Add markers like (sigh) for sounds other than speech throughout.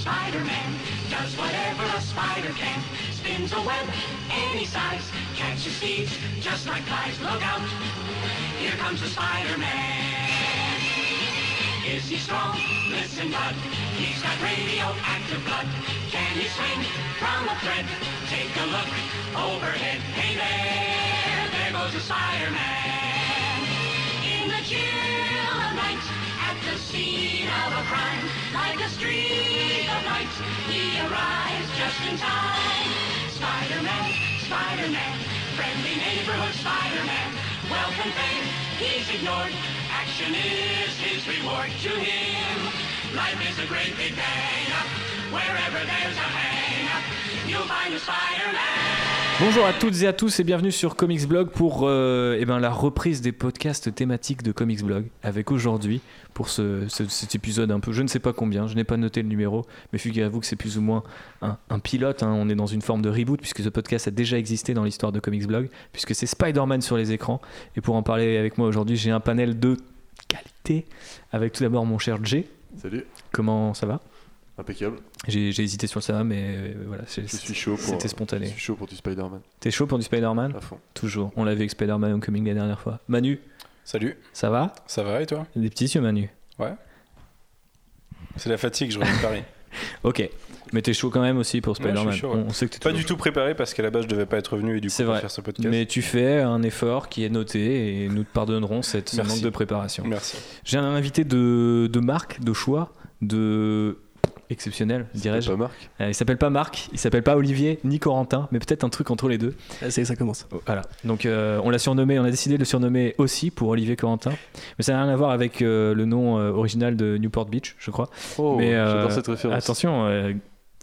Spider-Man does whatever a spider can. Spins a web any size, catches thieves just like flies. Look out, here comes the Spider-Man. Is he strong? Listen, bud. He's got radioactive blood. Can he swing from a thread? Take a look overhead. Hey there, there goes the Spider-Man. The scene of a crime, like a streak of light, he arrives just in time. Spider-Man, Spider-Man, friendly neighborhood Spider-Man. And fame, he's ignored. Action is his reward to him. Life is a great big bang. Wherever there's a hang, you'll find a Spider-Man. Bonjour à toutes et à tous et bienvenue sur Comics Blog pour euh, eh ben, la reprise des podcasts thématiques de Comics Blog avec aujourd'hui pour ce, ce- cet épisode un peu, je ne sais pas combien, je n'ai pas noté le numéro, mais figurez-vous que c'est plus ou moins un, un pilote, hein, on est dans une forme de reboot puisque ce podcast a déjà existé dans l'histoire de Comics Blog puisque c'est Spider-Man sur les écrans. Et pour en parler avec moi aujourd'hui j'ai un panel de qualité avec tout d'abord mon cher Jay, Salut, comment ça va? Impeccable. J'ai hésité sur ça mais euh, voilà, c'est- Je suis chaud pour. c'était Je spontané. suis chaud pour du Spider-Man. T'es chaud pour du Spider-Man? À fond. Toujours. On l'a vu avec Spider-Man Homecoming la dernière fois. Manu, Salut, ça va? Ça va et toi? Des petits yeux, Manu. C'est la fatigue, je reviens de Paris. (laughs) Ok. Mais t'es chaud quand même aussi pour Ouais, je Spider-Man. ouais. on, sait que Pas toujours du tout préparé parce qu'à la base je devais pas être venu et du coup vrai. faire ce podcast. Mais tu fais un effort qui est noté et nous te pardonnerons cette ce manque de préparation. Merci. J'ai un invité de, de marque, de choix, de exceptionnel, dirais-je. pas Marc Euh, il s'appelle pas Marc, il s'appelle pas Olivier ni Corentin, mais peut-être un truc entre les deux. C'est ça commence. Oh, Voilà. Donc euh, on l'a surnommé, on a décidé de le surnommer aussi pour Olivier Corentin, mais ça n'a rien à voir avec euh, le nom euh, original de Newport Beach, je crois. Oh, Mais, euh, j'adore cette référence. Attention, euh,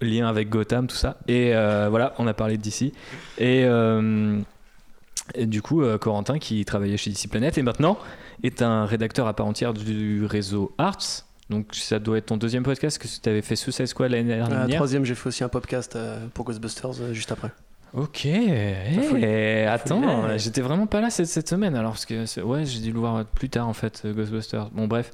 lien avec Gotham, tout ça. Et euh, voilà, on a parlé d'ici. Et, euh, et du coup, euh, Corentin, qui travaillait chez DC Planet et maintenant est un rédacteur à part entière du réseau Arts. Donc ça doit être ton deuxième podcast que tu avais fait Suicide Squad l'année Euh, dernière. troisième, j'ai fait aussi un podcast euh, pour Ghostbusters euh, juste après. Ok, attends, euh, j'étais vraiment pas là cette, cette semaine alors parce que ouais, j'ai dû le voir plus tard en fait, euh, Ghostbusters. Bon bref,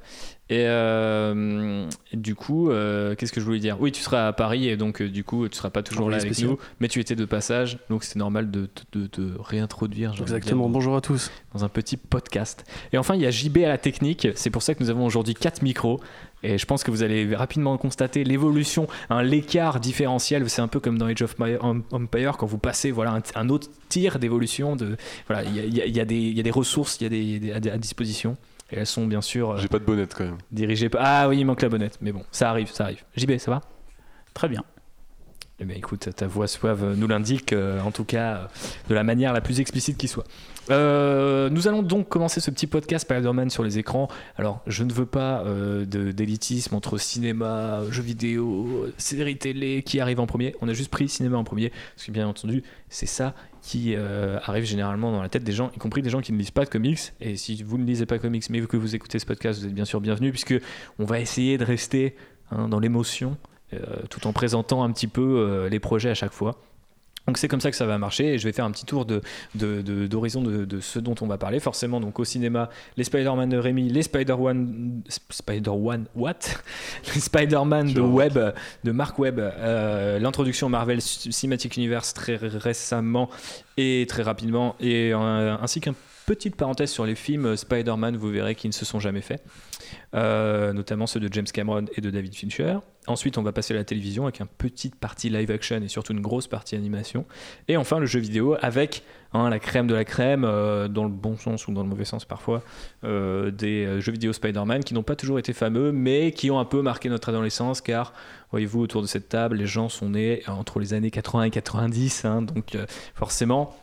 et, euh, du coup, euh, qu'est-ce que je voulais dire? Oui, tu seras à Paris et donc euh, du coup, tu seras pas toujours là avec nous, mais tu étais de passage, donc c'était normal de te réintroduire. dire, Exactement. Bonjour à tous. dans un petit podcast. Et enfin, il y a JB à la technique. C'est pour ça que nous avons aujourd'hui quatre micros. Et je pense que vous allez rapidement constater l'évolution, hein, l'écart différentiel. C'est un peu comme dans Age of Empire quand vous passez voilà, un, un autre tir d'évolution. Voilà, il y y a- y des- il y a des ressources il y a des- à disposition. Et elles sont bien sûr euh, J'ai pas de bonnette quand même. dirigées par. Ah oui, il manque la bonnette. Mais bon, ça arrive, ça arrive. JB, ça va? Très bien. eh bien, écoute, ta voix suave nous l'indique, euh, en tout cas, euh, de la manière la plus explicite qui soit. Euh, nous allons donc commencer ce petit podcast Spider-Man sur les écrans. Alors, je ne veux pas euh, de- d'élitisme entre cinéma, jeux vidéo, séries télé qui arrive en premier. On a juste pris cinéma en premier, parce que bien entendu, c'est ça qui euh, arrive généralement dans la tête des gens, y compris des gens qui ne lisent pas de comics. Et si vous ne lisez pas de comics, mais que vous écoutez ce podcast, vous êtes bien sûr bienvenus, puisque on va essayer de rester hein, dans l'émotion euh, tout en présentant un petit peu euh, les projets à chaque fois. Donc c'est comme ça que ça va marcher et je vais faire un petit tour de, de- de- d'horizon de, de ce dont on va parler. Forcément, donc au cinéma, les Spider-Man de Rémi, les Spider-Man, Spider-Man, what? (laughs) Les Spider-Man de. Webb, de Mark Webb, euh, l'introduction Marvel Cinematic Universe très récemment et très rapidement, et euh, ainsi qu'une petite parenthèse sur les films Spider-Man, vous verrez, qui ne se sont jamais faits. Euh, notamment ceux de James Cameron et de David Fincher. Ensuite, on va passer à la télévision avec une petite partie live action et surtout une grosse partie animation. Et enfin, le jeu vidéo avec hein, la crème de la crème, euh, dans le bon sens ou dans le mauvais sens parfois, euh, des euh, jeux vidéo Spider-Man qui n'ont pas toujours été fameux, mais qui ont un peu marqué notre adolescence, car, voyez-vous, autour de cette table, les gens sont nés entre les années 80 et 90, hein, donc euh, forcément,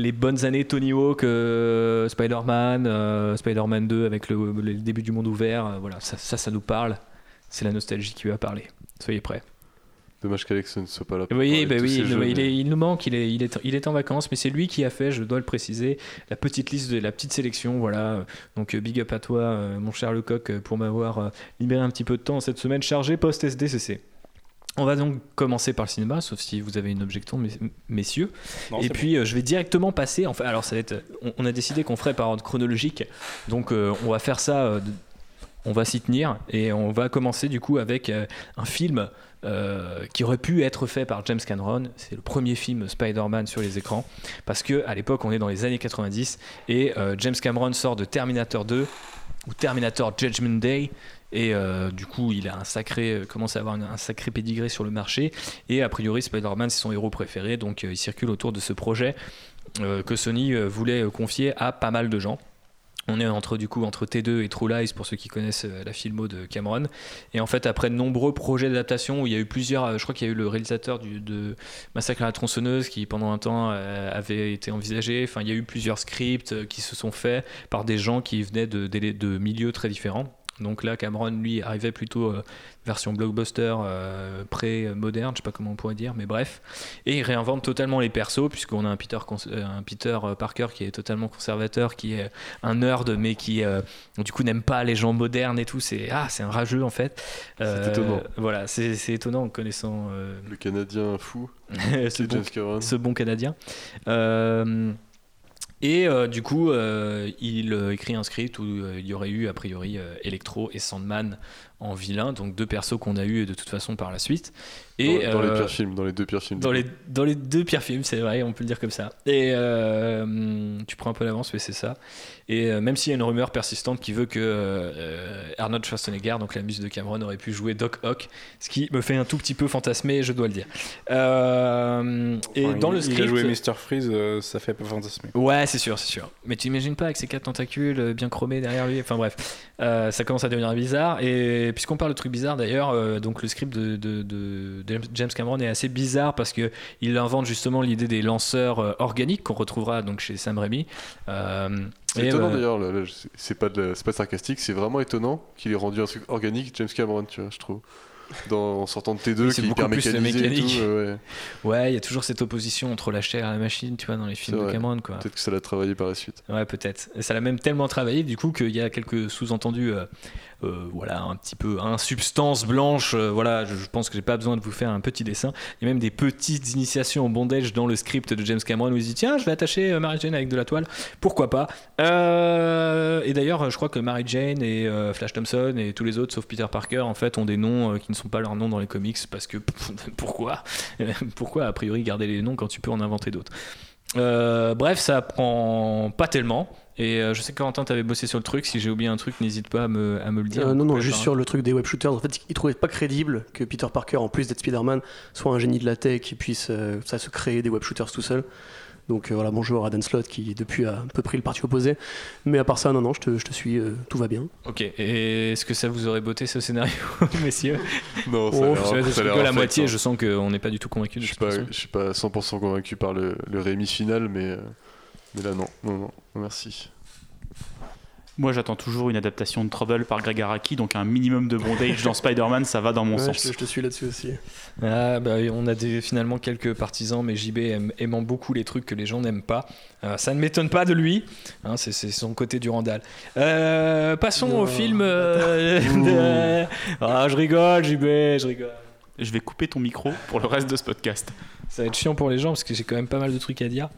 les bonnes années Tony Hawk, euh, Spider-Man, euh, Spider-Man 2 avec le, le début du monde ouvert, euh, voilà, ça, ça, ça nous parle. C'est la nostalgie qui va parler. Soyez prêts. Dommage qu'Alex ne soit pas là. Vous pour voyez, parler bah oui, il, jeux, il mais- est- il nous manque, il est, il, est, il est en vacances, mais c'est lui qui a fait, je dois le préciser, la petite liste de la petite sélection. Voilà, donc euh, big up à toi, mon cher Lecoq, pour m'avoir libéré un petit peu de temps cette semaine chargée post-SDCC. On va donc commencer par le cinéma, sauf si vous avez une objection, mes- messieurs. Non, Et puis euh, je vais directement passer. Enfin, alors ça va être. On, on a décidé qu'on ferait par ordre chronologique, donc euh, on va faire ça euh, on va s'y tenir et on va commencer du coup avec un film qui aurait pu être fait par James Cameron. C'est le premier film Spider-Man sur les écrans parce que à l'époque on est dans les années 90 et James Cameron sort de Terminator 2 ou Terminator Judgment Day. Et euh, du coup, il a un sacré, euh, commence à avoir un, sacré pédigré sur le marché. Et a priori, Spider-Man, c'est son héros préféré. Donc, euh, il circule autour de ce projet que Sony voulait confier à pas mal de gens. On est entre du coup entre T2 et True Lies pour ceux qui connaissent la filmo de Cameron. Et en fait, après de nombreux projets d'adaptation où il y a eu plusieurs, je crois qu'il y a eu le réalisateur de Massacre à la tronçonneuse qui pendant un temps avait été envisagé. Enfin, il y a eu plusieurs scripts qui se sont faits par des gens qui venaient de milieux très différents. Donc là, Cameron, lui, arrivait plutôt euh, version blockbuster euh, pré-moderne, je sais pas comment on pourrait dire, mais bref. Et il réinvente totalement les persos, puisqu'on a un Peter, euh, un Peter Parker qui est totalement conservateur, qui est un nerd, mais qui, euh, du coup, n'aime pas les gens modernes et tout. C'est ah, c'est un rageux, en fait. Euh, étonnant. Voilà, c'est c'est étonnant en connaissant euh, Le Canadien fou, (laughs) ce, c'est bon, ce bon Canadien. Euh, et euh, du coup, euh, il euh, écrit un script où il y aurait eu a priori Electro et Sandman en vilain, donc deux persos qu'on a eu de toute façon par la suite. Et dans, dans les euh, pires films, dans les deux pires films. dans les, coup. dans les deux pires films, c'est vrai, on peut le dire comme ça. Et euh, tu prends un peu l'avance, mais c'est ça. Et euh, même s'il y a une rumeur persistante qui veut que euh, Arnold Schwarzenegger, donc la muse de Cameron, aurait pu jouer Doc Ock, ce qui me fait un tout petit peu fantasmer, je dois le dire. Euh, et Enfin, dans il, le script. Il a joué Mr. Freeze, euh, ça fait pas fantasmer. Ouais, c'est sûr, c'est sûr. Mais tu imagines pas avec ses quatre tentacules bien chromés derrière lui. Enfin bref, Euh, ça commence à devenir bizarre. Et puisqu'on parle de trucs bizarres d'ailleurs, euh, donc le script de, de- de- de James Cameron est assez bizarre parce que il invente justement l'idée des lanceurs euh, organiques qu'on retrouvera donc chez Sam Raimi. Euh, C'est étonnant d'ailleurs, c'est pas, de pas sarcastique, c'est vraiment étonnant qu'il ait rendu un truc organique James Cameron, tu vois, je trouve. Dans, en sortant de T2, Oui, c'est qui est beaucoup hyper mécanisé et mécanique. tout, euh, ouais. Ouais, il y a toujours cette opposition entre la chair et la machine, tu vois, dans les films de. Cameron, quoi. Peut-être que ça l'a travaillé par la suite. Ouais, peut-être. Et ça l'a même tellement travaillé, du coup, qu'il y a quelques sous-entendus, euh, voilà, un petit peu, un substance blanche. euh, voilà, je, pense que j'ai pas besoin de vous faire un petit dessin. Il y a même des petites initiations au bondage dans le script de James Cameron où il dit tiens, je vais attacher euh, Mary Jane avec de la toile. Pourquoi pas? Euh, Et d'ailleurs, je crois que Mary Jane et euh, Flash Thompson et tous les autres, sauf Peter Parker, en fait, ont des noms euh, qui ne sont pas leurs noms dans les comics parce que (laughs) pourquoi? (laughs) Pourquoi a priori garder les noms quand tu peux en inventer d'autres? Euh, bref, ça prend pas tellement. Et euh, je sais que Quentin, t'avais bossé sur le truc. Si j'ai oublié un truc, n'hésite pas à me, à me le dire. Euh, non, non, juste sur le truc des web shooters. En fait, ils trouvaient pas crédible que Peter Parker, en plus d'être Spider-Man, soit un génie de la tech et puisse euh, ça, se créer des web shooters tout seul. Donc euh, voilà, bonjour à Dan Slott qui depuis a un peu pris le parti opposé. Mais à part ça, non, non, je te, je te suis, euh, tout va bien. Ok. Et est-ce que ça vous aurait botté ce scénario, (laughs) messieurs? Non, ça Oh, ça a que l'air la moitié, hein. je sens qu'on n'est pas du tout convaincu de Je suis pas, je suis pas 100% convaincu par le, le Rémi final, mais, euh, mais là non, non, non, merci. Moi, j'attends toujours une adaptation de Trouble par Greg Araki, donc un minimum de bondage dans Spider-Man, ça va dans mon Ouais, sens. je, te, je te suis là-dessus aussi. Ah, bah, on a des- finalement quelques partisans, mais JB aime- aimant beaucoup les trucs que les gens n'aiment pas. Euh, ça ne m'étonne pas de lui. Hein, c'est, son côté Durandal. Euh, passons au film. euh, (laughs) de- Ah, je rigole, JB, je rigole. Je vais couper ton micro pour le reste de ce podcast. Ça va être chiant pour les gens parce que j'ai quand même pas mal de trucs à dire.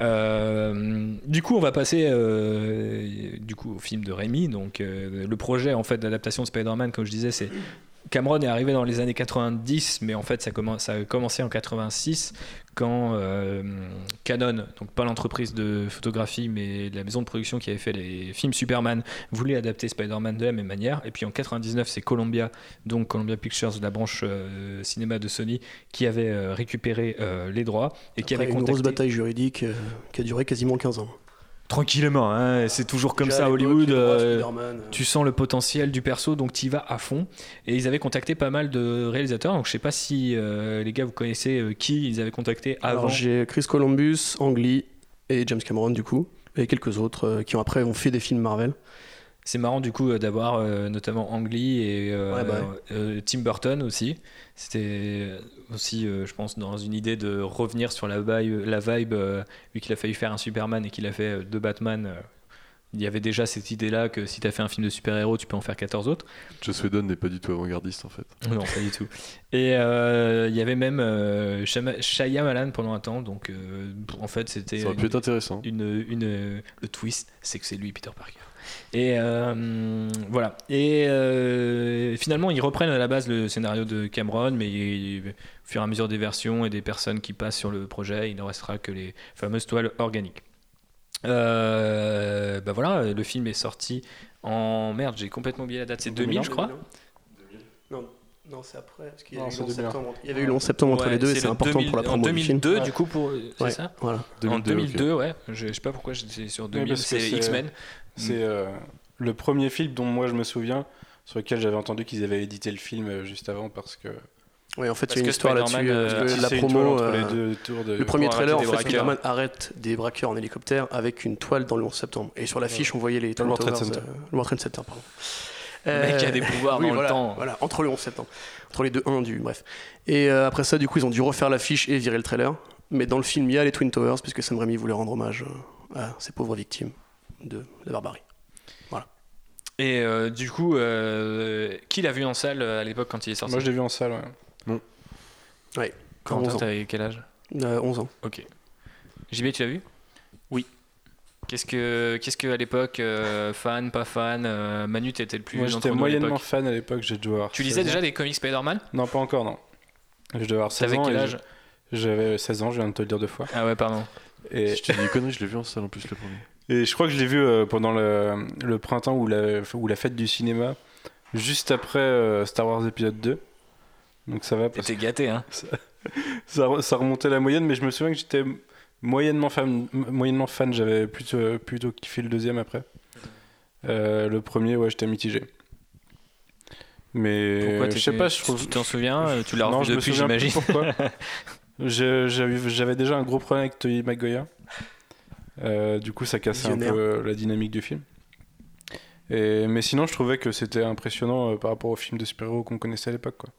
Euh, du coup, on va passer euh, du coup au film de Rémi. Donc, euh, le projet en fait d'adaptation de Spider-Man, comme je disais, c'est Cameron est arrivé dans les années 90, mais en fait, ça, commence, ça a commencé en 86 quand Canon, donc pas l'entreprise de photographie, mais la maison de production qui avait fait les films Superman, voulait adapter Spider-Man de la même manière. Et puis en 99, c'est Columbia, donc Columbia Pictures, la branche euh, cinéma de Sony, qui avait euh, récupéré euh, les droits et qui avait une grosse bataille juridique qui a duré quasiment 15 ans. Tranquillement. hein, c'est toujours comme ça à Hollywood. euh, tu sens le potentiel du perso, donc tu y vas à fond. Et ils avaient contacté pas mal de réalisateurs. Donc je sais pas si euh, les gars vous connaissez euh, qui ils avaient contacté avant. J'ai Chris Columbus, Ang Lee et James Cameron du coup, et quelques autres qui ont après ont fait des films Marvel. C'est marrant du coup d'avoir notamment Ang Lee et Ouais, bah Tim Burton aussi. C'était aussi, euh, je pense, dans une idée de revenir sur la vibe, la vibe euh, vu qu'il a failli faire un Superman et qu'il a fait euh, deux Batman. il y avait déjà cette idée-là que si tu as fait un film de super-héros, tu peux en faire 14 autres. Joss Whedon n'est pas du tout avant-gardiste en fait. Non, pas du tout. Et il y avait même Shama- Shyamalan pendant un temps. Donc, en fait, c'était Ça aurait pu être intéressant. une, une- le twist, c'est que c'est lui, Peter Parker. Et euh, voilà. Et euh, finalement, ils reprennent à la base le scénario de Cameron, mais il- au fur et à mesure des versions et des personnes qui passent sur le projet, il ne restera que les fameuses toiles organiques. Euh, bah voilà, le film est sorti en merde, j'ai complètement oublié la date, c'est 2000, je crois. Non, non c'est après. Parce qu'il y, Non, avait eu c'est le 11 2001. septembre. Il y avait eu le 11 septembre entre Ouais, les deux et c'est important 2000 pour la en promo du film. 2002, Ouais. du coup, pour, c'est Ouais, ça Voilà. En 2002, 2002, ouais. Je, je sais pas pourquoi j'étais sur 2000, parce que c'est c'est- X-Men. C'est euh, le premier film dont moi je me souviens, sur lequel j'avais entendu qu'ils avaient édité le film euh, juste avant parce que Oui, en fait, il y a une histoire là-dessus. Euh, la promo. entre euh, les deux tours de Le premier trailer, en fait. Spider-Man arrête des braqueurs en hélicoptère avec une toile dans le 11 septembre. Et sur l'affiche, on voyait les World Trade Towers, Center. le World Trade Center, pardon. Le mec Euh, a des pouvoirs oui, dans voilà, le temps. Voilà, entre le 11 septembre. Entre les deux 1 du. Bref. Et euh, après ça, du coup, ils ont dû refaire l'affiche et virer le trailer. Mais dans le film, il y a les Twin Towers, puisque Sam Raimi voulait rendre hommage à ces pauvres victimes de la barbarie. Et euh, du coup, euh, qui l'a vu en salle euh, à l'époque quand il est sorti moi je l'ai vu en salle. ouais. Quentin, 11 ans. t'avais quel âge Euh, 11 ans. Ok. JB, tu l'as vu Oui. Qu'est-ce que, qu'est-ce que à l'époque, euh, fan, pas fan, euh, Manu, t'étais le plus Moi j'étais moyennement fan à l'époque, j'ai dû avoir. Tu 16 lisais déjà des comics Spider-Man Non, pas encore, non. Je devais avoir 16 T'avais ans. quel âge J'avais 16 ans, je viens de te le dire deux fois. Ah ouais, pardon. Et, Je te dis une connerie, je l'ai vu en salle en plus le premier. Et je crois que je l'ai vu euh, pendant le, le printemps ou la, ou la fête du cinéma, juste après euh, Star Wars épisode 2. Donc ça va, T'étais gâté, hein (laughs) ça, ça remontait la moyenne, mais je me souviens que j'étais moyennement fan. Moyennement fan, j'avais plutôt, plutôt kiffé le deuxième après. Euh, le premier, ouais, j'étais mitigé. Mais Pourquoi je sais pas, je trouve. Tu t'en souviens euh, Tu l'as Non, revu je depuis, j'imagine pourquoi. (laughs) Je- J'avais j'avais déjà un gros problème avec Tony Maguire. Euh, du coup, ça cassait un peu euh, la dynamique du film. Et, mais sinon, je trouvais que c'était impressionnant euh, par rapport aux films de super-héros qu'on connaissait à l'époque. quoi.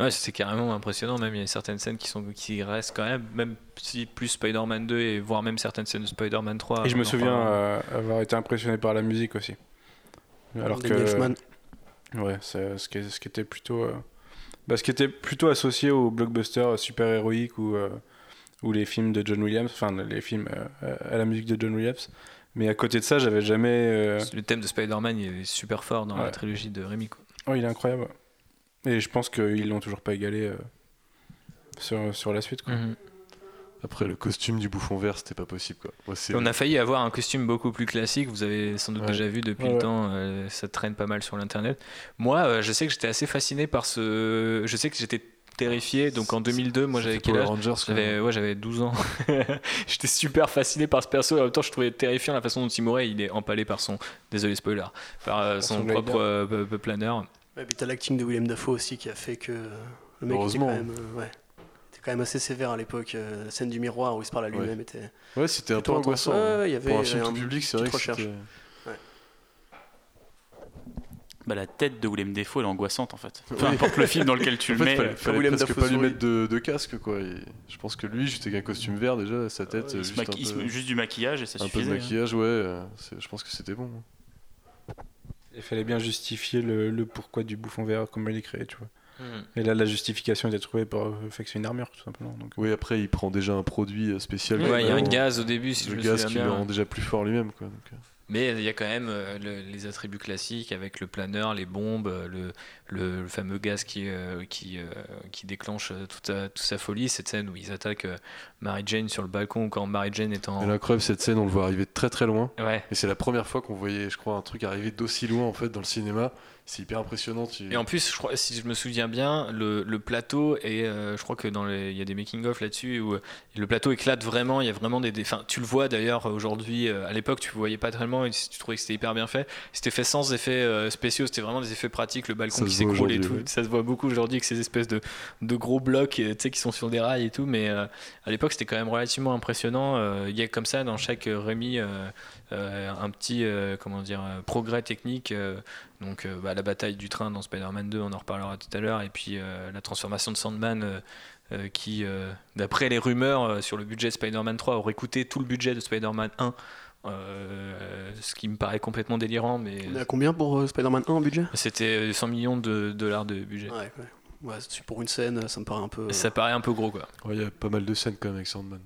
Ouais, c'est carrément impressionnant. Même il y a certaines scènes qui sont qui restent quand même, même si plus Spider-Man 2 et voire même certaines scènes de Spider-Man 3. Et je me souviens euh, avoir été impressionné par la musique aussi. Alors que, ouais, c'est ce qui, ce qui était plutôt, euh, bah, ce qui était plutôt associé aux blockbusters super héroïques ou euh, ou les films de John Williams, enfin les films euh, à la musique de John Williams. Mais à côté de ça, j'avais jamais. euh, Le thème de Spider-Man il est super fort dans la trilogie de Rémi. quoi. Oh, il est incroyable. Et je pense qu'ils l'ont toujours pas égalé euh, sur, sur la suite. Quoi. Mhm. Après, le costume du bouffon vert, c'était pas possible quoi. Moi, On a failli avoir un costume beaucoup plus classique. Vous avez sans doute Ouais. déjà vu depuis Ouais, le temps. euh, ça traîne pas mal sur l'internet. Moi, euh, je sais que j'étais assez fasciné par ce. Je sais que j'étais terrifié. Donc en 2002, moi j'avais quel âge Rangers. J'avais ouais, j'avais 12 ans. (laughs) J'étais super fasciné par ce perso. Et en même temps, je trouvais terrifiant la façon dont il mourait. Il est empalé par son, désolé spoiler, par euh, son, propre euh, planeur. Ouais, puis t'as l'acting de William Dafoe aussi qui a fait que le mec était Heureusement. quand, même, euh, ouais, était quand même assez sévère à l'époque. euh, la scène du miroir où il se parle à lui-même était. Ouais, c'était un peu angoissant. Ouais, ouais, il y avait Pour un film un tout public, c'est vrai que. Bah, la tête de Willem elle est angoissante en fait. Peu Oui. importe le film dans lequel tu En le fait, mets. fallait, fallait William presque pas lui mettre de, de casque quoi. Et je pense que lui, juste avec un costume vert déjà, sa tête, juste, un peu, du maquillage et ça un peu de suffisait. hein. maquillage, ouais. euh, c'est- je pense que c'était bon. Il fallait bien justifier le, le pourquoi du bouffon vert, comment il est créé, tu vois. Mhm. Et là, la justification était trouvée par le fait que c'est une armure, tout simplement. Donc, Oui, après, il prend déjà un produit euh, spécial. Ouais, il y a un gaz au début, si je Le me gaz souviens qui bien. le rend déjà plus fort lui-même quoi. donc, euh. Mais il y a quand même euh, le- les attributs classiques avec le planeur, les bombes, le, le- le fameux gaz qui, euh, qui, euh, qui déclenche euh, toute sa, toute sa folie. Cette scène où ils attaquent Mary Jane sur le balcon quand Mary Jane est en. Elle est incroyable cette scène, on le voit arriver de très très loin. Ouais. Et c'est la première fois qu'on voyait, je crois, un truc arriver d'aussi loin en fait dans le cinéma. C'est hyper impressionnant. Tu... Et en plus, je crois, si je me souviens bien, le, le plateau et je crois que dans il y a des making of là-dessus où le plateau éclate vraiment. Il y a vraiment des, des- enfin, tu le vois d'ailleurs aujourd'hui. à l'époque, tu voyais pas tellement et tu trouvais que c'était hyper bien fait. C'était fait sans effets spéciaux. C'était vraiment des effets pratiques. Le balcon Ça qui s'écroule et tout. ouais. Ça se voit beaucoup aujourd'hui avec ces espèces de, de gros blocs, euh, qui sont sur des rails et tout. Mais euh, à l'époque, c'était quand même relativement impressionnant. Euh, Il y a comme ça dans chaque Rémi euh, un petit, comment dire, progrès technique. donc bah, la bataille du train dans Spider-Man 2, on en reparlera tout à l'heure. Et puis la transformation de Sandman euh, qui, euh, d'après les rumeurs euh, sur le budget de Spider-Man 3, aurait coûté tout le budget de Spider-Man 1. Euh, ce qui me paraît complètement délirant, mais On est à combien pour euh, Spider-Man 1 en budget? C'était 100 millions de dollars de budget. Ouais, ouais. Ouais, c'est- pour une scène, ça me paraît un peu. euh, Ça paraît un peu gros quoi. Ouais, il y a pas mal de scènes quand même avec Sandman.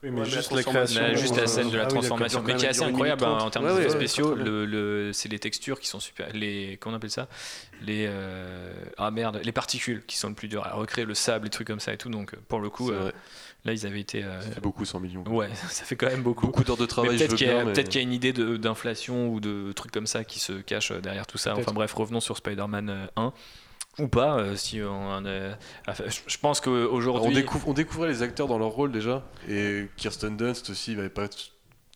Oui, mais juste la la création. Mais juste la euh, scène de la ah transformation, mais qui est assez incroyable hein, en termes Ouais, d'effets ouais, spéciaux. Le, le- c'est les textures qui sont super. Les, comment on appelle ça? Les euh, ah merde, les particules qui sont le plus dur à recréer, le sable, les trucs comme ça et tout. Donc pour le coup, euh. Là ils avaient été. euh, Ça fait beaucoup 100 millions. ouais, (laughs) ça fait quand même beaucoup. Beaucoup d'heures de travail, je peut-être qu'il y, a- mais- y une idée d'inflation ou de trucs comme ça qui se cachent derrière tout ça. Enfin bref, revenons sur Spider-Man euh, 1. Ou pas, euh, si on en a- enfin, je- Je pense on, qu'aujourd'hui. découvre, on découvrait les acteurs dans leur rôle déjà, et Kirsten Dunst aussi, il m'avait pas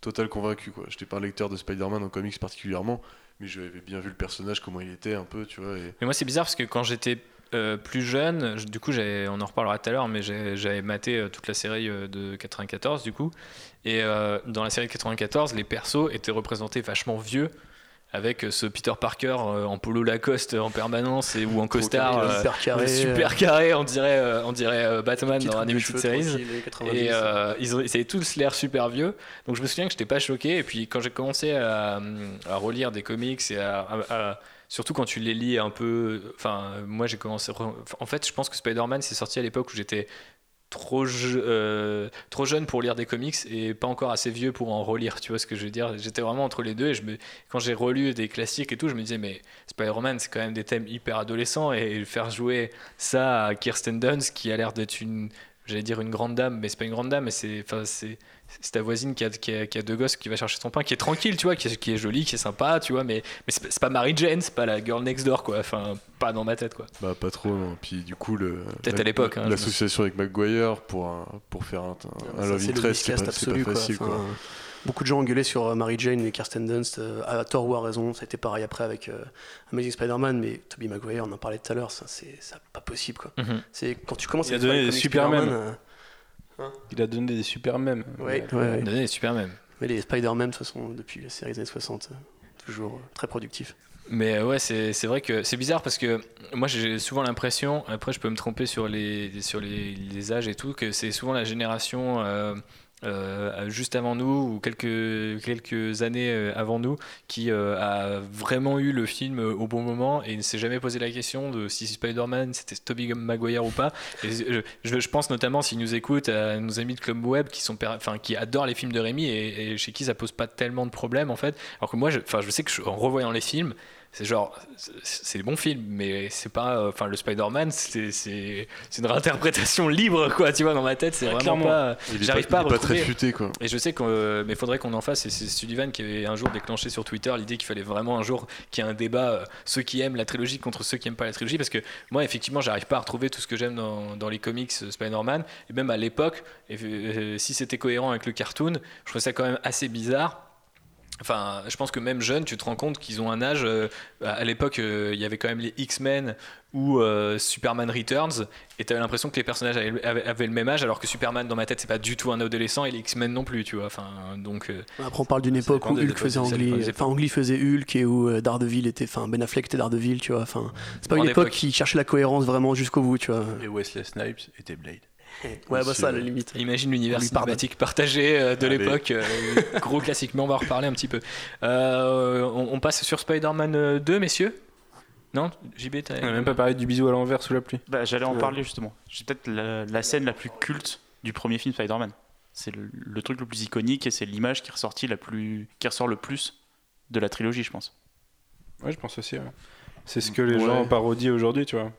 total convaincu quoi. J'étais pas un lecteur de Spider-Man en comics particulièrement, mais j'avais bien vu le personnage, comment il était un peu, tu vois. Et... Mais moi, c'est bizarre parce que quand j'étais euh, plus jeune, je- du coup, on en reparlera tout à l'heure, mais j'avais maté euh, toute la série euh, de 94, du coup. Et dans la série de 94, les persos étaient représentés vachement vieux. Avec ce Peter Parker en polo Lacoste en permanence et, ou en costard Super carré. super carré, on dirait, on dirait Batman dans Animated Series. tranquille, les 90. Et ils, avaient tous l'air super vieux. Donc je me souviens que j'étais pas choqué. Et puis quand j'ai commencé à, à relire des comics et à, à- à- surtout quand tu les lis un peu. Moi j'ai commencé. En fait, je pense que Spider-Man c'est sorti à l'époque où j'étais euh, trop jeune pour lire des comics et pas encore assez vieux pour en relire. Tu vois ce que je veux dire? J'étais vraiment entre les deux. Et je me, quand j'ai relu des classiques et tout, je me disais mais Spider-Man c'est quand même des thèmes hyper adolescents et faire jouer ça à Kirsten Dunst qui a l'air d'être une j'allais dire une grande dame, mais c'est pas une grande dame, mais c'est, c'est ta voisine qui a, qui, a, qui a deux gosses qui va chercher son pain, qui est tranquille, tu vois, qui est, qui est jolie, qui est sympa, tu vois, mais, mais c'est, pas- Mary Jane, c'est pas la girl next door, quoi, enfin, pas dans ma tête, quoi. Bah pas trop non. Puis du coup le Peut-être la- à l'époque, hein, l'association avec Maguire pour un- pour faire un, un Ça, Love c'est Interest, pas, pas quoi. facile Enfin, quoi. Beaucoup de gens engueulaient sur euh, Mary Jane et Kirsten Dunst, euh, à tort ou à raison. Ça a été pareil après avec euh, Amazing Spider-Man, mais Tobey Maguire, on en parlait tout à l'heure, ça, c'est pas possible. Quoi. Mhm. C'est quand tu commences Il a à faire donné comics euh, Il a donné des super mèmes. Ouais, Mais- ouais, ouais. Donner super mais les Spider-Man, de toute façon, depuis la série des années 60, euh, toujours euh, très productifs. Mais euh, ouais, c'est, c'est vrai que c'est bizarre parce que moi j'ai souvent l'impression, après je peux me tromper sur les, sur les, les âges et tout, que c'est souvent la génération euh, euh, juste avant nous ou quelques, quelques années euh, avant nous qui euh, a vraiment eu le film au bon moment et ne s'est jamais posé la question de si Spider-Man c'était Tobey Maguire ou pas. Je, pense notamment s'ils nous écoutent à nos amis de Club Web qui, sont, enfin, qui adorent les films de Rémi et, et chez qui ça pose pas tellement de problèmes en fait. Alors que moi, je, enfin, je sais que je- en revoyant les films, c'est genre, c'est- des bons films, mais c'est pas, euh, enfin, le Spider-Man, c'est une réinterprétation libre, quoi, tu vois, dans ma tête, c'est Ouais, vraiment pas. J'arrive pas, pas à pas très futé quoi. Et je sais qu'on, euh, mais faudrait qu'on en fasse. Et c'est Sullivan qui avait un jour déclenché sur Twitter l'idée qu'il fallait vraiment un jour qu'il y ait un débat euh, ceux qui aiment la trilogie contre ceux qui aiment pas la trilogie, parce que moi, effectivement, j'arrive pas à retrouver tout ce que j'aime dans, dans les comics euh, Spider-Man. Et même à l'époque, euh, si c'était cohérent avec le cartoon, je trouvais ça quand même assez bizarre. Enfin, je pense que même jeunes, tu te rends compte qu'ils ont un âge. euh, à l'époque, euh, il y avait quand même les X-Men ou euh, Superman Returns, et tu avais l'impression que les personnages avaient, avaient- avaient le même âge, alors que Superman, dans ma tête, c'est pas du tout un adolescent, et les X-Men non plus, tu vois. Enfin, donc. euh, Après, on parle d'une époque où Hulk faisait enfin faisait Hulk et où euh, Daredevil était, enfin Ben Affleck était Daredevil, tu vois. Enfin, c'est pas une époque époque. qui cherchait la cohérence vraiment jusqu'au bout, tu vois. Et Wesley Snipes était Blade. (laughs) Ouais, bah ça, à la limite. Imagine l'univers cinématique partagé euh, de l'époque, euh, gros classique, mais on va en reparler un petit peu. Euh, on, on passe sur Spider-Man euh, 2, messieurs? Non? JB, t'as On a même pas parlé du bisou à l'envers sous la pluie. Bah, J'allais en parler justement. C'est peut-être la, la scène la plus culte du premier film Spider-Man. C'est le, le truc le plus iconique et c'est l'image qui, est ressortie la plus, qui ressort le plus de la trilogie, je pense. Ouais, je pense aussi. ouais. C'est ce que les Ouais. gens parodient aujourd'hui, tu vois.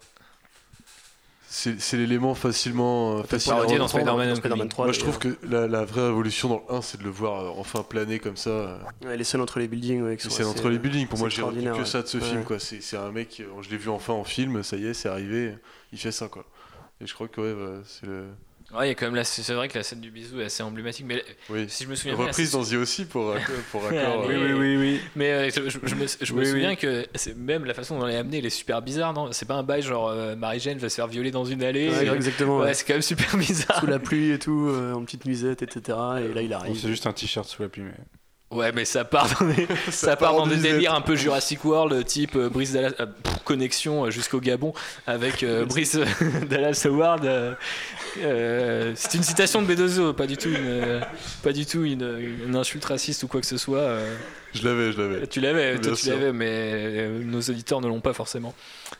C'est l'élément facilement euh, facile à dans. Spider-Man dans Spider-Man Homecoming. 3. Moi je trouve que la, la vraie révolution dans le 1 c'est de le voir euh, enfin planer comme ça. euh, Ouais, les scènes entre les buildings, ouais, C'est assez- entre les buildings. Pour moi, j'ai retenu que ça de ce ouais. film. Quoi. C'est un mec, je l'ai vu enfin en film, ça y est, c'est arrivé, il fait ça. quoi. Et je crois que ouais, bah, c'est le. Ouais, il y a quand même la- c'est vrai que la scène du bisou est assez emblématique, mais Oui. si je me souviens Reprise dans The aussi pour, (laughs) raccord- pour raccord. Oui, euh, oui, oui. Mais euh, je, me, je me Oui, souviens que c'est- même la façon dont elle est amenée, elle est super bizarre, non? C'est pas un bail genre euh, Marie-Jeanne va se faire violer dans une allée. Ouais, et- exactement. Ouais, ouais. c'est quand même super (laughs) bizarre. Sous la pluie et tout, euh, en petite nuisette, etc. Et là, il Bon, arrive. c'est juste un t-shirt sous la pluie. Mais... Ouais, mais ça part dans des, (laughs) ça part part en dans des disette. délires un peu Jurassic World, type euh, Brice Dallas, euh, pff, connexion euh, jusqu'au Gabon avec euh, Brice euh, (laughs) Dallas Howard. euh, euh, c'est une citation de B2O, pas du tout une, euh, pas du tout une, une insulte raciste ou quoi que ce soit. euh. Je l'avais, je l'avais. Tu l'avais, toi tu l'avais, mais euh, nos auditeurs ne l'ont pas forcément.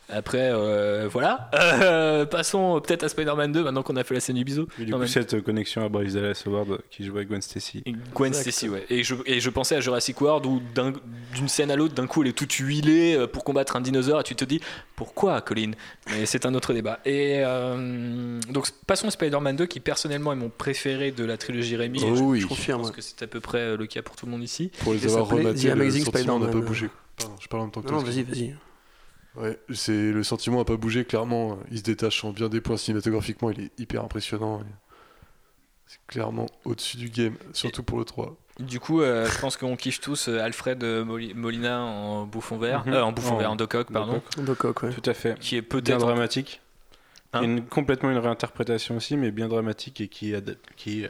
Après, euh, voilà. Euh, passons peut-être à Spider-Man 2 maintenant qu'on a fait la scène du bisou. Et du Non, coup, cette connexion à Bryce Dallas Howard qui jouait Gwen Stacy. Et Gwen Exact. Stacy, ouais. Et je, et je pensais à Jurassic World où d'un- d'une scène à l'autre, d'un coup, elle est toute huilée euh, pour combattre un dinosaure et tu te dis pourquoi, Colin? Mais c'est un autre débat. Et euh, donc, passons à Spider-Man 2 qui, personnellement, est mon préféré de la trilogie Rémi. Oh je- oui. Je Je confirme. pense que c'est à peu près le cas pour tout le monde ici. Pour les Et avoir rematés, The le Amazing n'a pas Spider-Man. bougé. Pardon, je parle en temps que non, vas-y, vas-y. Ouais, c'est le sentiment n'a pas bougé clairement. Il se détache en bien des points cinématographiquement. Il est hyper impressionnant. C'est clairement au-dessus du game, surtout pour le 3. Du coup, euh, je pense qu'on kiffe tous euh, Alfred euh, Moli- Molina en bouffon vert, Mhm. euh, en bouffon En- vert, en Doc Ock, pardon, Doc Doc Ock, ouais. Tout à fait. qui est Bien peut-être dramatique. Hein Une- complètement une réinterprétation aussi, mais bien dramatique et qui. qui, qui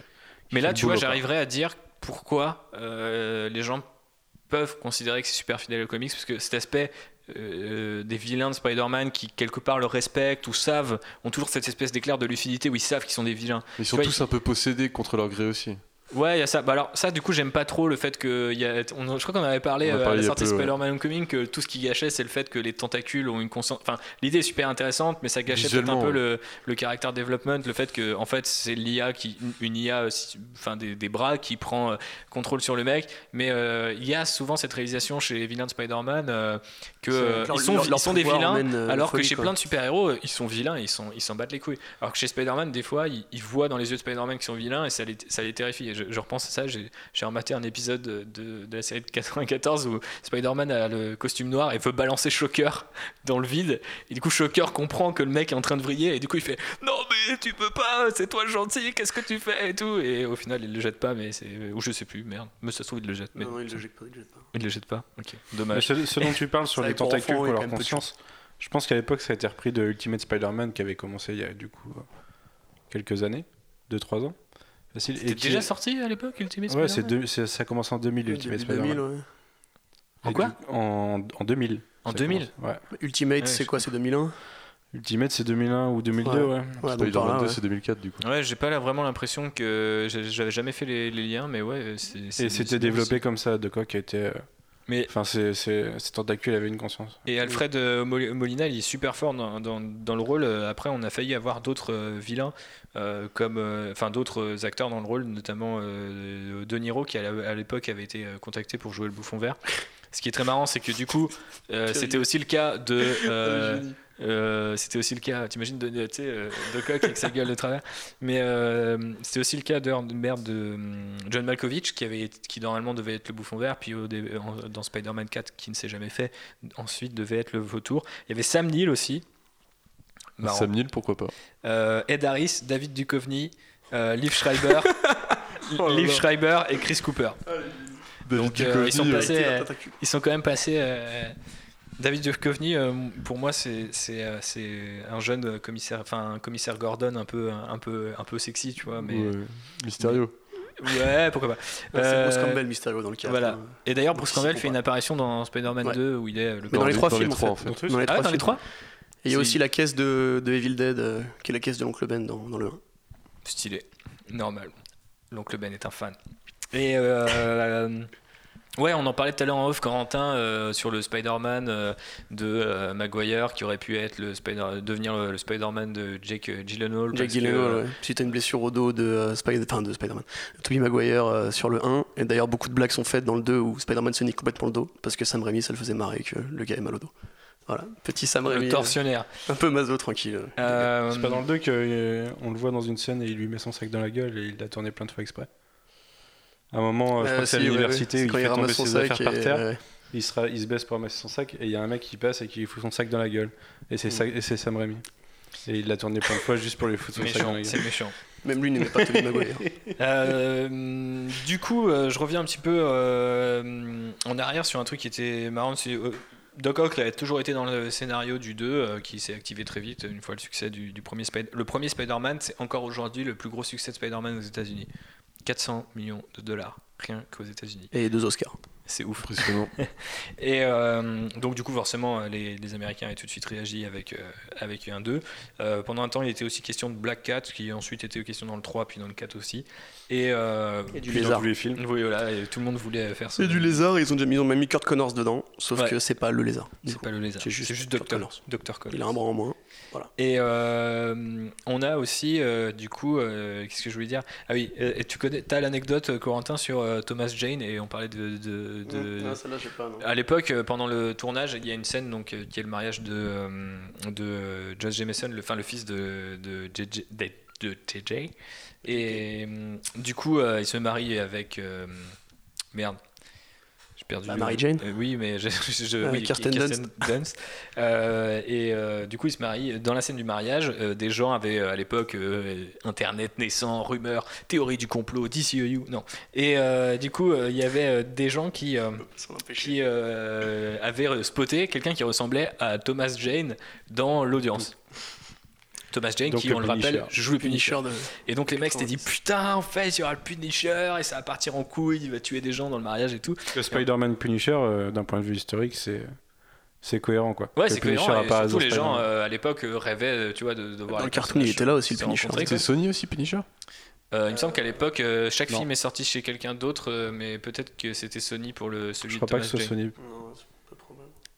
Mais là, tu vois, boulot, quoi. j'arriverai à dire pourquoi euh, les gens peuvent considérer que c'est super fidèle au comics, parce que cet aspect euh, des vilains de Spider-Man qui, quelque part, le respectent ou savent, ont toujours cette espèce d'éclair de lucidité où ils savent qu'ils sont des vilains. Ils sont vois, tous un peu possédés contre leur gré aussi. Ouais, il y a ça. Bah alors, ça, du coup, j'aime pas trop le fait que. Y a, on- je crois qu'on avait parlé On euh, à la sortie de ouais. Spider-Man Homecoming que tout ce qui gâchait, c'est le fait que les tentacules ont une conscience. Enfin, l'idée est super intéressante, mais ça gâchait peut-être un peu ouais. le, le character development, le fait que, en fait, c'est l'IA qui. Une IA, euh, enfin, des, des bras qui prend euh, contrôle sur le mec. Mais euh, il y a souvent cette réalisation chez les vilains de Spider-Man euh, que ils sont, leur- ils leur sont des vilains, alors que chez quoi. plein de super-héros, ils sont vilains, ils s'en ils battent les couilles. Alors que chez Spider-Man, des fois, ils, ils voient dans les yeux de Spider-Man qu'ils sont vilains et ça les, ça les terrifie. Et je, je repense à ça, j'ai rematé un épisode de, de- de la série de 94 où Spider-Man a le costume noir et veut balancer Shocker dans le vide. Et du coup, Shocker comprend que le mec est en train de vriller et du coup, il fait Non, mais tu peux pas, c'est toi le gentil, qu'est-ce que tu fais et tout? Et au final, il le jette pas, mais c'est. Ou je sais plus, merde. Mais ça se trouve, il le jette. Mais Non, non, il le jette pas, il le jette pas. il le jette pas. Ok, Mais dommage. ce, ce dont tu parles sur les pour tentacules a leur conscience, je pense qu'à l'époque ça a été repris de Ultimate Spider-Man qui avait commencé il y a du coup quelques années, 2-3 ans. Facile. C'était déjà est- sorti à l'époque, Ultimate Ouais, c'est Spider-Man deux- c'est- ça commence en 2000 Ultimate Début Spider-Man. 2000, ouais. En quoi en, en 2000. En ça 2000? commence. Ouais. Ultimate, Ouais, c'est quoi C'est 2001 Ultimate c'est 2001 ou 2002, ouais. Ouais, Spider-Man là, 2, ouais. c'est 2004 du coup. Ouais, j'ai pas là vraiment l'impression que j'avais jamais fait les, les liens, mais ouais, Et c'était développé comme ça, de quoi qui était. euh, Mais Enfin, c'est, c'est, ces tentacules avaient une conscience. et Alfred euh, Mol- Molina, il est super fort dans, dans, dans le rôle. Euh, Après, on a failli avoir d'autres euh, vilains, euh, comme, euh, enfin d'autres acteurs dans le rôle, notamment euh, De Niro, qui à l'époque avait été contacté pour jouer le Bouffon Vert. Ce qui est très marrant, c'est que du coup, euh, (laughs) c'était aussi le cas de. (laughs) euh, c'était aussi le cas, t'imagines de, tu sais, euh, de Coq avec sa gueule de travers. Mais euh, c'était aussi le cas de, de merde de hum, John Malkovich qui avait, qui normalement devait être le bouffon vert, puis au dans Spider-Man 4 qui ne s'est jamais fait, ensuite devait être le vautour. Il y avait Sam Neill aussi. Marrant. Sam Neill, pourquoi pas Euh, Ed Harris, David Duchovny, Liv Schreiber, (laughs) Oh Liv. Schreiber et Chris Cooper. David Donc, ils sont passés, ils sont quand même passés. David Duchovny, euh, pour moi, c'est euh, c'est un jeune commissaire, enfin un commissaire Gordon un peu un peu un peu sexy, tu vois. Mais Ouais. Mysterio. ouais, pourquoi pas. Ouais, C'est Bruce Euh, Campbell Mysterio dans le cas. voilà. Et d'ailleurs, Bruce Campbell fait une apparition dans Spider-Man Ouais. 2 où il est le. Mais dans les les- trois films, en en fait. Dans les Ah trois dans les trois. Et il y a aussi la caisse de, de Evil Dead, euh, qui est la caisse de l'oncle Ben dans, dans le 1. Stylé, normal. L'oncle Ben est un fan. Et euh, ouais, on en parlait tout à l'heure en off, Corentin, euh, sur le Spider-Man euh, de euh, Maguire qui aurait pu être le Spider, devenir le, le Spider-Man de Jake euh, Gyllenhaal. Que, Gyllenhaal, euh. Si t'as une blessure au dos de, euh, Spider- enfin, de Spider-Man, Tobey Maguire euh, sur le 1, et d'ailleurs beaucoup de blagues sont faites dans le 2 où Spider-Man se nique complètement le dos, parce que Sam Raimi ça le faisait marrer que le gars ait mal au dos. Voilà, petit Sam Raimi, le torsionnaire. euh, un peu maso tranquille. Euh, C'est pas dans le 2 qu'on le voit dans une scène et il lui met son sac dans la gueule et il l'a tourné plein de fois exprès. À un moment, euh, je Euh, crois que c'est à ouais, l'université ouais. C'est il il fait tomber ramasse son ses sac affaires par terre. ouais. Il, sera, il se baisse pour ramasser son sac et il y a un mec qui passe et qui lui fout son sac dans la gueule. Et c'est, c'est Sam Raimi. Et il l'a tourné plein de fois juste pour lui foutre son sac dans la c'est gueule. méchant. Même lui n'aimait pas Tobey Maguire. (laughs) Euh, du coup, euh, je reviens un petit peu euh, en arrière sur un truc qui était marrant. c'est, euh, Doc Ock a toujours été dans le scénario du 2 euh, qui s'est activé très vite une fois le succès du, du premier Spider Le premier Spider-Man, c'est encore aujourd'hui le plus gros succès de Spider-Man aux États-Unis. 400 millions de dollars, rien qu'aux États-Unis. Et deux Oscars. C'est ouf. Impressionnant. (laughs) Et euh, donc, du coup, forcément, les, les Américains avaient tout de suite réagi avec, euh, avec un 2. Euh, pendant un temps, il était aussi question de Black Cat, qui ensuite était question dans le 3, puis dans le 4 aussi. Et, euh, Et du Dans lézard. tous les films. Oui, voilà, et tout le monde voulait faire ça. C'est du lézard, ils ont, déjà, ils ont même mis Kurt Connors dedans, sauf Ouais. que c'est pas le lézard. C'est pas le lézard. C'est juste juste Dr. Doctor, Connors. Dr. Connors. Il a un bras en moins. Et euh, on a aussi, euh, du coup, euh, qu'est-ce que je voulais dire? Ah oui, euh, et tu connais, as l'anecdote, euh, Corentin, sur euh, Thomas Jane, et on parlait de. de- de- Ah, pas, non. À l'époque, euh, pendant le tournage, il y a une scène donc, euh, qui est le mariage de, euh, de Josh Jameson, le, enfin, le fils de, de, JJ de, de TJ. Et du coup, il se marie avec. merde. Perdu. Bah, Mary Jane Euh, oui, mais je, (laughs) je- je- Ah, oui, Kirsten Dunst. Euh, et euh, du coup, il se marie. Dans la scène du mariage, euh, des gens avaient euh, à l'époque euh, Internet naissant, rumeurs, théorie du complot, DCEU. Non. Et euh, du coup, euh, il y avait euh, des gens qui. euh, m'empêche. qui euh, avait spoté quelqu'un qui ressemblait à Thomas Jane dans l'audience. Thomas Jane, Donc qui, le on le rappelle, Punisher. je joue le Punisher. De. Et donc les mecs s'étaient dit 90. putain, en fait, il y aura le Punisher et ça va partir en couille, il va tuer des gens dans le mariage et tout. Le Spider-Man Punisher, euh, d'un point de vue historique, c'est c'est cohérent quoi. Ouais, c'est cohérent. Et surtout, les gens euh, à l'époque euh, rêvaient, tu vois, de, de voir Dans le cartoon, il était là aussi, le Punisher. quoi. Sony aussi, Punisher Euh, il me semble qu'à l'époque, euh, chaque Non. film est sorti chez quelqu'un d'autre, mais peut-être que c'était Sony pour le celui Je crois de pas Thomas que ce soit. Sony. Non.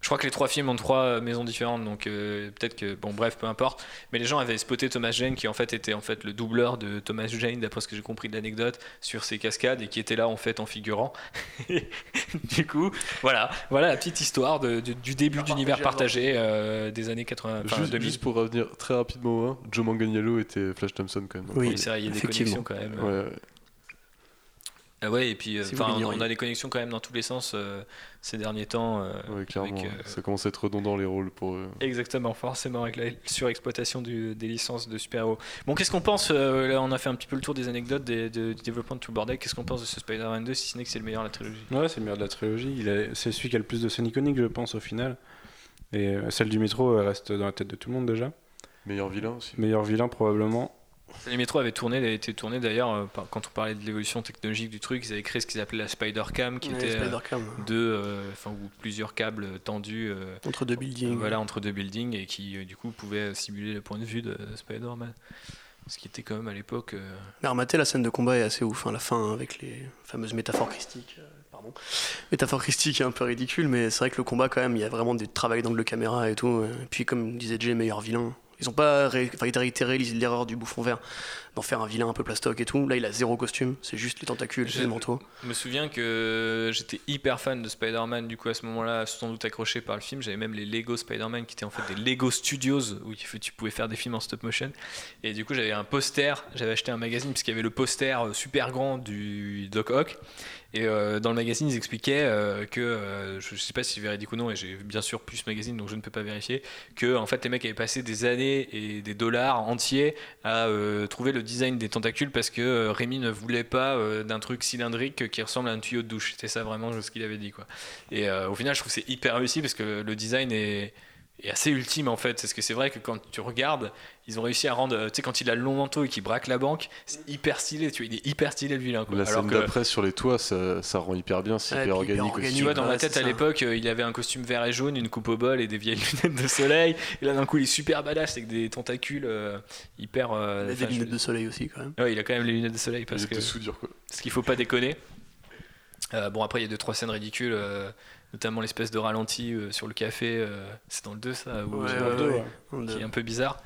Je crois que les trois films ont trois euh, maisons différentes, donc euh, peut-être que bon bref, peu importe. Mais les gens avaient spoté Thomas Jane qui en fait était en fait le doubleur de Thomas Jane d'après ce que j'ai compris de l'anecdote sur ses cascades et qui était là en fait en figurant. (laughs) du coup, voilà, voilà la petite histoire de- du, du début d'univers partagé euh, des années 80, enfin juste, 2000. juste pour revenir très rapidement, hein, Joe Manganiello était Flash Thompson quand même. Oui. C'est vrai, il y a des effectivement. connexions quand même. Ouais, ouais. Ah ouais, et puis euh, Si on, a des connexions quand même dans tous les sens euh, ces derniers temps. euh, Ouais, clairement. avec, euh, Ça commence à être redondant les rôles pour eux. Exactement, forcément, avec la surexploitation du- des licences de super-héros. Bon, qu'est-ce qu'on pense euh, Là, on a fait un petit peu le tour des anecdotes des- de- du développement de tout le bordel. Qu'est-ce qu'on pense de ce Spider-Man 2, si ce n'est que c'est le meilleur de la trilogie? Ouais, c'est le meilleur de la trilogie. Il a- C'est celui qui a le plus de scènes iconiques, je pense, au final. Et euh, celle du métro elle reste dans la tête de tout le monde déjà. Meilleur vilain aussi. Meilleur vilain, probablement. Les métros avaient tourné, avait été tourné d'ailleurs, euh, quand on parlait de l'évolution technologique du truc, ils avaient créé ce qu'ils appelaient la Spider-Cam, qui Ouais, était euh, deux, euh, enfin, ou plusieurs câbles tendus entre deux buildings. voilà, entre deux buildings et qui, du coup, pouvaient simuler le point de vue de Spider-Man. Ce qui était quand même à l'époque. euh, Mais remater la scène de combat est assez ouf. hein, la fin avec les fameuses métaphores christiques. euh, pardon. Métaphore christique est un peu ridicule, mais c'est vrai que le combat, quand même, il y a vraiment des travail d'angle de caméra et tout. Et puis, comme disait Jay, meilleur vilain. Ils ont pas ré- enfin, réitéré l'erreur du bouffon vert d'en faire un vilain un peu plastoc et tout. Là, il a zéro costume, c'est juste les tentacules, c'est le manteau. Je me souviens que j'étais hyper fan de Spider-Man, du coup à ce moment-là, sans doute accroché par le film. J'avais même les Lego Spider-Man qui étaient en fait des Lego Studios où tu pouvais faire des films en stop motion. Et du coup, j'avais un poster, j'avais acheté un magazine puisqu'il y avait le poster euh, super grand du Doc Ock. Et euh, dans le magazine, ils expliquaient euh, que, euh, je sais pas si c'est véridique ou non, et j'ai bien sûr plus ce magazine donc je ne peux pas vérifier, que en fait les mecs avaient passé des années et des dollars entiers à trouver le design des tentacules parce que Rémi ne voulait pas d'un truc cylindrique qui ressemble à un tuyau de douche. C'était ça vraiment ce qu'il avait dit. Quoi. Et au final, je trouve que c'est hyper réussi parce que le design est, est assez ultime en fait. Parce que c'est vrai que quand tu regardes, ils ont réussi à rendre. euh, Tu sais, quand il a le long manteau et qu'il braque la banque, c'est hyper stylé. Tu vois, il est hyper stylé le vilain. Quoi. La Alors scène que- d'après sur les toits, ça, ça rend hyper bien, c'est Ouais, hyper hyper organique aussi. organique. tu vois, dans Ouais, ma tête à l'époque, euh, il avait un costume vert et jaune, une coupe au bol et des vieilles (laughs) lunettes de soleil. Et là, d'un coup, il est super badass avec des tentacules euh, hyper. euh, Il a des lunettes je- de soleil aussi, quand même. Ouais, il a quand même les lunettes de soleil Il parce que était soudure quoi. parce qu'il faut pas déconner. Euh, bon après il y a deux trois scènes ridicules, euh, notamment l'espèce de ralenti euh, sur le café. euh, c'est dans le 2 ça, ou Ouais, c'est ouais, dans le deux, ouais. ouais, qui est un peu bizarre.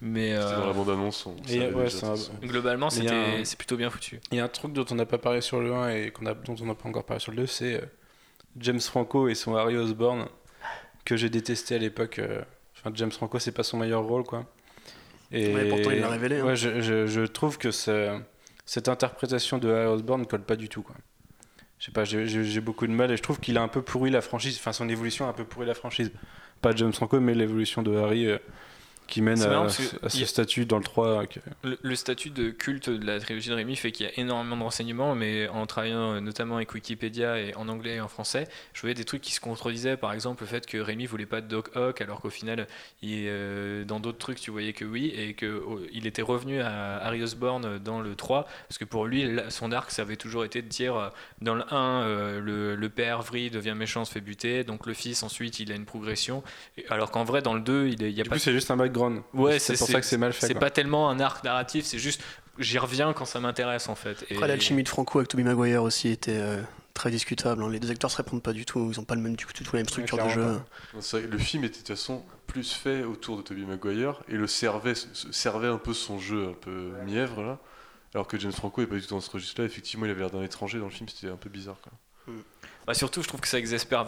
Mais C'était dans la euh, bande-annonce. on Et, ouais, un- globalement un- c'est plutôt bien foutu. Il y a un truc dont on n'a pas parlé sur le 1 et a, dont on n'a pas encore parlé sur le 2, c'est euh, James Franco et son Harry Osborn que j'ai détesté à l'époque. euh, Enfin, James Franco, c'est pas son meilleur rôle, quoi. Et Ouais, pourtant, il l'a révélé, hein. Ouais, je, je- je trouve que ce- cette interprétation de Harry Osborn ne colle pas du tout, quoi. Je sais pas, j'ai- beaucoup de mal et je trouve qu'il a un peu pourri la franchise. Enfin, son évolution a un peu pourri la franchise. Pas James Franco, mais l'évolution de Harry. euh, qui mène à, ce statut dans le 3. euh, Le, le statut de culte de la trilogie de Rémi fait qu'il y a énormément de renseignements, mais en travaillant euh, notamment avec Wikipédia et en anglais et en français, je voyais des trucs qui se contredisaient. Par exemple, le fait que Rémi voulait pas de Doc Ock, alors qu'au final, il, euh, dans d'autres trucs, tu voyais que oui, et qu'il était revenu à Harry Osborn dans le 3, parce que pour lui, son arc, ça avait toujours été de dire dans le 1, euh, le, le père vrille devient méchant, se fait buter, donc le fils, ensuite, il a une progression, alors qu'en vrai, dans le 2, il n'y a Du pas c'est juste un background. Ouais, c'est pour ça que c'est mal fait. c'est pas tellement un arc narratif, c'est juste j'y reviens quand ça m'intéresse en fait. Et- Après, l'alchimie de Franco avec Tobey Maguire aussi était euh, très discutable. hein. Les deux acteurs se répondent pas du tout. Ils ont pas le même, du tout, la même structure de jeu. vrai le film était de toute façon plus fait autour de Tobey Maguire et le servait, se- servait un peu son jeu un peu mièvre là. Alors que James Franco est pas du tout dans ce registre-là. Effectivement, il avait l'air d'un étranger dans le film, c'était un peu bizarre. Quoi. Bah, surtout, je trouve que ça exagère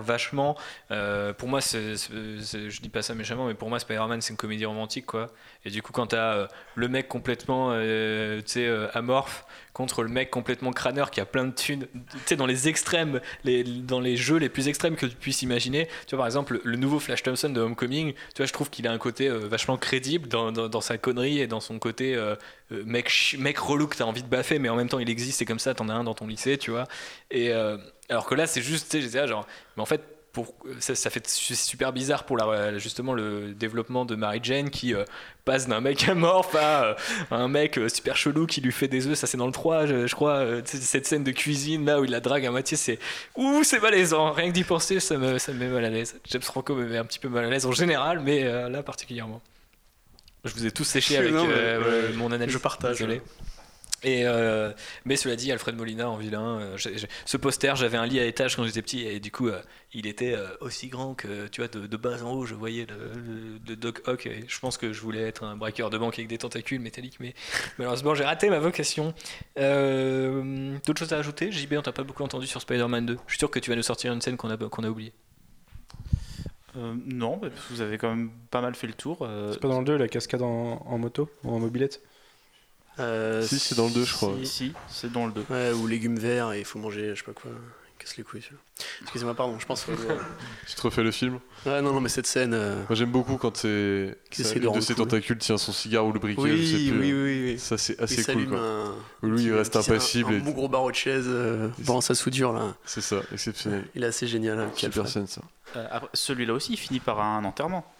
vachement. Euh, pour moi, c'est- c'est- je dis pas ça méchamment, mais pour moi, Spider-Man, c'est une comédie romantique, quoi. Et du coup, quand t'as euh, le mec complètement, euh, euh, amorphe contre le mec complètement crâneur qui a plein de thunes, tu sais, dans les extrêmes, les, dans les jeux les plus extrêmes que tu puisses imaginer. Tu vois, par exemple, le nouveau Flash Thompson de Homecoming, tu vois, je trouve qu'il a un côté euh, vachement crédible dans, dans- sa connerie et dans son côté euh, euh, mec, mec relou que t'as envie de baffer, mais en même temps, il existe, c'est comme ça, t'en as un dans ton lycée, tu vois. Et alors que là, c'est juste, tu sais, j'étais là, genre, mais en fait, pour, ça, ça fait super bizarre pour la, justement le développement de Mary Jane qui euh, passe d'un mec amorphe à euh, un mec euh, super chelou qui lui fait des œufs. Ça, c'est dans le 3, je, je crois. euh, cette scène de cuisine là où il la drague à moitié, c'est ouh, c'est malaisant. Rien que d'y penser, ça me, ça me met mal à l'aise. James Franco me met un petit peu mal à l'aise en général, mais là particulièrement. Je vous ai tous séché (laughs) avec Non, mais, mon analyse. je partage. Désolé. Et euh, mais cela dit, Alfred Molina en vilain, euh, j'ai- j'ai- ce poster, j'avais un lit à étage quand j'étais petit et du coup, euh, il était euh, aussi grand que tu vois de, de bas en haut, je voyais le, le- le Doc Ock. Et je pense que je voulais être un braqueur de banque avec des tentacules métalliques, mais malheureusement, j'ai raté ma vocation. Euh, D'autres choses à ajouter? JB, on t'a pas beaucoup entendu sur Spider-Man 2. Je suis sûr que tu vas nous sortir une scène qu'on a qu'on a oubliée. Euh, non, parce que vous avez quand même pas mal fait le tour. euh, C'est pas dans le 2 la cascade en, en moto ou en mobilette? Euh, Si, c'est dans le 2, je crois. si, si, c'est dans le 2. Ouais, ou légumes verts et il faut manger, je sais pas quoi. Casse les couilles, celui-là. Excusez-moi, pardon, je pense. que- Tu te refais le film ouais, non, non, mais cette scène. euh, Moi j'aime beaucoup quand c'est. Essaie de de ses cool. tentacules tient son cigare ou le briquet, je sais Oui, plus. oui, oui, oui. Ça c'est Il assez cool s'allume quoi. un. Lui il reste un impassible. Un, et- un bon gros barreau de chaise euh, pendant sa soudure, là. C'est ça, exceptionnel. Il est assez génial, hein, Super scène ça. Euh, Celui-là aussi, il finit par un enterrement.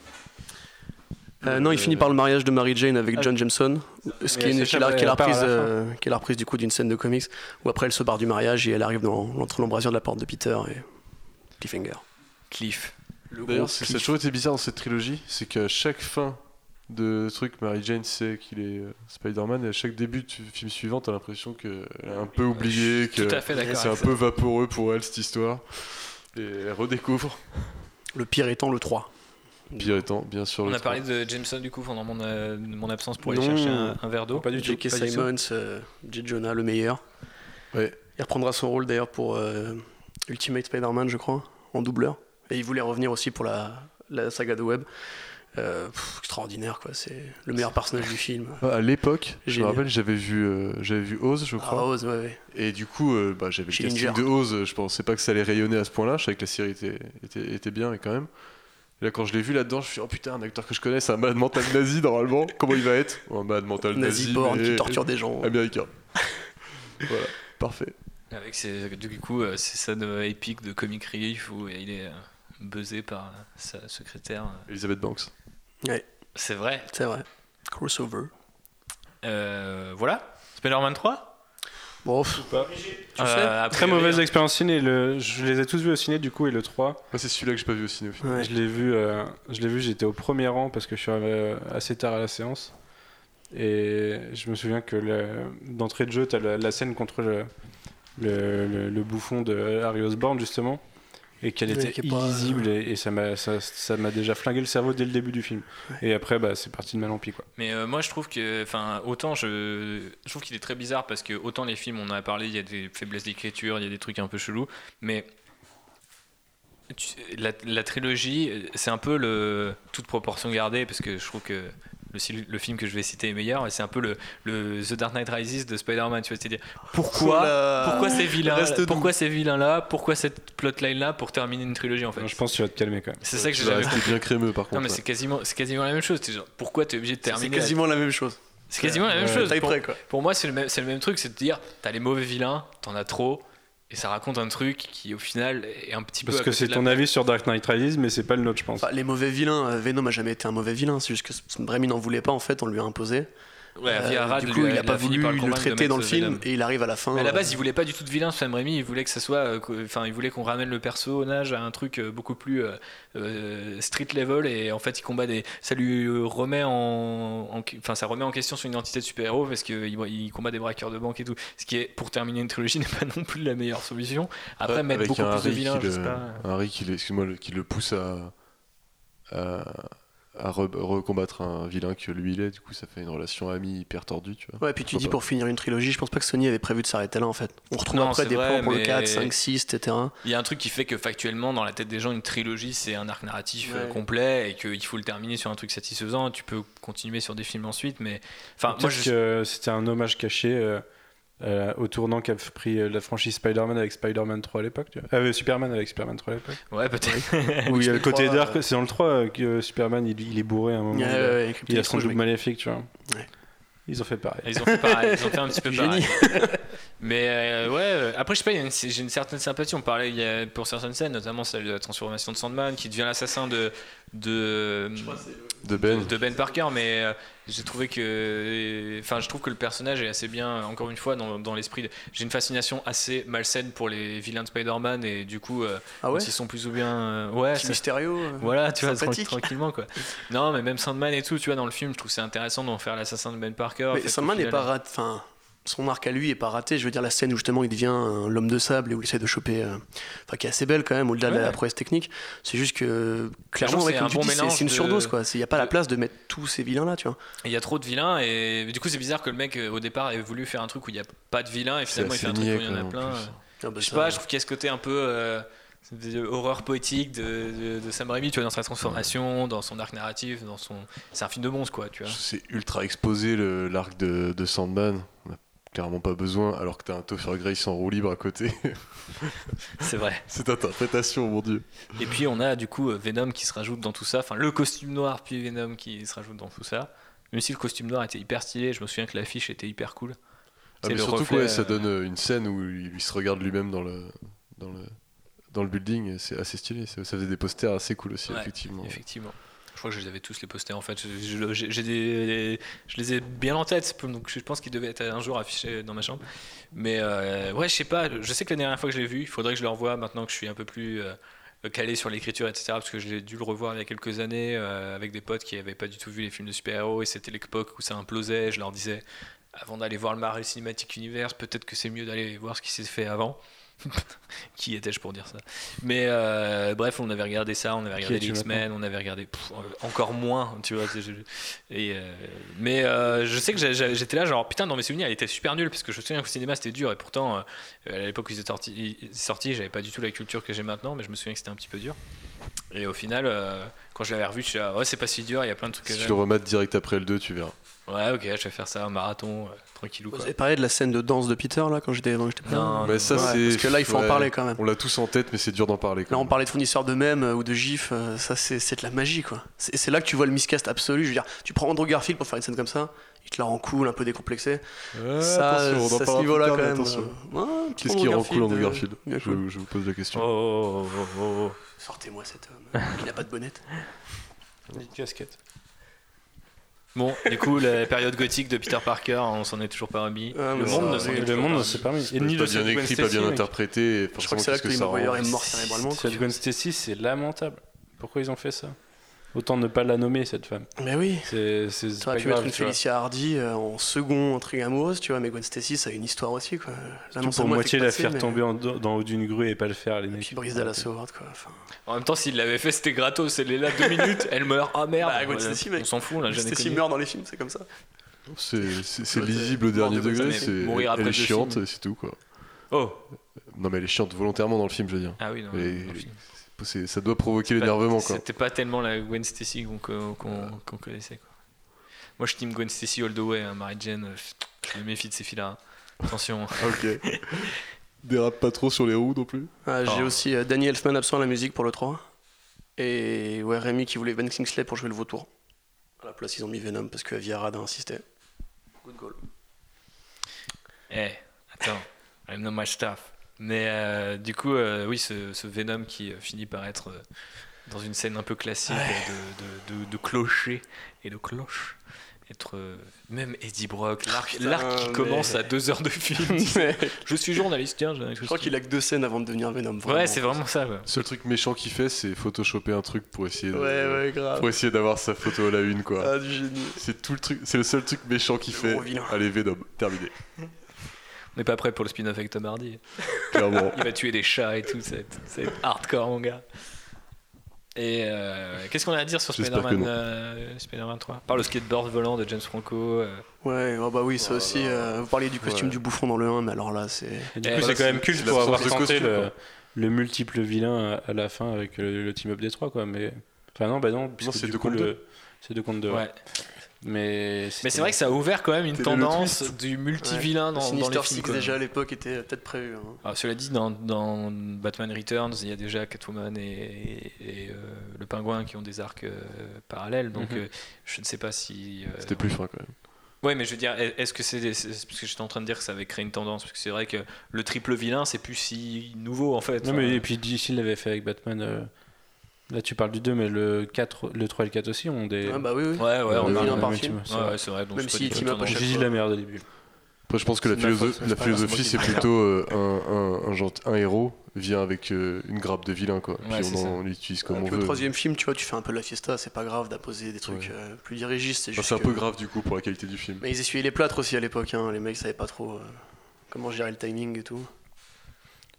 Euh, non, il finit par le mariage de Mary Jane avec Ah. John Jameson, ce qui est, qui la, qui est reprise, la fin. euh, qui est la reprise du coup d'une scène de comics où après elle se barre du mariage et elle arrive dans entre l'embrasure de la porte de Peter et Cliffhanger. Cliff. D'ailleurs, c'est- ça toujours été bizarre dans cette trilogie, c'est qu'à chaque fin de truc, Mary Jane sait qu'il est euh, Spider-Man, et à chaque début de film suivant, t'as l'impression qu'elle a un peu oublié, que c'est un peu vaporeux pour elle cette histoire. Et elle redécouvre. Le pire étant le 3. Pire étant, bien sûr. On a parlé de Jameson du coup pendant mon, euh, mon absence pour aller Non. chercher un, un verre d'eau. Pas du tout. J.K. Simmons, euh, J. Jonah, le meilleur. Ouais. Il reprendra son rôle d'ailleurs pour euh, Ultimate Spider-Man, je crois, en doubleur. Et il voulait revenir aussi pour la, la saga de Web. Euh, pff, extraordinaire, quoi. C'est le meilleur personnage du film. Ah, À l'époque, je me rappelle, j'avais vu, euh, j'avais vu Oz, je Ah, crois. Oz, ouais, ouais. Et du coup, euh, bah, j'avais le casting de Oz, je pensais pas que ça allait rayonner à ce point-là, je savais que la série était, était, était bien, mais quand même. Et là, quand je l'ai vu là-dedans, je me suis dit, oh putain, un acteur que je connais, c'est un malade mental nazi normalement. Comment il va être? Un malade mental nazi, Nazi born mais qui torture des gens. américain. voilà, parfait. Avec ses, du coup, euh, ces scènes euh, épiques de comic relief où il est euh, buzzé par euh, sa secrétaire. Elizabeth Banks. C'est vrai? C'est vrai. Crossover. Euh, voilà. Spider-Man 3 Bon, pff, Euh, a Très mauvaise expérience ciné. Le, je les ai tous vus au ciné du coup et le 3. Moi, c'est celui-là que j'ai pas vu au ciné au final. ouais. Je l'ai vu, euh, je l'ai vu, j'étais au premier rang parce que je suis arrivé euh, assez tard à la séance. Et je me souviens que le- d'entrée de jeu, tu as la, la scène contre le, le, le- le bouffon de Harry Osborn justement. Et qu'elle était pas- illisible et, et ça m'a ça, ça m'a déjà flingué le cerveau dès le début du film. Et après, bah, c'est parti de mal en pis quoi. Mais euh, moi je trouve que, enfin, autant je, je trouve qu'il est très bizarre parce que autant les films, on en a parlé, il y a des faiblesses d'écriture, il y a des trucs un peu chelous, mais tu- la, la trilogie, c'est un peu le toute proportion gardée parce que je trouve que le, film que je vais citer est meilleur, et c'est un peu le, le The Dark Knight Rises de Spider-Man. Tu vois, c'est-à-dire pourquoi, Oula. pourquoi ces vilains, pourquoi ces vilains là, pourquoi cette plotline là pour terminer une trilogie en fait. Je pense que tu vas te calmer quand même. C'est ça que j'ai jamais rester bien crémeux par contre. Non mais c'est quasiment, c'est quasiment la même chose. T'es genre, pourquoi t'es obligé de C'est terminer quasiment la même chose. C'est quasiment la même Ouais. chose. Pour, près, quoi. pour moi, c'est le, même, c'est le même truc, c'est de dire, t'as les mauvais vilains, t'en as trop, et ça raconte un truc qui, au final, est un petit peu. Parce que c'est ton avis sur Dark Knight Rises, mais c'est pas le nôtre, je pense. Enfin, les mauvais vilains, euh, Venom a jamais été un mauvais vilain, c'est juste que Raimi n'en voulait pas en fait, on lui a imposé. Ouais, Euh, du lui coup, il a- a pas fini voulu par le traiter dans le film Venom. et il arrive à la fin. Mais à la euh, base, il voulait pas du tout de vilain, Sam Raimi. Il voulait que ça soit, euh, enfin, il voulait qu'on ramène le personnage à un truc euh, beaucoup plus euh, euh, street level. Et en fait, il combat des, ça lui euh, remet en, en- enfin, ça remet en question son identité de super-héros parce qu'il il combat des braqueurs de banque et tout. Ce qui est, pour terminer une trilogie, (laughs) n'est pas non plus la meilleure solution. Après, Ouais, mettre beaucoup plus de vilains, je le- sais pas. Un Harry qui le, excuse-moi, le- qui le pousse à, à, à re- recombattre un vilain que lui il est, du coup ça fait une relation amie hyper tordue, tu vois. Ouais, puis tu dis pas. pour finir une trilogie, je pense pas que Sony avait prévu de s'arrêter là en fait. On retrouve Non, après des vrai, plans pour le mais- 4, 5, 6, etc. Il y a un truc qui fait que factuellement, dans la tête des gens, une trilogie, c'est un arc narratif euh, Ouais. complet et qu'il faut le terminer sur un truc satisfaisant. Tu peux continuer sur des films ensuite, mais enfin, moi, Peut-être je... que c'était un hommage caché euh, euh, au tournant qu'a pris euh, la franchise Spider-Man avec Spider-Man 3 à l'époque. tu vois. Ah, euh, Superman avec Superman 3 à l'époque. ouais, peut-être. Où il y a le côté 3, dark, euh, c'est dans le 3 euh, que Superman il, il est bourré à un moment. Ouais, il, ouais, a- ouais, il a Kryptonite son double maléfique, tu vois. Ouais. Ils ont fait pareil. Ils ont fait pareil, ils ont fait un petit peu (laughs) pareil. Mais euh, ouais, euh, après, je sais pas, c'est- j'ai une certaine sympathie. On parlait il y a, pour certaines scènes, notamment celle de la transformation de Sandman, qui devient l'assassin de, de, De Ben. de Ben Parker, mais euh, j'ai trouvé que. Enfin, je trouve que le personnage est assez bien, encore une fois, dans, dans l'esprit. de- J'ai une fascination assez malsaine pour les vilains de Spider-Man, et du coup, euh, Ah ouais ils sont plus ou bien. euh, ouais, Mysterio. euh, voilà, tu vois, tranquillement quoi. Non, mais même Sandman et tout, tu vois, dans le film, je trouve que c'est intéressant d'en faire l'assassin de Ben Parker. Mais Fait Sandman n'est pas raté. Enfin, son arc à lui est pas raté. Je veux dire, la scène où justement il devient un- l'homme de sable et où il essaie de choper. euh, Enfin, qui est assez belle quand même, au-delà de Ouais. la prouesse technique. C'est juste que, clairement, c'est un bon c'est une de- surdose quoi. Il n'y a pas la de- place de mettre tous ces vilains là, tu vois. Il y a trop de vilains et du coup c'est bizarre que le mec euh, au départ ait voulu faire un truc où il n'y a pas de vilains et finalement il fait un truc où il y en a plein. Ah bah, Je sais ça- pas, je trouve qu'il y a ce côté un peu euh, de horreur poétique de, de, de Sam Raimi, tu vois, dans sa transformation, dans son arc narratif, dans son. C'est un film de monstre quoi, tu vois. C'est ultra exposé le- l'arc de, de Sandman. On n'a clairement pas besoin, alors que t'as un Topher Grace en roue libre à côté. (laughs) C'est vrai. Cette interprétation, mon dieu. Et puis on a du coup euh, Venom qui se rajoute dans tout ça, enfin le costume noir puis Venom qui se rajoute dans tout ça. Même si le costume noir était hyper stylé, je me souviens que l'affiche était hyper cool. Ah, mais surtout reflet, ça euh, donne euh, une scène où il, se regarde lui-même dans le, dans le, dans le building. C'est assez stylé. Ça, ça faisait des posters assez cool aussi, Ouais, effectivement. Effectivement. Je crois que je les avais tous les posters en fait. Je, j'ai des- je les ai bien en tête, donc je pense qu'ils devaient être un jour affichés dans ma chambre. Mais euh, ouais, je sais pas. Je sais que la dernière fois que je l'ai vu, il faudrait que je le revoie maintenant que je suis un peu plus euh, calé sur l'écriture, etc. Parce que j'ai dû le revoir il y a quelques années euh, avec des potes qui n'avaient pas du tout vu les films de super-héros et c'était l'époque où ça implosait. Je leur disais avant d'aller voir le Marvel Cinematic Universe, peut-être que c'est mieux d'aller voir ce qui s'est fait avant. (laughs) qui étais-je pour dire ça? Mais euh, bref, on avait regardé ça, on avait regardé les X-Men, on avait regardé pff, euh, encore moins, tu vois. et, euh, mais euh, je sais que j'étais là, genre putain, dans mes souvenirs, elle était super nulle parce que je me souviens qu'au cinéma c'était dur et pourtant, à l'époque où ils étaient sortis, j'avais pas du tout la culture que j'ai maintenant, mais je me souviens que c'était un petit peu dur. Et au final, quand je l'avais revu, je suis là, ouais, c'est pas si dur, il y a plein de trucs que Si tu j'aime. le remates direct après le 2, tu verras. Ouais, ok, je vais faire ça, un marathon, euh, tranquillou. Vous Quoi. avez parlé de la scène de danse de Peter là quand j'étais quand j'étais petit Non, Mais ça, Ouais, c'est. parce que là, il faut en ouais, parler quand même. On l'a tous en tête, mais c'est dur d'en parler. Là, on même. parlait de fournisseurs de mèmes euh, ou de gifs, euh, ça c'est c'est de la magie quoi. C'est c'est là que tu vois le miscast absolu. Je veux dire, tu prends Andrew Garfield pour faire une scène comme ça, il te la rend cool, un peu décomplexé. Ouais, ça, attention, on en ça, à ce plus niveau-là tard, quand mais même. attention. euh, ouais, un petit Qu'est-ce qui rend cool Andrew euh, Garfield? bien je, cool. je vous pose la question. Oh, oh, oh, oh, oh. Sortez-moi cet homme qui n'a pas de bonnette. Une casquette. Bon, du coup, la période gothique de Peter Parker, on s'en est toujours pas remis. Ah, le monde ça, ne s'en est Le monde pas ne remis. s'est pas mis. C'est Et ni pas bien écrit, pas bien interprété. Je crois que c'est là que que rend est mort cérébralement. Cette Gwen Stacy, c'est lamentable. Pourquoi ils ont fait ça? Autant ne pas la nommer, cette femme. Mais oui. C'est c'est- c'est Tu pas aurais pu grave, mettre une. Felicia Hardy euh, en second intrigue amoureuse, tu vois, mais Gwen Stacy, ça a une histoire aussi, quoi. Là, non pour moitié la passer, faire mais- tomber en dans haut d'une grue et pas le faire, les Et mecs. puis Brice Dallas Howard, quoi. Enfin, En même temps, s'il l'avait fait, c'était gratos. Elle est là deux minutes, elle meurt. Ah merde. Bah, Gwen Stacy, mec. on s'en fout, l'a jamais Stacy meurt dans les films, c'est comme ça. C'est c'est- c'est Ouais, lisible au dernier de degré. Gwen c'est- mourir après Elle est chiante, et c'est tout quoi. Oh. Non, mais elle est chiante volontairement dans le film, je veux dire. Ah oui, non. Ça doit provoquer Pas- l'énervement quoi. C'était pas tellement la Gwen Stacy qu'on connaissait. Quoi. Moi, je team Gwen Stacy all the way. Hein. Mary Jane, euh, je me méfie de ces filles-là. hein. Attention. Ah, (laughs) ok. Dérape pas trop sur les roues non plus. Ah, J'ai Oh. aussi euh, Danny Elfman absent à la musique pour le 3. Et ouais, Rémi qui voulait Ben Kingsley pour jouer le vautour. À la place, ils ont mis Venom parce que Avi Arad a insisté. Good goal. Eh, attends, I know my stuff. Mais euh, du coup, euh, oui, ce, ce Venom qui euh, finit par être euh, dans une scène un peu classique de, de, de- de clocher et de cloche. Être même Eddie Brock, l'arc qui mais- commence à deux heures de film. (laughs) je suis journaliste, tiens. Je crois qu'il a que deux scènes avant de devenir Venom. vraiment. Ouais, c'est vraiment ça. ouais. Seul truc méchant qu'il fait, c'est photoshopper un truc pour essayer de- Ouais, ouais, grave. pour essayer d'avoir sa photo à la une quoi. Ah, du génie. C'est tout le truc, c'est le seul truc méchant qu'il fait. Allez Venom, terminé. (laughs) On n'est pas prêt pour le spin-off avec Tom Hardy. (laughs) Clairement. Il va tuer des chats et tout, c'est c'est hardcore, mon gars. Et euh, qu'est-ce qu'on a à dire sur Spider-Man euh, Spider-Man 3 Par le skateboard volant de James Franco. euh, Ouais, oh bah oui, ça Oh aussi. euh, vous parliez du costume Ouais. du bouffon dans le 1, mais alors là, c'est. Et du Eh, coup, voilà, c'est quand même culte pour avoir de tenté costume, le, multiple vilain à, à la fin avec le, le team-up des trois, quoi. Mais... Enfin, non, bah non, puisque c'est du deux coup, contre le- C'est deux contre deux. ouais. Mais, Mais c'est vrai que ça a ouvert quand même une tendance du multi-vilain dans, dans Sinister les Six films. quoi. déjà à l'époque était peut-être prévu. hein. Alors, cela dit, dans, dans Batman Returns, il y a déjà Catwoman et, et, euh, le pingouin qui ont des arcs euh, parallèles. Donc, Mhm. euh, je ne sais pas si. euh, C'était plus fin quand même. Ouais, mais je veux dire, est-ce que c'est. Parce que j'étais en train de dire que ça avait créé une tendance. Parce que c'est vrai que le triple vilain, c'est plus si nouveau en fait. Non, Enfin, mais et puis DC l'avait fait avec Batman. Là, tu parles du 2, mais le, 4, le 3 et le 4 aussi ont des. Ah bah oui, oui. Ouais, ouais, Ouais, on le vilain de par film. c'est Ouais, vrai. ouais, c'est vrai. donc Même tout team up à chaque J'ai dit de la merde au début. Après, je pense que la, de philosophie, c'est plutôt euh, un, un, un, un héros vient avec euh, une grappe de vilain, quoi. Ouais, Puis on, l'utilise comme Et on puis veut. au troisième film, tu vois, tu fais un peu la fiesta, c'est pas grave d'apposer des trucs Ouais. euh, plus dirigistes. C'est c'est un que- peu grave du coup pour la qualité du film. Mais ils essuyaient les plâtres aussi à l'époque, hein. les mecs savaient pas trop euh, comment gérer le timing et tout.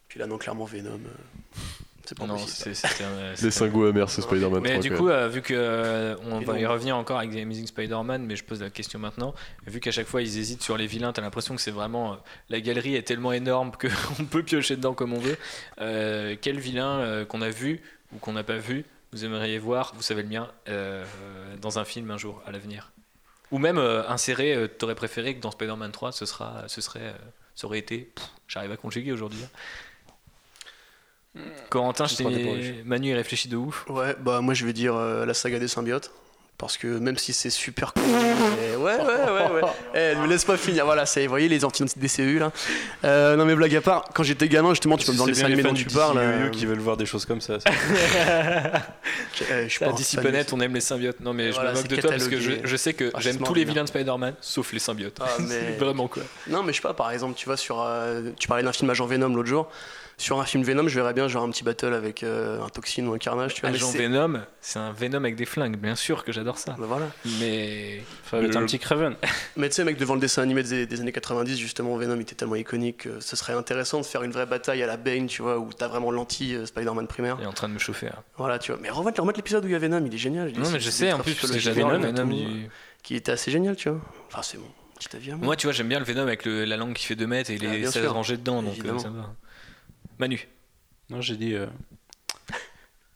Puis là, non, clairement, Venom, euh, c'est pas Non, possible. c'est- un- Les c'était un- singos amers, ce Spider-Man 3. Mais du coup, euh, vu que euh, on va y revenir encore avec The Amazing Spider-Man, mais je pose la question maintenant. Vu qu'à chaque fois ils hésitent sur les vilains, t'as l'impression que c'est vraiment euh, la galerie est tellement énorme qu'on (laughs) peut piocher dedans comme on veut. Euh, quel vilain euh, qu'on a vu ou qu'on n'a pas vu, vous aimeriez voir, vous savez le mien, euh, dans un film un jour à l'avenir? Ou même euh, inséré, euh, t'aurais préféré que dans Spider-Man 3, ce sera, ce serait, euh, ça aurait été. pff, J'arrive à conjuguer aujourd'hui. hein. Corentin, je t'ai- Manu il réfléchit de ouf. Ouais, bah moi je vais dire euh, la saga des symbiotes. Parce que même si c'est super cool. Ouais, ouais, ouais, ouais. Eh, ne me laisse pas finir. Voilà, c'est, vous voyez les anti-DCU là. Euh, non, mais blague à part, quand j'étais gamin, justement, tu peux me dans les animé fans dont du tu parles. DC euh, qui veulent voir des choses comme ça. (laughs) je suis À pas DC Planet, on aime les symbiotes. Non, mais Et je voilà, me moque de toi parce que je, je sais que Ah, j'aime tous les bien. vilains de Spider-Man, sauf les symbiotes. Ah, (laughs) mais- Vraiment quoi. Non, mais je sais pas, par exemple, tu vois, sur. euh, tu parlais d'un film Agent Venom l'autre jour. Sur un film Venom, je verrais bien genre un petit battle avec euh, un toxine ou un carnage, tu vois. mais Agent c'est- Venom, c'est un Venom avec des flingues, bien sûr que j'adore ça. Bah voilà. Mais. Faut mettre un Le- petit Craven. (laughs) Mais tu sais, mec, devant le dessin animé des, des années 90, justement, Venom était tellement iconique que ce serait intéressant de faire une vraie bataille à la Bane, tu vois, où t'as vraiment l'anti-Spider-Man primaire. Il est en train de me chauffer. hein. Voilà, tu vois. Mais remettre, remettre l'épisode où il y a Venom, il est génial. Il Non, est- mais je sais en plus, parce que j'adore Venom du. Qui était assez génial, tu vois. Enfin, c'est mon petit avis à moi. Moi, tu vois, j'aime bien le Venom avec le- la langue qui fait 2 mètres et Ah, les bien 16 sûr. rangées dedans, donc euh, ça va. Manu. Non, j'ai dit. euh,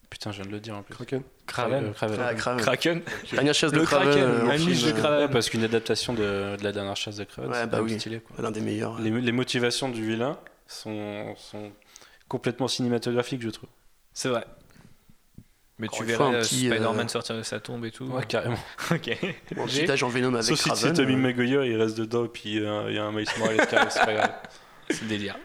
Putain, je viens de le dire en plus. Kraken Kraven. Euh, Craven. Ah, Kraven. Kraken. Dernière chasse de Le. Kraken, euh, en un film, niche de euh, Kraven. Ouais, parce qu'une adaptation de, de la dernière chasse de Craven, Ouais, c'est bah quand même oui. stylé. Quoi. L'un des meilleurs. Les, les motivations du vilain sont, sont complètement cinématographiques, je trouve. C'est vrai. Mais Encore tu une verrais fois, un euh, petit, Spider-Man euh, sortir de sa tombe et tout. Ouais, carrément. (laughs) ok. Bon, J'ai- petit agent Venom avec Sauf si Tommy euh, Maguire, il reste dedans et puis euh, il y a un Miles Morales qui arrive, c'est pas grave. (laughs) C'est le délire.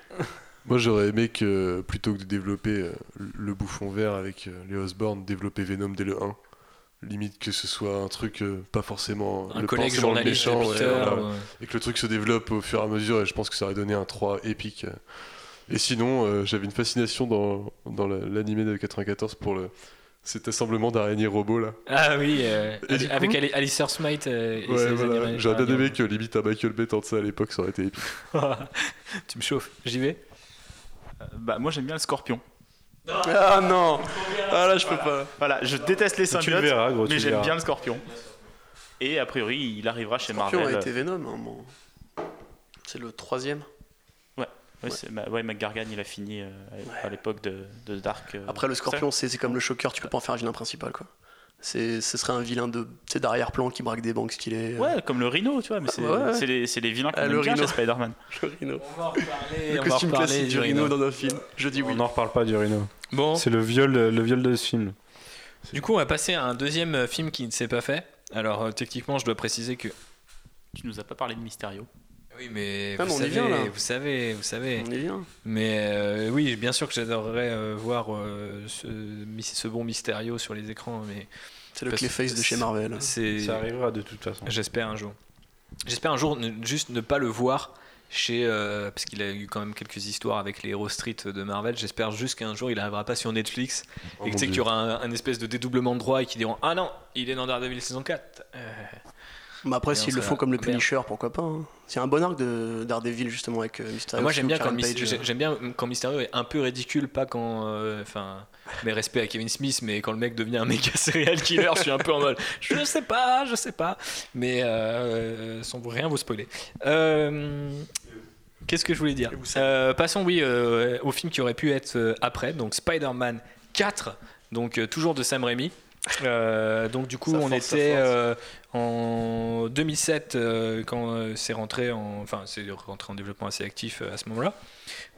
Moi j'aurais aimé que plutôt que de développer euh, le bouffon vert avec euh, les Osborne, développer Venom dès le 1. Limite que ce soit un truc euh, pas forcément Un le collègue journaliste méchant, ouais, Peter. voilà. ouais. et que le truc se développe au fur et à mesure et je pense que ça aurait donné un 3 épique. Et sinon, euh, j'avais une fascination dans, dans la- l'animé de 94 pour le, cet assemblement d'araignées robots là. Ah oui, euh, avec coup- Ali- Alistair Smite. et Ouais, voilà. J'aurais bien Ah, aimé que limite un Michael Bay tente ça à l'époque, ça aurait été épique. (laughs) tu me chauffes. J'y vais Bah, moi j'aime bien le scorpion. Ah non Ah là, je peux pas. Voilà, je déteste les Tu le symbiotes, verras, gros, mais j'aime verras. bien le scorpion. Et a priori, il arrivera chez Scorpion Marvel. a été Venom. hein, bon. C'est le troisième. Ouais, c'est- bah, ouais, McGargan, il a fini euh, à- à l'époque de, de Dark. euh, Après, le scorpion, c'est c'est comme le choker, tu peux pas en faire un vilain principal, quoi. C'est, ce serait un vilain de, c'est d'arrière-plan qui braque des banques stylées. Ouais, comme le Rhino, tu vois, mais c'est Ouais. c'est les, c'est les vilains qu'on Ah, aime le bien Rhino. chez Spider-Man. (laughs) Le Rhino. On va en reparler, Le on va costume reparler classique du Rhino dans un film. Je dis oui. On n'en reparle pas du Rhino. Bon, C'est le viol, le viol de ce film. du coup, on va passer à un deuxième euh, film qui ne s'est pas fait. Alors, euh, techniquement, je dois préciser que. Tu nous as pas parlé de Mysterio. Oui, mais Ah, vous, on y savez, vient, là. vous savez, vous savez. On est bien. Mais euh, oui, bien sûr que j'adorerais euh, voir euh, ce, ce bon Mysterio sur les écrans, mais C'est le Clayface de chez Marvel. Ça arrivera de toute façon. J'espère un jour. J'espère un jour ne- juste ne pas le voir chez. euh, parce qu'il a eu quand même quelques histoires avec les Hero Street de Marvel. J'espère juste qu'un jour il n'arrivera pas sur Netflix Oh et que tu sais qu'il y aura un, un espèce de dédoublement de droit et qu'ils diront Ah non, il est dans Daredevil saison 4. Euh, Mais après, s'ils le font comme le. Punisher, pourquoi pas hein. C'est un bon arc de Daredevil justement avec euh, Mysterio. moi j'aime bien, quand euh. j'aime bien quand Mysterio est un peu ridicule, pas quand. euh, Enfin, mes respects à Kevin Smith, mais quand le mec devient un méga (laughs) serial killer, je suis un peu en mode Je sais pas, je sais pas. Mais euh, sans vous- rien vous spoiler. Euh, Qu'est-ce que je voulais dire? Euh, Passons, oui, euh, au film qui aurait pu être euh, après, donc Spider-Man 4, donc euh, toujours de Sam Raimi. Euh, donc du coup, Ça on force, était euh, en 2007 euh, quand euh, c'est rentré en, enfin c'est rentré en développement assez actif euh, à ce moment-là.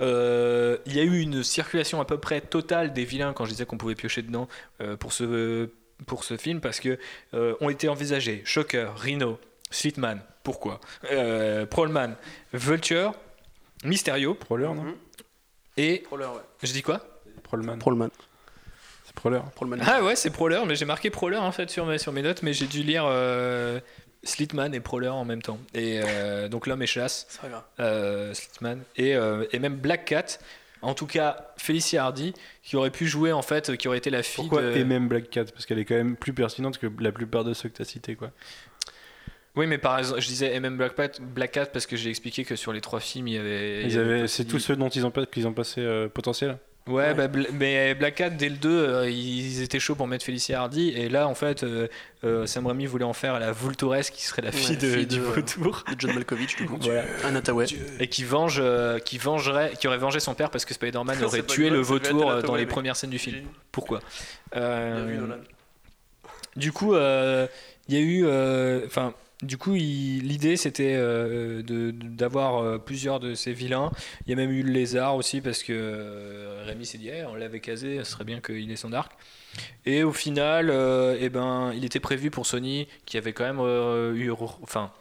Euh, il y a eu une circulation à peu près totale des vilains quand je disais qu'on pouvait piocher dedans euh, pour ce pour ce film parce que euh, ont été envisagés Shocker, Rhino, Slitman, pourquoi, euh, Prolman, Vulture, Mysterio Proler, non? Et Prowler, ouais. je dis quoi Prolman. Proler. Ah ouais, c'est Prowler, mais j'ai marqué Prowler en fait sur mes, sur mes notes, mais j'ai dû lire euh, Slitman et Prowler en même temps. Et euh, donc l'homme et chasse, euh, Slitman, et, euh, et même Black Cat. En tout cas, Felicia Hardy, qui aurait pu jouer en fait, qui aurait été la fille Pourquoi de. et même Black Cat? Parce qu'elle est quand même plus pertinente que la plupart de ceux que tu as cités. Quoi. Oui, mais par exemple, je disais même Black Cat, Black Cat parce que j'ai expliqué que sur les trois films, il y avait. il Ils y avait avaient, c'est tous ceux dont ils ont, pas- qu'ils ont passé euh, potentiel Ouais, Ouais. bah, mais Black Cat, dès le 2, euh, ils étaient chauds pour mettre Felicia Hardy. Et là, en fait, euh, euh, Sam Raimi voulait en faire la Vulturesse, qui serait la fille, Ouais, de, fille du de- vautour. De John Malkovich, du coup. (laughs) Voilà. Et qui, venge, euh, qui, vengerait, qui aurait vengé son père parce que Spider-Man (laughs) aurait tué le vautour euh, dans les premières scènes du film. Bien Pourquoi Euh. Du coup, euh, il y a eu. euh, Enfin. Du coup, l'idée c'était euh, d'avoir euh, plusieurs de ces vilains. Il y a même eu le lézard aussi parce que euh, Rémi s'est dit Eh, on l'avait casé, ce serait bien qu'il ait son arc. Et au final, eh ben, il était prévu pour Sony qui avait quand même eu. Enfin,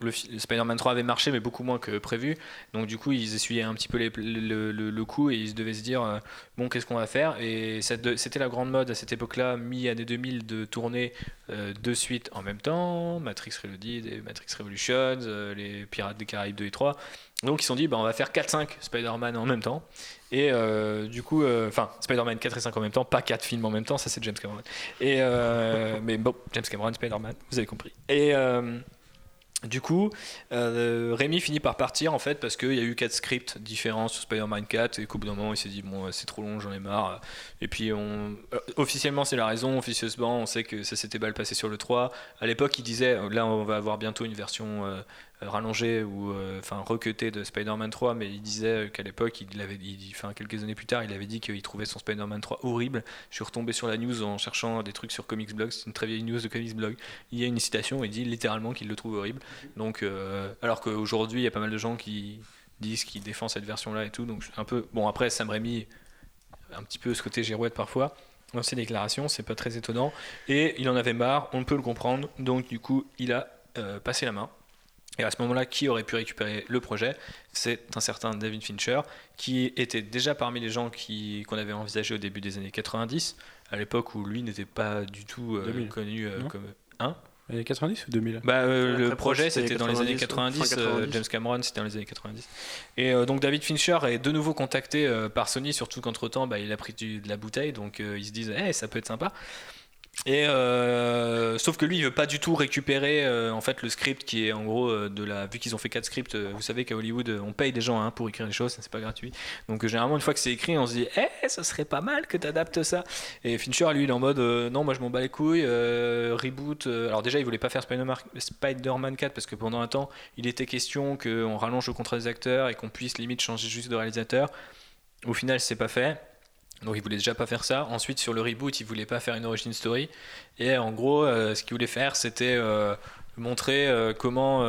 le, Spider-Man 3 avait marché, mais beaucoup moins que prévu. Donc, du coup, ils essuyaient un petit peu le, coup et ils devaient se dire euh, bon, qu'est-ce qu'on va faire? Et de- c'était la grande mode à cette époque-là, mi-année 2000, de tourner euh, deux suites en même temps Matrix Reloaded et Matrix Revolutions, euh, les Pirates des Caraïbes 2 et 3. Donc, ils se sont dit bah, on va faire 4-5 Spider-Man en même temps. Et euh, du coup, euh, enfin, Spider-Man 4 et 5 en même temps, pas 4 films en même temps, ça c'est James Cameron. Et, euh, (laughs) mais bon, James Cameron, Spider-Man, vous avez compris. Et. Euh, du coup, euh, Rémi finit par partir en fait parce qu'il y a eu quatre scripts différents sur Spider-Man 4 et qu'au bout d'un moment il s'est dit bon c'est trop long j'en ai marre. Et puis on euh, officiellement c'est la raison officieusement on sait que ça s'était mal passé sur le 3 à l'époque il disait euh, là on va avoir bientôt une version euh, rallongée ou euh, enfin de Spider-Man 3 mais il disait euh, qu'à l'époque il avait enfin quelques années plus tard il avait dit qu'il trouvait son Spider-Man 3 horrible je suis retombé sur la news en cherchant des trucs sur Comics Blog c'est une très vieille news de Comics Blog il y a une citation il dit littéralement qu'il le trouve horrible donc, euh, alors qu'aujourd'hui, il y a pas mal de gens qui disent qu'ils défendent cette version-là et tout. Donc, un peu. Bon, après, Sam Raimi, un petit peu ce côté girouette parfois. Dans ses déclarations, c'est pas très étonnant. Et il en avait marre, on peut le comprendre. Donc, du coup, il a euh, passé la main. Et à ce moment-là, qui aurait pu récupérer le projet? C'est un certain David Fincher, qui était déjà parmi les gens qui- qu'on avait envisagé au début des années 90, à l'époque où lui n'était pas du tout euh, 2000, connu euh, comme. Hein Les 90 ou 2000 bah, euh, le projet c'était dans les années 90, 90, fin euh, 90. James Cameron c'était dans les années 90. Et euh, donc David Fincher est de nouveau contacté euh, par Sony, surtout qu'entre temps bah, il a pris du- de la bouteille, donc euh, ils se disent Eh, ça peut être sympa. Et euh, sauf que lui il veut pas du tout récupérer euh, en fait le script qui est en gros euh, de la vu qu'ils ont fait quatre scripts vous savez qu'à Hollywood on paye des gens hein, pour écrire les choses c'est pas gratuit. Donc généralement une fois que c'est écrit on se dit eh ça serait pas mal que tu adaptes ça. Et Fincher lui il est en mode non moi je m'en bats les couilles reboot alors déjà il voulait pas faire Spider-Man Spider-Man 4 parce que pendant un temps il était question qu'on rallonge le contrat des acteurs et qu'on puisse limite changer juste de réalisateur. Au final c'est pas fait Donc il voulait déjà pas faire ça. Ensuite sur le reboot, il voulait pas faire une origin story. Et en gros, euh, ce qu'il voulait faire, c'était euh, montrer euh, comment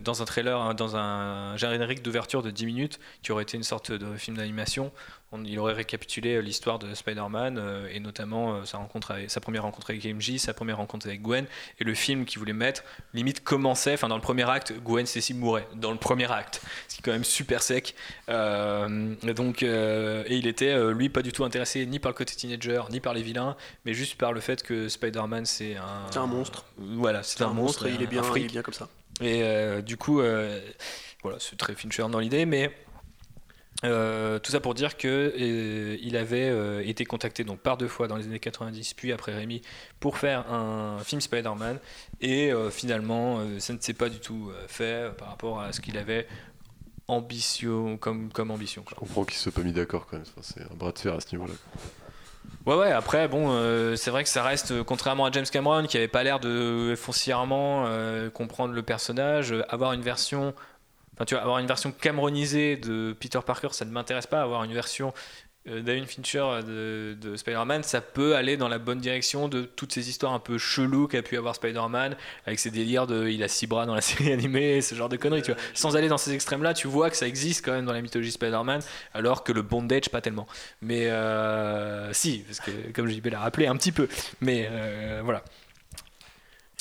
dans un trailer, hein, dans un générique d'ouverture de 10 minutes, qui aurait été une sorte de film d'animation, on- il aurait récapitulé euh, l'histoire de Spider-Man euh, et notamment euh, sa, rencontre avec- sa première rencontre avec MJ, sa première rencontre avec Gwen et le film qu'il voulait mettre limite commençait, enfin dans le premier acte, Gwen Stacy mourait dans le premier acte, ce qui est quand même super sec. Euh, et donc, euh, et il était lui pas du tout intéressé ni par le côté teenager, ni par les vilains, mais juste par le fait que Spider-Man c'est un, C'est un monstre. Voilà, c'est C'est un, monstre, et il est bien, il est bien comme ça. Et euh, du coup, voilà, c'est très Fincher dans l'idée, mais euh, tout ça pour dire que euh, avait euh, été contacté donc par deux fois dans les années 90, puis après Rémi, pour faire un film Spider-Man, et finalement, ça ne s'est pas du tout fait par rapport à ce qu'il avait ambition comme, comme ambition. quoi. Je comprends qu'ils se soient pas mis d'accord quand même. Enfin, c'est un bras de fer à ce niveau-là. Ouais, ouais, après, bon, c'est vrai que ça reste, contrairement à James Cameron, qui avait pas l'air de foncièrement comprendre le personnage, avoir une version. Enfin, tu vois, avoir une version Cameronisée de Peter Parker, ça ne m'intéresse pas. Avoir une version euh, David Fincher de, de Spider-Man, ça peut aller dans la bonne direction de toutes ces histoires un peu cheloues qu'a pu avoir Spider-Man, avec ses délires de il a six bras dans la (laughs) série animée, ce genre de conneries, tu vois. Sans aller dans ces extrêmes-là, tu vois que ça existe quand même dans la mythologie Spider-Man, alors que le bondage, pas tellement. Mais euh, si, parce que comme JB l'a rappelé, un petit peu. Mais euh, voilà.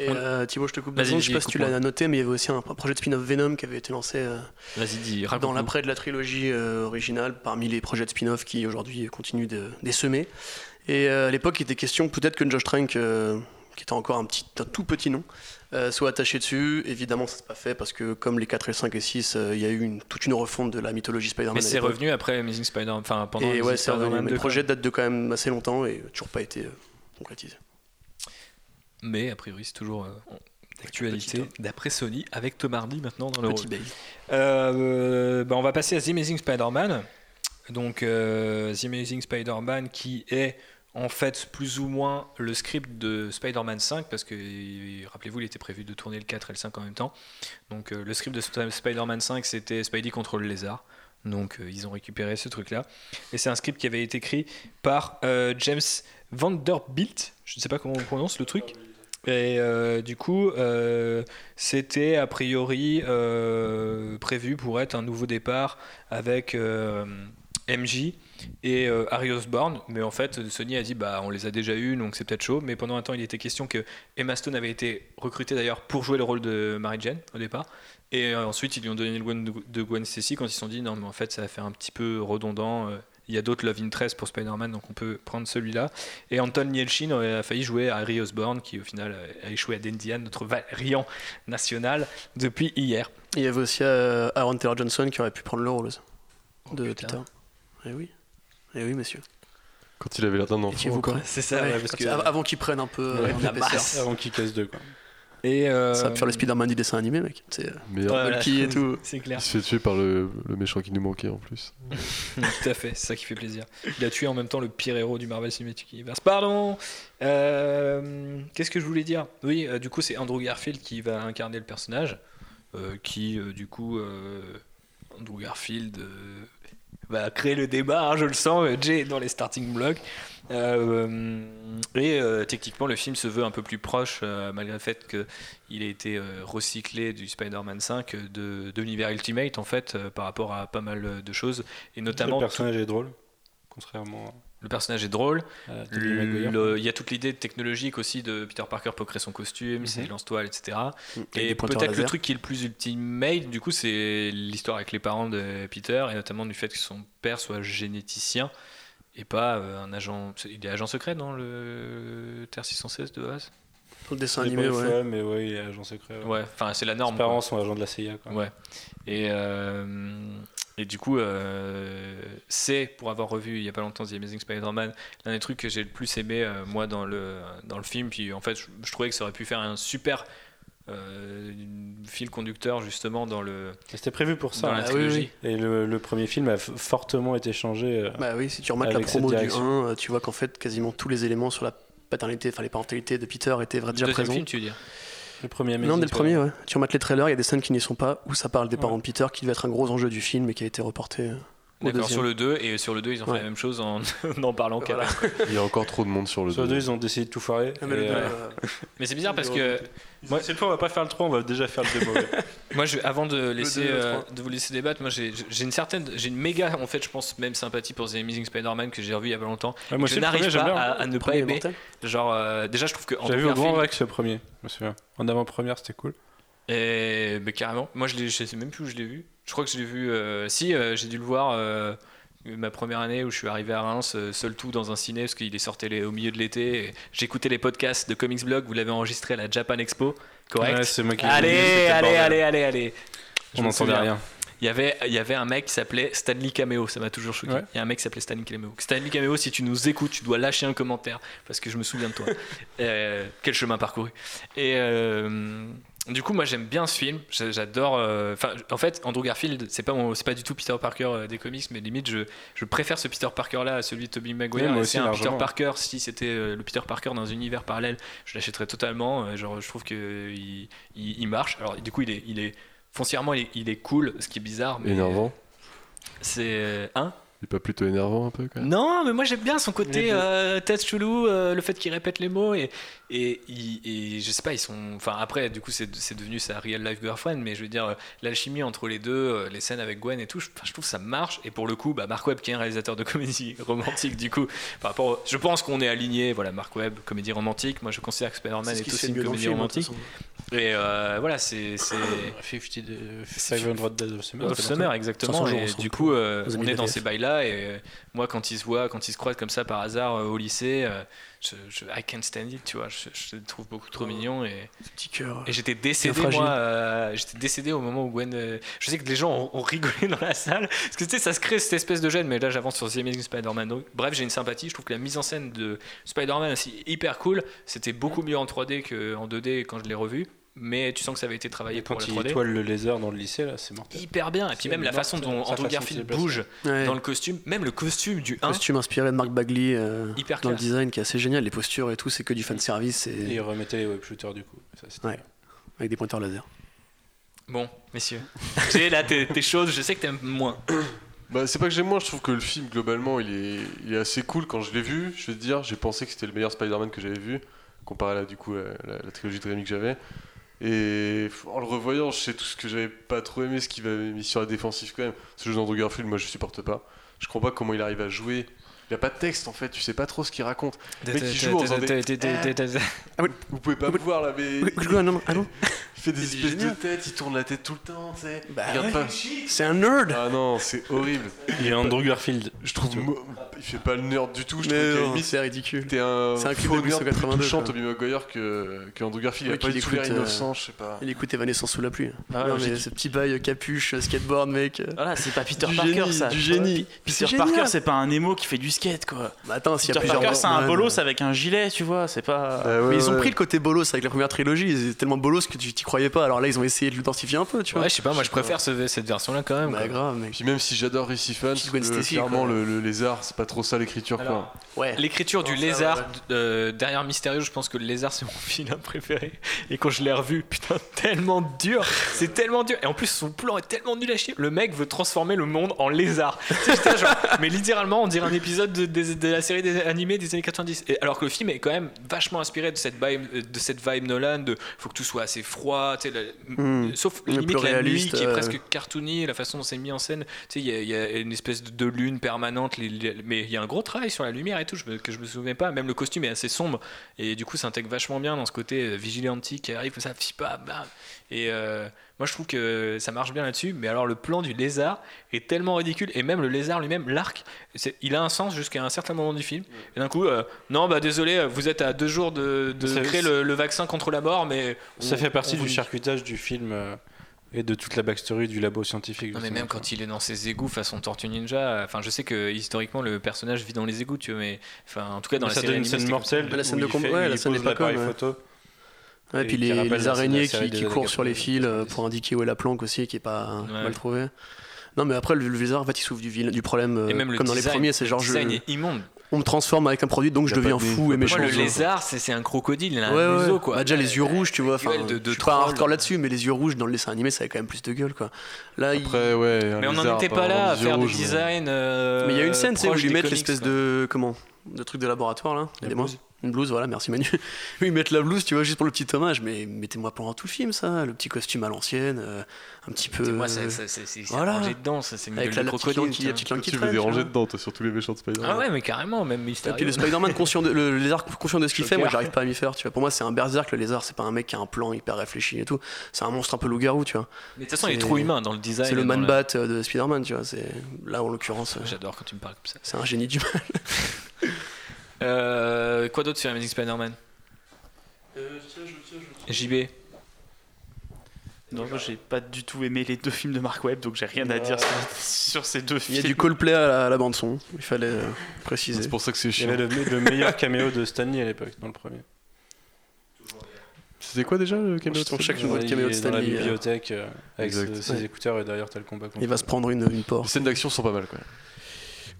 Et euh, Thibaut, je te coupe deux secondes, je sais pas si tu l'as noté, mais il y avait aussi un, projet de spin-off Venom qui avait été lancé euh, dis, dans l'après de la trilogie euh, originale, parmi les projets de spin-off qui aujourd'hui continuent de d'essaimer. Et euh, à l'époque, il était question peut-être que Josh Trank, qui était encore un, petit, un tout petit nom, soit attaché dessus. Évidemment, ça s'est pas fait parce que comme les 4 et 5 et 6, euh, il y a eu une, toute une refonte de la mythologie Spider-Man. Mais c'est revenu après Amazing Spider-Man, enfin pendant Et Amazing ouais, c'est revenu. Spider-Man Mais 2, le projet date de quand même assez longtemps et toujours pas été concrétisé. Mais a priori, c'est toujours euh, d'actualité, d'après Sony, avec Tom Hardy maintenant dans le Petit rôle. Euh, bah, on va passer à The Amazing Spider-Man. Donc, euh, The Amazing Spider-Man qui est en fait plus ou moins le script de Spider-Man 5 parce que rappelez-vous il était prévu de tourner le 4 et le 5 en même temps. Donc euh, le script de Sp- Spider-Man 5 c'était Spidey contre le lézard. Donc ils ont récupéré ce truc là et c'est un script qui avait été écrit par James Vanderbilt. Je ne sais pas comment on prononce le truc et euh, du coup, euh, c'était a priori euh, prévu pour être un nouveau départ avec MJ et Harry Osborn. Mais en fait, Sony a dit bah on les a déjà eus, donc c'est peut-être chaud. Mais pendant un temps, il était question que Emma Stone avait été recrutée d'ailleurs pour jouer le rôle de Mary Jane au départ. Et ensuite, ils lui ont donné le Gwen de Gwen Stacy quand ils se sont dit non, mais en fait, ça va faire un petit peu redondant. Euh, Il y a d'autres Love Interest pour Spider-Man, donc on peut prendre celui-là. Et Anton Yelchin a failli jouer à Harry Osborn, qui au final a échoué à Dendian, notre variant national, depuis hier. Il y avait aussi euh, Aaron Taylor Johnson qui aurait pu prendre le rôle aussi, de putain. Peter. Eh oui. Eh oui, monsieur. Quand il avait l'air d'un enfant. C'est ça, Ouais, ouais, parce quand- que- av- Avant qu'ils prennent un peu euh, Ouais, en la masse. Avant qu'il casse deux, quoi. Et euh, Ça va faire le Spider-Man du dessin animé, mec. C'est euh, Hulky et tout. (laughs) C'est il clair. se fait tuer par le, le méchant qui nous manquait en plus. (laughs) Tout à fait, c'est ça qui fait plaisir. Il a tué en même temps le pire héros du Marvel Cinematic Universe. Pardon Euh, Qu'est-ce que je voulais dire? Oui, euh, du coup, c'est Andrew Garfield qui va incarner le personnage. euh, qui, euh, du coup, euh, Andrew Garfield euh, va créer le débat, hein, je le sens, euh, Jay est dans les starting blocks. Euh, et euh, techniquement, le film se veut un peu plus proche, euh, malgré le fait qu'il ait été euh, recyclé du Spider-Man 5, euh, de, de l'univers Ultimate, en fait, euh, par rapport à pas mal de choses. Et notamment, le personnage est drôle, contrairement le personnage est drôle. à Il y a toute l'idée technologique aussi de Peter Parker pour créer son costume, ses Mhm. lance-toiles, etc. Et pointeurs peut-être le truc qui est le plus ultimate, du coup, c'est l'histoire avec les parents de Peter, et notamment du fait que son père soit généticien et pas euh, un agent. Il est agent secret dans le Terre 616 de base? Dans le dessin animé, ouais. Mais ouais, il est agent secret. ouais. Ouais, enfin, c'est la norme. Ses quoi. parents sont agents de la CIA. Quoi. Ouais. Et, euh, et du coup, euh, c'est, pour avoir revu il y a pas longtemps The Amazing Spider-Man, l'un des trucs que j'ai le plus aimé, euh, moi, dans le, dans le film. Puis en fait, je, je trouvais que ça aurait pu faire un super euh, fil conducteur, justement, dans, le, C'était prévu pour ça. dans hein. la Ah oui, trilogie. oui. Et le, le premier film a fortement été changé. euh, Bah oui, si tu remarques la promo du 1, direction. euh, tu vois qu'en fait, quasiment tous les éléments sur la paternité, enfin les parentalités de Peter étaient déjà Deuxième présents. film, tu veux dire le premier Non, dès le premier, ouais. Tu remarques les trailers, il y a des scènes qui n'y sont pas, où ça parle des Ouais. parents de Peter, qui devait être un gros enjeu du film et qui a été reporté. D'accord, deuxième. sur le 2, et sur le 2, ils ont fait la même chose en (laughs) n'en parlant qu'à Voilà. Il y a encore trop de monde sur le Sur le dos. 2, ils ont décidé de tout foirer. Ah, le euh, euh, Mais c'est bizarre parce que Moi, cette fois, on va pas faire le 3, on va déjà faire le démo. (laughs) moi, je, avant de, laisser, euh, de vous laisser débattre, moi j'ai une certaine, j'ai une méga, en fait, je pense même sympathie pour The Amazing Spider-Man que j'ai revu il y a pas longtemps. Ouais, moi je n'arrive pas à, à ne pas aimer. Genre, euh, déjà, je trouve que J'avais vu au Grand Rex le premier, je me souviens. En avant-première, c'était cool. Et bah, carrément. Moi, je, je sais même plus où je l'ai vu. Je crois que je l'ai vu. euh, si, euh, j'ai dû le voir euh, ma première année où je suis arrivé à Reims, euh, seul tout dans un ciné, parce qu'il est sorti au milieu de l'été. J'écoutais les podcasts de Comics Blog. Vous l'avez enregistré à la Japan Expo. Correct. Ouais, c'est moi qui allez, allez, bordel. allez, allez, allez. Je souviens. rien. Il y avait, il y avait un mec qui s'appelait Stanley Cameo, ça m'a toujours choqué. Ouais. Il y a un mec qui s'appelait Stanley Cameo. Stanley Cameo, si tu nous écoutes, tu dois lâcher un commentaire parce que je me souviens de toi. (laughs) Euh, quel chemin parcouru. Et euh, du coup, moi j'aime bien ce film. J'a- J'adore. euh, en fait, Andrew Garfield, c'est pas mon- c'est pas du tout Peter Parker euh, des comics, mais limite je, je préfère ce Peter Parker là à celui de Tobey Maguire. Aussi, c'est un Peter. Parker. Si c'était euh, le Peter Parker dans un univers parallèle, je l'achèterais totalement. Euh, Genre, je trouve que il, il- il marche. Alors, du coup, il est, il est foncièrement, il est, il est cool, ce qui est bizarre. Mais Énervant. C'est euh, hein? Il est pas plutôt énervant un peu quand même? Non, mais moi j'aime bien son côté euh, tête chelou, euh, le fait qu'il répète les mots et et, il- et je sais pas, ils sont. Enfin après, du coup, c'est devenu sa real life girlfriend, mais je veux dire, l'alchimie entre les deux, euh, les scènes avec Gwen et tout, je, enfin, je trouve ça marche. Et pour le coup, bah, Mark Webb, qui est un réalisateur de comédie (laughs) romantique, du coup, par rapport, au- je pense qu'on est aligné. Voilà, Mark Webb, comédie romantique. Moi, je considère que Spider-Man est, se aussi une comédie film, romantique. Et euh, voilà, c'est c'est 50 de- 500 Days of Summer. Of Summer, exactement. 500 jours et ensemble du coup, euh, on de est dans ces bails-là. Et moi, quand ils se voient, quand ils se croisent comme ça par hasard euh, au lycée, euh, je, je- I can't stand it, tu vois. Je, je les trouve beaucoup trop. Et, Petit cœur. et j'étais décédé, moi. euh, j'étais décédé au moment où Gwen. euh, je sais que les gens ont, ont rigolé dans la salle. Parce que tu sais, ça se crée cette espèce de gêne. Mais là, j'avance sur The Amazing Spider-Man. Bref, j'ai une sympathie. Je trouve que la mise en scène de Spider-Man, c'est hyper cool. C'était beaucoup mieux en 3D qu'en 2D quand je l'ai revu. Mais tu sens que ça avait été travaillé Et pour quand la il 3D. étoile le laser dans le design, là, c'est mortel. Hyper bien. Et puis même la façon dont Andrew Garfield bouge Ouais. dans le costume, même le costume du 1, costume inspiré de Mark Bagley euh, hyper dans le design qui est assez génial. Les postures et tout, c'est que du fan service Et et il remettait les web shooters du coup. Ça, Ouais. avec des pointeurs laser. Bon, messieurs. (laughs) tu sais, là, t'es t'es chaude, je sais que t'aimes moins. Bah, c'est pas que j'aime moins, je trouve que le film globalement il est, il est assez cool. Quand je l'ai vu, je vais te dire, j'ai pensé que c'était le meilleur Spider-Man que j'avais vu, comparé à la, du coup, la, la- la trilogie de Rémi que j'avais. Et en le revoyant, je sais tout ce que j'avais pas trop aimé, ce qui m'avait mis sur la défensive quand même. Ce jeu d'Andrew Garfield, moi je supporte pas. Je comprends pas comment il arrive à jouer. Il a pas de texte en fait, tu sais pas trop ce qu'il raconte. Le mec, il joue en faisant des- Vous pouvez pas me voir là, mais il fait des espèces de têtes, il tourne la tête tout le temps, tu sais. Bah. C'est un nerd. Ah non, c'est horrible. Il est Andrew Garfield. Je trouve. Il fait pas le nerd du tout, je trouve c'est ridicule. T'es un C'est un faux de nerd plus 1982, touchant, Maguire, que, que Andrew Garfield. Il a Oui, pas qu'il du tout l'air écoute, euh, innocent, je sais pas. Il écoute Evanescence sous la pluie. Ah, ce petit bail capuche, skateboard, mec. Voilà, c'est pas Peter Parker ça. du génie. Peter C'est Parker, c'est pas un émo qui fait du quoi. Bah attends, s'il y a Peter plusieurs Parker, c'est un bolos avec un gilet, tu vois, c'est pas. Ah ouais, Mais ils ont ouais. pris le côté bolos avec la première trilogie, ils étaient tellement bolos que tu t'y croyais pas. Alors là, ils ont essayé de l'identifier un peu, tu vois. Ouais, je sais pas, moi je préfère ce- cette version-là quand même. Bah quoi. grave, mec. Puis même si j'adore Récit Fan, Petite Gwen le- Stacy, clairement quoi. le, le lézard, c'est pas trop ça l'écriture quoi. Alors, Ouais. L'écriture du lézard ouais. euh, derrière Mysterio, je pense que le lézard c'est mon (laughs) vilain préféré. Et quand je l'ai revu, putain, tellement dur, c'est tellement dur. Et en plus, son plan est tellement nul à chier. Le mec veut transformer le monde en lézard. Genre, mais littéralement, on dirait un épisode de, de- de la série des animés des années 90. Et alors que le film est quand même vachement inspiré de cette vibe, de cette vibe Nolan, de faut que tout soit assez froid, la- Hmm. sauf limite la nuit qui est euh, presque cartoony, la façon dont c'est mis en scène. Il y, a- il y a une espèce de lune permanente, les- les- mais il y a un gros travail sur la lumière et tout, je que je me souvenais pas. Même le costume est assez sombre et du coup, ça intègre vachement bien dans ce côté euh, vigilantique qui arrive ça, bam. Et euh, moi, je trouve que ça marche bien là-dessus. Mais alors, le plan du lézard est tellement ridicule et même le lézard lui-même, l'arc, il a un sens jusqu'à un certain moment du film. Et d'un coup, euh, non, bah désolé, vous êtes à deux jours de, de Ça- créer le, le vaccin contre la mort, mais Ça on- fait partie du vous- charcutage du film euh, et de toute la backstory du labo scientifique. Non mais même quand il est dans ses égouts façon Tortue Ninja, enfin je sais que historiquement le personnage vit dans les égouts, tu vois, mais enfin en tout cas dans Mais la ça série donne une scène mortelle. La scène de combat, ouais, la scène ouais. photo. Ouais, Et puis les, les araignées qui, des courent sur les 90. fils euh, pour indiquer où est la planque aussi, qui est pas Ouais. mal trouvé. Non, mais après, le, le lézard, en fait, il souffre du, problème, euh, Et même le comme dans les premiers, c'est genre le je. design est immonde. on me transforme avec un produit, donc je deviens de fou et méchant. Moi, le lézard, c'est c'est un crocodile, il a un Ouais, ouais. museau, quoi. Bah, déjà les yeux rouges, tu vois. Enfin, de- de je suis pas un troll. hardcore là-dessus, mais les yeux rouges dans le dessin animé, ça avait quand même plus de gueule, quoi. Là, il- Après, ouais. un Mais on n'en était pas là à des faire du design. euh, mais il y a une scène, sais, où ils lui des mettent l'espèce de comment, de truc de laboratoire là. Blouse. Une blouse, voilà, merci Manu. (laughs) oui, mettent la blouse, tu vois, juste pour le petit hommage, mais mettez-moi pendant tout le film, ça, le petit costume à l'ancienne, euh, un petit peu. Moi, c'est c'est voilà. rangé dedans, ça, c'est avec la, de la petite langue crocodile. qui, la petite langue qui Tu veux rangées dedans, toi, sur tous les méchants de Spider-Man. Ah ouais, mais carrément, même Et puis le Spider-Man conscient de, le lézard conscient de ce qu'il (laughs) fait, moi j'arrive pas à m'y faire, tu vois. Pour moi, c'est un berserk, le lézard, c'est pas un mec qui a un plan hyper réfléchi et tout. C'est un monstre un peu loup-garou, tu vois. Mais de toute façon, il est trop humain dans le design. C'est le man-bat euh, de Spider-Man, tu vois. C'est là en l'occurrence, J'adore quand tu me parles comme ça. c'est un génie du (laughs) mal. Euh, quoi d'autre sur Amazing Spider-Man? JB Non, moi j'ai pas du tout aimé les deux films de Mark Webb, donc j'ai rien à dire sur, sur ces deux Il y a films. du Coldplay à la, à la bande son. Il fallait euh, préciser. C'est pour ça que c'est Il y chiant. avait le, me- le meilleur caméo de Stanley à l'époque, dans le premier. C'était quoi déjà le caméo de Stanley chaque nouveau il caméo de est dans la Stanley. euh, bibliothèque euh, avec ses, ses écouteurs et derrière t'as le combat. Il va se prendre une, une Les porte. scènes d'action sont pas mal, quoi.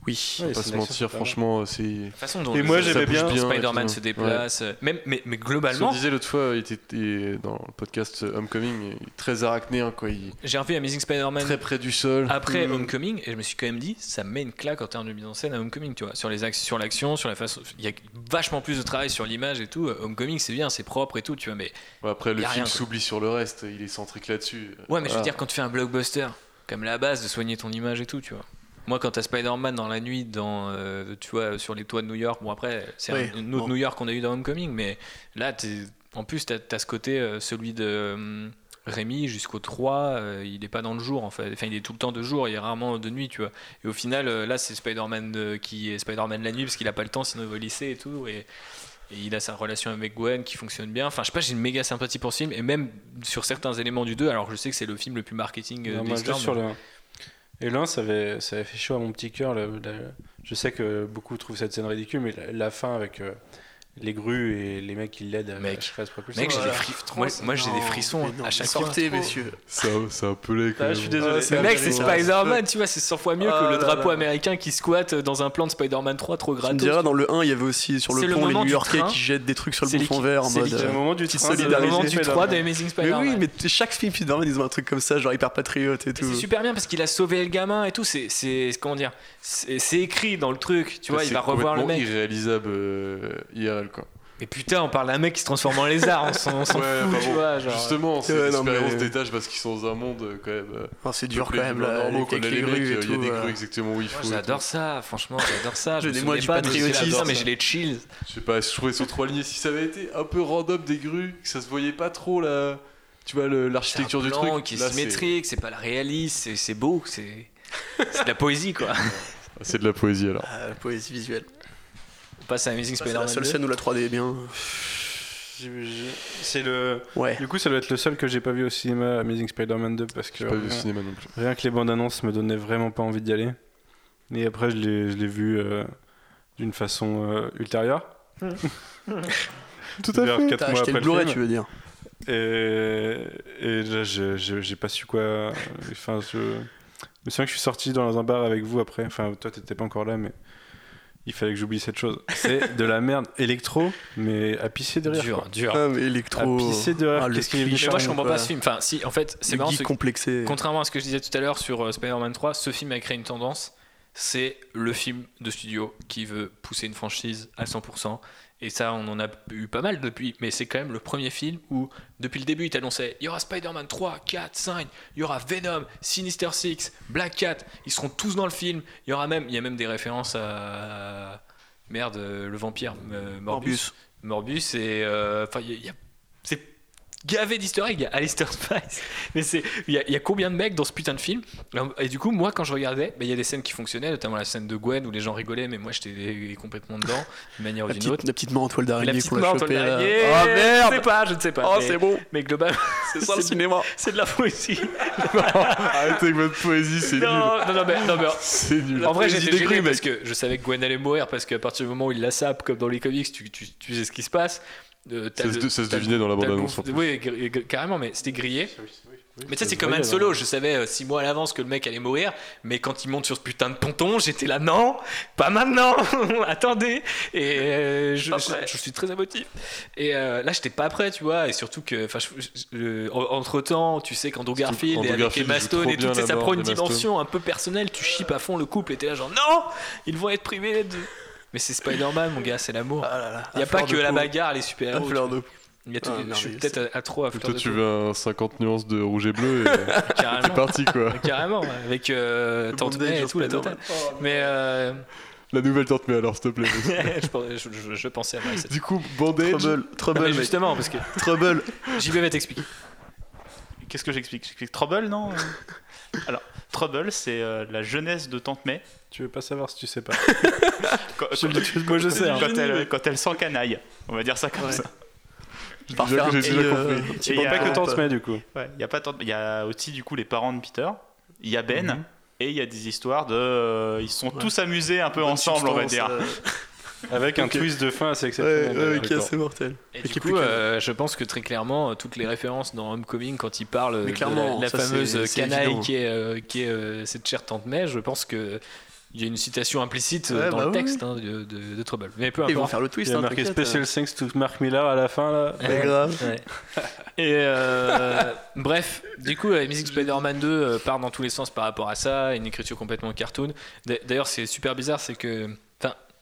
Oui. Ouais, On va pas se mentir, c'est franchement, c'est. De toute façon, dans Et le- moi, j'aimais bien- Spider-Man se déplace. Même, mais, mais globalement, On disait l'autre fois, il était dans le podcast Homecoming, il est très arachnéen, quoi. Il j'ai revu Amazing Spider-Man très près du sol. après Mm. Homecoming et je me suis quand même dit, ça me met une claque en termes de mise en scène à Homecoming, tu vois. Sur les axes, sur l'action, sur la façon. Il y a vachement plus de travail sur l'image et tout. Homecoming, c'est bien, c'est propre et tout, tu vois. Mais Ouais, Après, le film s'oublie sur le reste, il est centrique là-dessus. Ouais, mais je veux dire, quand tu fais un blockbuster, comme la base de soigner ton image et tout, tu vois. Moi, quand t'as Spider-Man dans la nuit, dans, euh, tu vois, sur les toits de New York, bon après, c'est Oui, un, une autre bon. New York qu'on a eu dans Homecoming, mais là, en plus, t'as as ce côté, euh, celui de hum, Rémi jusqu'au 3, euh, il est pas dans le jour, en fait. Enfin, il est tout le temps de jour, il est rarement de nuit, tu vois. Et au final, euh, là, c'est Spider-Man euh, qui est Spider-Man la nuit, parce qu'il a pas le temps, sinon il va au lycée et tout. Et, et il a sa relation avec Gwen qui fonctionne bien. Enfin, je sais pas, j'ai une méga sympathie pour ce film, et même sur certains éléments du 2, alors je sais que c'est le film le plus marketing euh, Non, de l'histoire. sur mais- le 1. Et l'un, ça avait, ça avait fait chaud à mon petit cœur. Je sais que beaucoup trouvent cette scène ridicule, mais la, la fin avec euh, les grues et les mecs qui l'aident Mec. à. Mec, j'ai Voilà. des frissons. Moi, moi, j'ai des frissons Mais non, à chaque mais fois. Sortez, messieurs. C'est un, c'est un peu laid, quand Ah, je suis désolé. Ah, c'est Mais mec, c'est. Spider-Man, tu vois, c'est 100 fois mieux Ah que le là drapeau là. américain qui squatte dans un plan de Spider-Man 3 trop Tu me gratos. diras, dans le 1, il y avait aussi sur le le pont les moment du New-Yorkais train. qui jettent des trucs sur le bouffon vert en c'est mode. C'est le euh, moment du petite train, C'est le solidarité. moment du 3 Spider-Man. d'Amazing Mais Spider-Man. oui, mais chaque film Spider-Man, ils ont un truc comme ça, genre hyper patriote et tout. c'est super bien parce qu'il a sauvé le gamin et tout. C'est, c'est comment dire, c'est, écrit dans le truc. Tu vois, il C'est va revoir le complètement mec. irréalisable euh, quoi. Et putain, on parle d'un mec qui se transforme en lézard. On s'en, on s'en Ouais, fout, bah tu bon, vois. Genre. Justement, c'est Ouais, non, mais- l'expérience détache parce qu'ils sont dans un monde euh, quand même. euh, Enfin, c'est dur quand même, là, les mecs, et Il y a des euh. grues exactement où il faut. Moi, j'adore ça, franchement, j'adore ça. Je Donnez-moi souvenais du patriotisme. mais j'ai les chills. Je sais pas, je trouvais sur trois lignes. Si ça avait été un peu random des grues, que ça se voyait pas trop là. Tu vois le- C'est un l'architecture du truc. qui est symétrique, c'est pas la réaliste, c'est, beau, c'est, c'est de la poésie quoi. (laughs) C'est de la poésie alors. Ah, la poésie visuelle. Passe à Amazing C'est Spider-Man la seule 2. scène où la 3D est bien. C'est le. Ouais. Du coup, ça doit être le seul que j'ai pas vu au cinéma, Amazing Spider-Man 2, parce que J'ai pas vu au rien, cinéma non plus. rien que les bandes annonces me donnaient vraiment pas envie d'y aller. Et après, je l'ai vu euh, d'une façon euh, ultérieure. (laughs) Tout Vers quatre T'as mois acheté après le Blu-ray, film. tu veux dire Et, et là, j'ai pas su quoi. Enfin, je je me souviens que je suis sorti dans un bar avec vous après. Enfin, toi, t'étais pas encore là, mais il fallait que j'oublie cette chose. C'est de la merde électro, mais à pisser de rire. Dur, quoi. dur. Ah, mais À électro. pisser de rire. Ah, le Qu'est-ce qu'il est moi je comprends quoi. pas ce film. Enfin, si, en fait, c'est marrant. c'est- complexé. Contrairement à ce que je disais tout à l'heure sur euh, Spider-Man 3, ce film a créé une tendance. C'est le film de studio qui veut pousser une franchise à 100%. Et ça, on en a eu pas mal depuis. Mais c'est quand même le premier film où, depuis le début, il t'annonçait il y aura Spider-Man 3, 4, 5, il y aura Venom, Sinister Six, Black Cat. Ils seront tous dans le film. Il y aura même, il y a même des références à. Merde, euh, le vampire, euh, Morbus. Morbus. Morbus et euh, enfin il y a- il y a- c'est gavé d'easter eggs il y a Alistair Spice. (laughs) Mais c'est il y, a- il y a combien de mecs dans ce putain de film? Et du coup moi quand je regardais bah, il y a des scènes qui fonctionnaient notamment la scène de Gwen où les gens rigolaient mais moi j'étais complètement dedans d'une manière ou La d'une autre. la petite main en toile la d'araignée qu'on a mort chopée là. d'araignée, Oh je merde sais pas je ne sais pas Oh, c'est bon. mais globalement (laughs) C'est (laughs) ça le cinéma. c'est de la poésie. Arrêtez avec votre poésie, c'est nul. non, non mais, non, mais C'est nul. en vrai, poésie j'étais des gêné parce que je savais que Gwen allait mourir parce qu'à partir du moment où il la sape, comme dans les comics, tu, tu, tu sais ce qui se passe. Euh, Ça se, ça devinait dans la bande-annonce. Oui, carrément, mais c'était grillé. Mais tu sais, c'est comme Han voyait, Solo. Je savais euh, six mois à l'avance que le mec allait mourir, mais quand il monte sur ce putain de ponton, j'étais là, non, pas maintenant, (laughs) attendez. Et euh, je, je- je suis très émotif. Et euh, là, j'étais pas prêt, tu vois. Et surtout que, entre temps, tu sais, qu'Andrew Garfield Andrew et avec Garfield, Emma Stone et tout, ça prend une dimension un peu personnelle. Tu chippes à fond le couple et t'es là, genre, non, ils vont être privés de. Mais c'est Spider-Man, mon gars, c'est l'amour. Ah là là, Il n'y a pas que la peau. bagarre, les super-héros. Il y a tout- Ah, je suis peut-être à, à trop à fleur toi, de tu peau. veux un 50 nuances de rouge et bleu et (laughs) Carrément. c'est parti quoi. (laughs) Carrément, avec euh, Tante May et tout, la totale. Mais euh, La nouvelle tante mais alors, s'il te plaît. (laughs) je, pensais- je- je- je pensais à Marie. du coup, bandage. Trouble, trouble, mais mec. justement, parce que Trouble. JB va t'expliquer. Qu'est-ce que j'explique? J'explique Trouble, non? Alors, Trouble, c'est euh, la jeunesse de Tante May. Tu veux pas savoir si tu sais pas. (laughs) Quand, Je le dis, moi je sais. hein. quand elle, quand elle s'encanaille, on va dire ça comme Ouais. ça. Par J'ai déjà euh, compris. y a- Pas que. Tante May du coup. Ouais, il y a pas il y a aussi du coup les parents de Peter, il y a Ben Mhm. et il y a des histoires de euh, ils sont Ouais. tous amusés un peu Bonne ensemble, on va dire. euh, (laughs) Avec un twist de fin assez Ouais, exceptionnel. ouais, d'ailleurs. ok, c'est mortel. Et Et du qui est coup, euh, je pense que très clairement, euh, toutes les références dans Homecoming, quand il parle Mais de la, fameuse c'est- c'est canaille évident. qui est, euh, qui est euh, cette chère Tante May, je pense que il y a une citation implicite euh, Ouais, dans bah le oui, texte hein, de, de- de Trouble. Mais peu Ils vont importe. faire le Il twist. y a hein, marqué Special Thanks to Mark Miller à la fin là. euh, (laughs) mais grave. Ouais. Et euh, (laughs) bref, du coup, la musique Spider-Man 2 euh, part dans tous les sens par rapport à ça, une écriture complètement cartoon. D'a- D'ailleurs, c'est super bizarre, c'est que.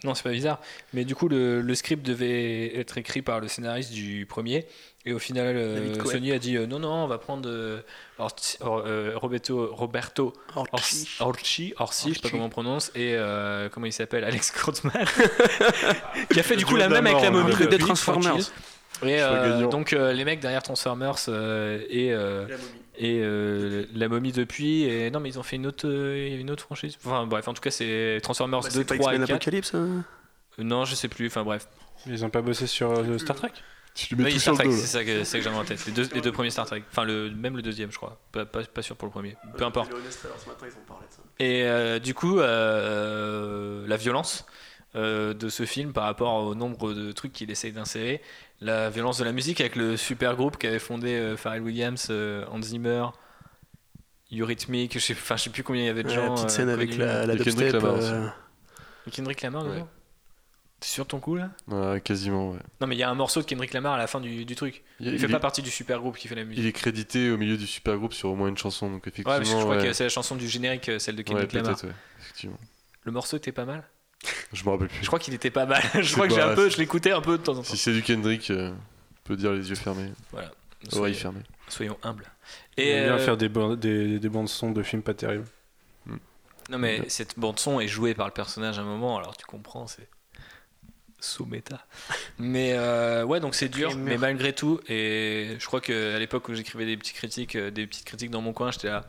Non, c'est pas bizarre, mais du coup, le, le script devait être écrit par le scénariste du premier. Et au final, euh. Sony a dit euh, non, non, on va prendre euh, Orti- Or- euh, Roberto, Roberto Orsi, Orsi, je sais pas comment on prononce, et euh, comment il s'appelle Alex Kurtzman, (laughs) qui a fait du coup la de même avec la momie hein. Depuis, Transformers. Et euh, donc euh, les mecs derrière Transformers euh, et, euh, et euh, la momie depuis et non mais ils ont fait une autre une autre franchise. Enfin bref en tout cas c'est Transformers Bah, 2 C'est pas 3 et X-Men 4 Apocalypse hein. Euh, non je sais plus enfin bref. Ils ont pas bossé sur euh, Star Trek mets oui, Star Trek c'est ça que, que j'avais en tête. Les deux, les deux premiers Star Trek. Enfin le, même le deuxième je crois. Pas, pas, pas sûr pour le premier. Peu importe. Et euh, du coup, euh, la violence euh, de ce film par rapport au nombre de trucs qu'il essaye d'insérer, la violence de la musique avec le super groupe qu'avait fondé euh, Pharrell Williams, euh, Hans Zimmer, Eurythmics, je sais, enfin, je sais plus combien il y avait de Ouais, gens. La petite euh, scène avec la, la Et Kendrick. Lamar aussi. euh, Kendrick Lamar, Ouais. T'es sur ton coup là? Ouais, quasiment, ouais. Non, mais il y a un morceau de Kendrick Lamar à la fin du, du truc. Il, Il, fait il pas est, partie du super groupe qui fait la musique. il est crédité au milieu du super groupe sur au moins une chanson, donc Ouais, effectivement. parce que je crois ouais. que c'est la chanson du générique, euh, celle de Ouais, Kendrick Lamar. ouais, effectivement. Le morceau était pas mal? Je me rappelle plus. Je crois qu'il était pas mal. (laughs) je crois que j'ai un peu, je l'écoutais un peu de temps en temps. Si c'est du Kendrick, euh, on peut dire les yeux fermés, Voilà. oreilles Soyons, fermées. soyons humbles. Et Et bien euh, faire des, des, des bandes son de films pas terribles. non mais cette bande son est jouée par le personnage à un moment, alors tu comprends, c'est sous méta. (laughs) Mais euh, ouais, donc c'est dur, mais malgré tout, et je crois que à l'époque où j'écrivais des petites critiques, euh, des petites critiques dans mon coin, j'étais là.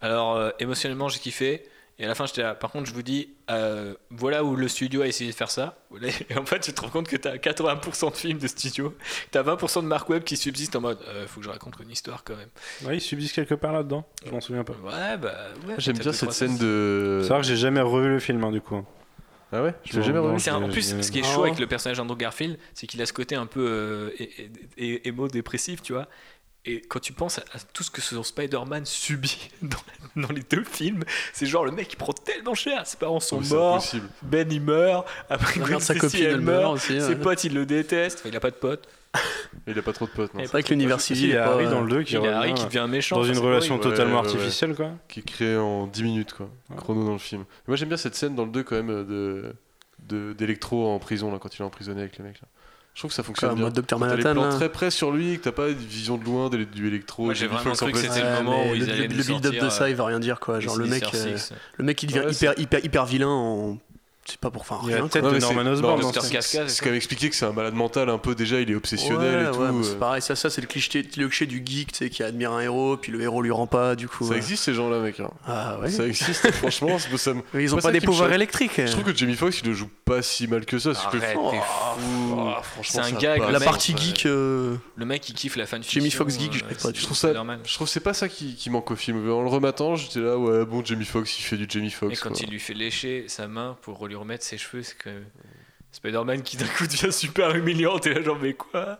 Alors euh, émotionnellement, j'ai kiffé. Et à la fin, j'étais là. Par contre, je vous dis, euh, voilà où le studio a essayé de faire ça. Et en fait, tu te rends compte que tu as 80% de films de studio. Tu as 20% de Mark Webb qui subsiste en mode, euh, faut que je raconte une histoire quand même. Ouais, il subsiste quelque part là-dedans. Je m'en souviens pas. Ouais, bah ouais. J'aime peut-être bien cette scène de. C'est vrai que j'ai jamais revu le film hein, du coup. Ah ouais Je l'ai jamais revu. C'est un- en plus, ce qui est Ah chaud ouais. avec le personnage d'Andrew Garfield, c'est qu'il a ce côté un peu euh, émo-dépressif, tu vois. Et quand tu penses à, à tout ce que son Spider-Man subit (laughs) dans, dans les deux films, c'est genre le mec il prend tellement cher. Ses parents sont morts, impossible. Ben il meurt, après merde, sa copine, elle elle meurt aussi. ses ouais. potes ils le détestent, Enfin, il a pas de potes. Il a pas trop de potes, non. C'est vrai que l'univers civil il y est a. Harry dans le 2 qui Il y a Harry qui devient méchant. dans une relation totalement Ouais, ouais, ouais. artificielle quoi. qui est créé en 10 minutes quoi, Ouais. chrono dans le film. Moi j'aime bien cette scène dans le 2 quand même euh, de de- d'électro en prison là quand il est emprisonné avec les mecs là. Je trouve que ça fonctionne bien. mode Dr T'as les Manhattan. plans là. très près sur lui, que t'as pas une vision de loin des- du électro. Moi, et j'ai du vraiment cru que c'était le moment où ils le, allaient le build-up de ça, il va rien dire quoi. Genre le mec, euh, le mec il devient Ouais, hyper, hyper, hyper vilain en. C'est pas pour faire Il y a rien. la tête Non, de mais c'est- Norman Osborn. ce- Kafka, C'est c'est quand même expliqué que c'est un malade mental un peu déjà, il est obsessionnel Ouais, et tout. ouais, mais euh. c'est pareil, ça, ça c'est le cliché, le cliché du geek, tu sais, qui admire un héros, puis le héros lui rend pas, du coup. Ça ouais. existe ces gens-là, mec. hein. Ah ouais. Ça existe, franchement. c'est- ça me- Mais (laughs) ils ont pas des qui pouvoirs électriques. Je trouve que Jamie Foxx il le joue pas si mal que ça. c'est Oh, franchement, C'est un gag, La partie geek. euh, Le mec il kiffe la fanfiction. Jamie Foxx geek, je euh, sais pas, c'est Je trouve ça, je trouve que c'est pas ça qui, qui manque au film. En le rematant, j'étais là, ouais, bon, Jamie Foxx, il fait du Jamie Foxx. Et quand il lui fait lécher sa main pour lui remettre ses cheveux, c'est que Spider-Man qui d'un coup devient super humiliant, t'es là genre mais quoi?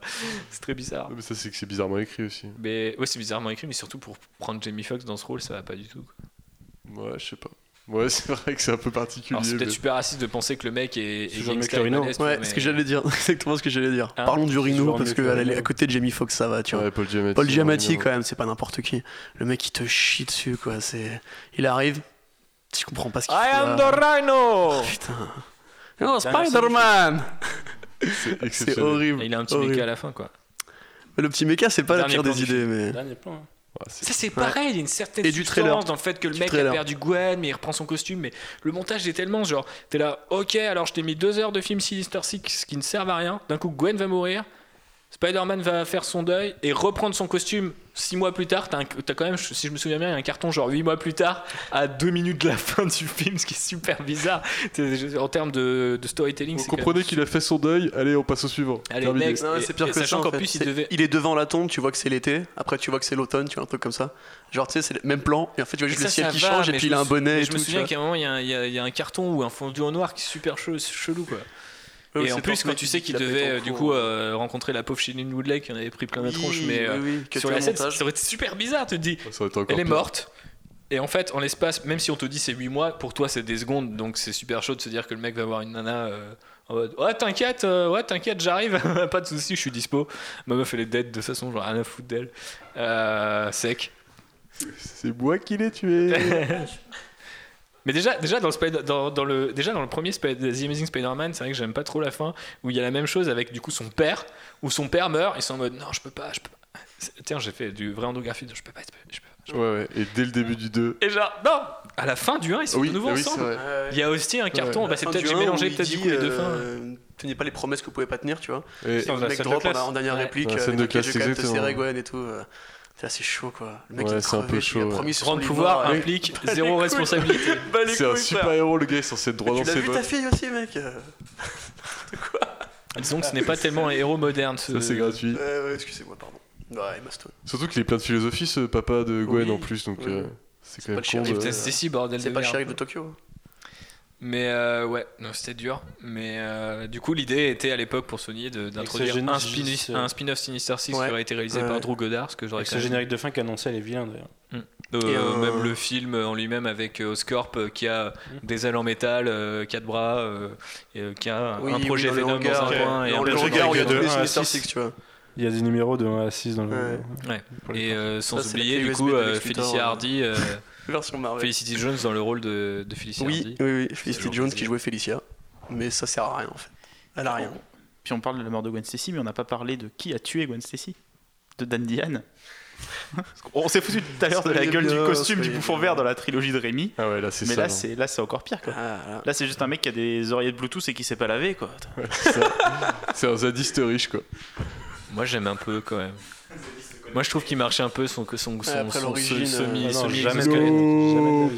C'est très bizarre. Mais ça, c'est que c'est bizarrement écrit aussi. Mais ouais, c'est bizarrement écrit, mais surtout pour prendre Jamie Foxx dans ce rôle, ça va pas du tout. quoi. Ouais, je sais pas. Ouais, (laughs) c'est vrai que c'est un peu particulier. C'est peut-être mais- super raciste de penser que le mec est, est balèze, tu Ouais, vois, ce mais- que j'allais dire, (laughs) exactement ce que j'allais dire. Hein Parlons du Rhino parce que que à, côté de Jamie Foxx, ça va, tu vois. Ouais, Paul Giamatti. Paul Giamatti, quand même, c'est pas n'importe qui. Le mec, il te chie dessus, quoi. C'est, il arrive, je comprends pas ce qu'il I fait. am là. the Rhino Putain. Oh, Spider-Man C'est exceptionnel. horrible. Et Il a un petit horrible. méca à la fin quoi. Le petit méca, c'est pas la pire plan des du idées, mais. Dernier plan. hein. Ouais, c'est- Ça c'est pareil, il y a une certaine Et du substance trailer. dans le fait que le Du mec trailer. a perdu Gwen, mais il reprend son costume, mais le montage est tellement genre, t'es là, ok, alors je t'ai mis deux heures de film Sinister Six qui ne servent à rien, d'un coup Gwen va mourir, Spider-Man va faire son deuil et reprendre son costume six mois plus tard, t'as, quand même, si je me souviens bien, il y a un carton genre huit mois plus tard, à deux minutes de la (laughs) fin du film, ce qui est super bizarre, en termes de, de storytelling. Vous comprenez qu'il a fait son deuil, allez, on passe au suivant. Allez, next. Non, c'est pire et que ça. sachant en qu'en fait. plus, il C'est- devait- il est devant la tombe, tu vois que c'est l'été. Après, tu vois que c'est l'automne, tu vois un truc comme ça. Genre, tu sais, c'est le même plan. Et en fait, tu vois juste Ça, le ciel qui va, change et puis il a un bonnet et Je me tout. souviens qu'à un moment, il y, a un- il y a- il y a un carton ou un fondu en noir qui est super chelou, chelou quoi. Ouais, et en plus, quand tu sais qui qu'il devait euh, du coup euh, rencontrer la pauvre Shailene Woodley qui en avait pris plein la Oui, tronche, mais euh, oui, oui, que sur la scène, montage. ça aurait été super bizarre. Tu te dis, Ça aurait été encore elle est morte. Et en fait, en l'espace, même si on te dit c'est 8 mois, pour toi c'est des secondes, donc c'est super chaud de se dire que le mec va avoir une nana euh, en mode Ouais, t'inquiète, euh, ouais, t'inquiète, j'arrive, (laughs) pas de soucis, je suis dispo. Ma meuf elle est dead de toute façon, genre rien à foutre d'elle. Euh, sec. C'est moi qui l'ai tué. (laughs) Mais déjà, déjà, dans le, Spider- dans, dans le, déjà dans le premier The Amazing Spider-Man, c'est vrai que j'aime pas trop la fin, où il y a la même chose avec du coup son père, où son père meurt, et c'est en mode non, je peux pas, je peux pas. C'est- Tiens, j'ai fait du vrai endographie, je peux pas, je peux pas. je peux pas. ouais, ouais. Et dès le début du 2. Et genre, non, à la fin du 1, ils sont Oui, de nouveau oui, ensemble. Il y a aussi un carton, bah, c'est peut-être mélangé du coup les deux fins. euh, Tenez pas les promesses que vous pouvez pas tenir, tu vois. Et mec scène de drop en, dernière Ouais. réplique. La euh, scène de classe, exactement. Gwen et tout. euh. C'est chaud quoi. Le mec Ouais, c'est un peu chaud, Il a ouais. son pouvoir ouais. implique Bah, zéro couilles. responsabilité. (laughs) Bah, C'est un super héros, le gars, il est censé être droit Tu dans l'as ses vu ta fille aussi, mec euh. (laughs) Disons que ce n'est pas tellement un héros moderne. ce- Ça, c'est gratuit. Ouais, ouais, excusez-moi, pardon. Ouais. Surtout qu'il est plein de philosophie, ce papa de Gwen Oui. en plus, donc Oui. euh, c'est quand pas même con de- Putain, C'est si bordel C'est pas le shérif de Tokyo. Mais euh, ouais, non, c'était dur. Mais euh, du coup, l'idée était à l'époque pour Sony de- d'introduire génie- un spin- euh, un spin-off Sinister Six Ouais. qui aurait été réalisé Ouais. par Drew Goddard, ce que j'aurais ce générique de fin qui annonçait les vilains d'ailleurs. Euh, Et un- Même le film en lui-même avec euh, Oscorp euh, qui a des ailes en métal, euh, quatre bras, euh, et, euh, qui a Oui, un projet oui, Venom dans un euh, coin et dans un le regard il y a de tous les 1 à Sinister 6. Six, tu vois. Il y a des numéros de 1 à 6 dans le. Ouais. Et euh, sans oublier du coup euh, Felicity euh. Hardy, euh, (laughs) (laughs) Version Marvel. Felicity Jones dans le rôle de, de Felicity Oui, Hardy. oui, oui. Felicity Jones qui jouait Felicia. Mais ça sert à rien en fait. Elle a rien. Puis on parle de la mort de Gwen Stacy, mais on n'a pas parlé de qui a tué Gwen Stacy De Dan Diane. (laughs) on s'est foutu tout à l'heure de la gueule du costume du bouffon bien. vert dans la trilogie de Rémi. Ah ouais, là c'est Mais ça. là, c'est là, c'est encore pire. Quoi. Ah, là. Là, c'est juste un mec qui a des oreillettes Bluetooth et qui sait pas laver. Quoi. (laughs) C'est un zadiste riche quoi. Moi j'aime un peu quand même. Moi je trouve qu'il marche un peu son, son, son, après son- l'origine, semi, euh, Ah non, semi jamais, de exosquelette. la vie. jamais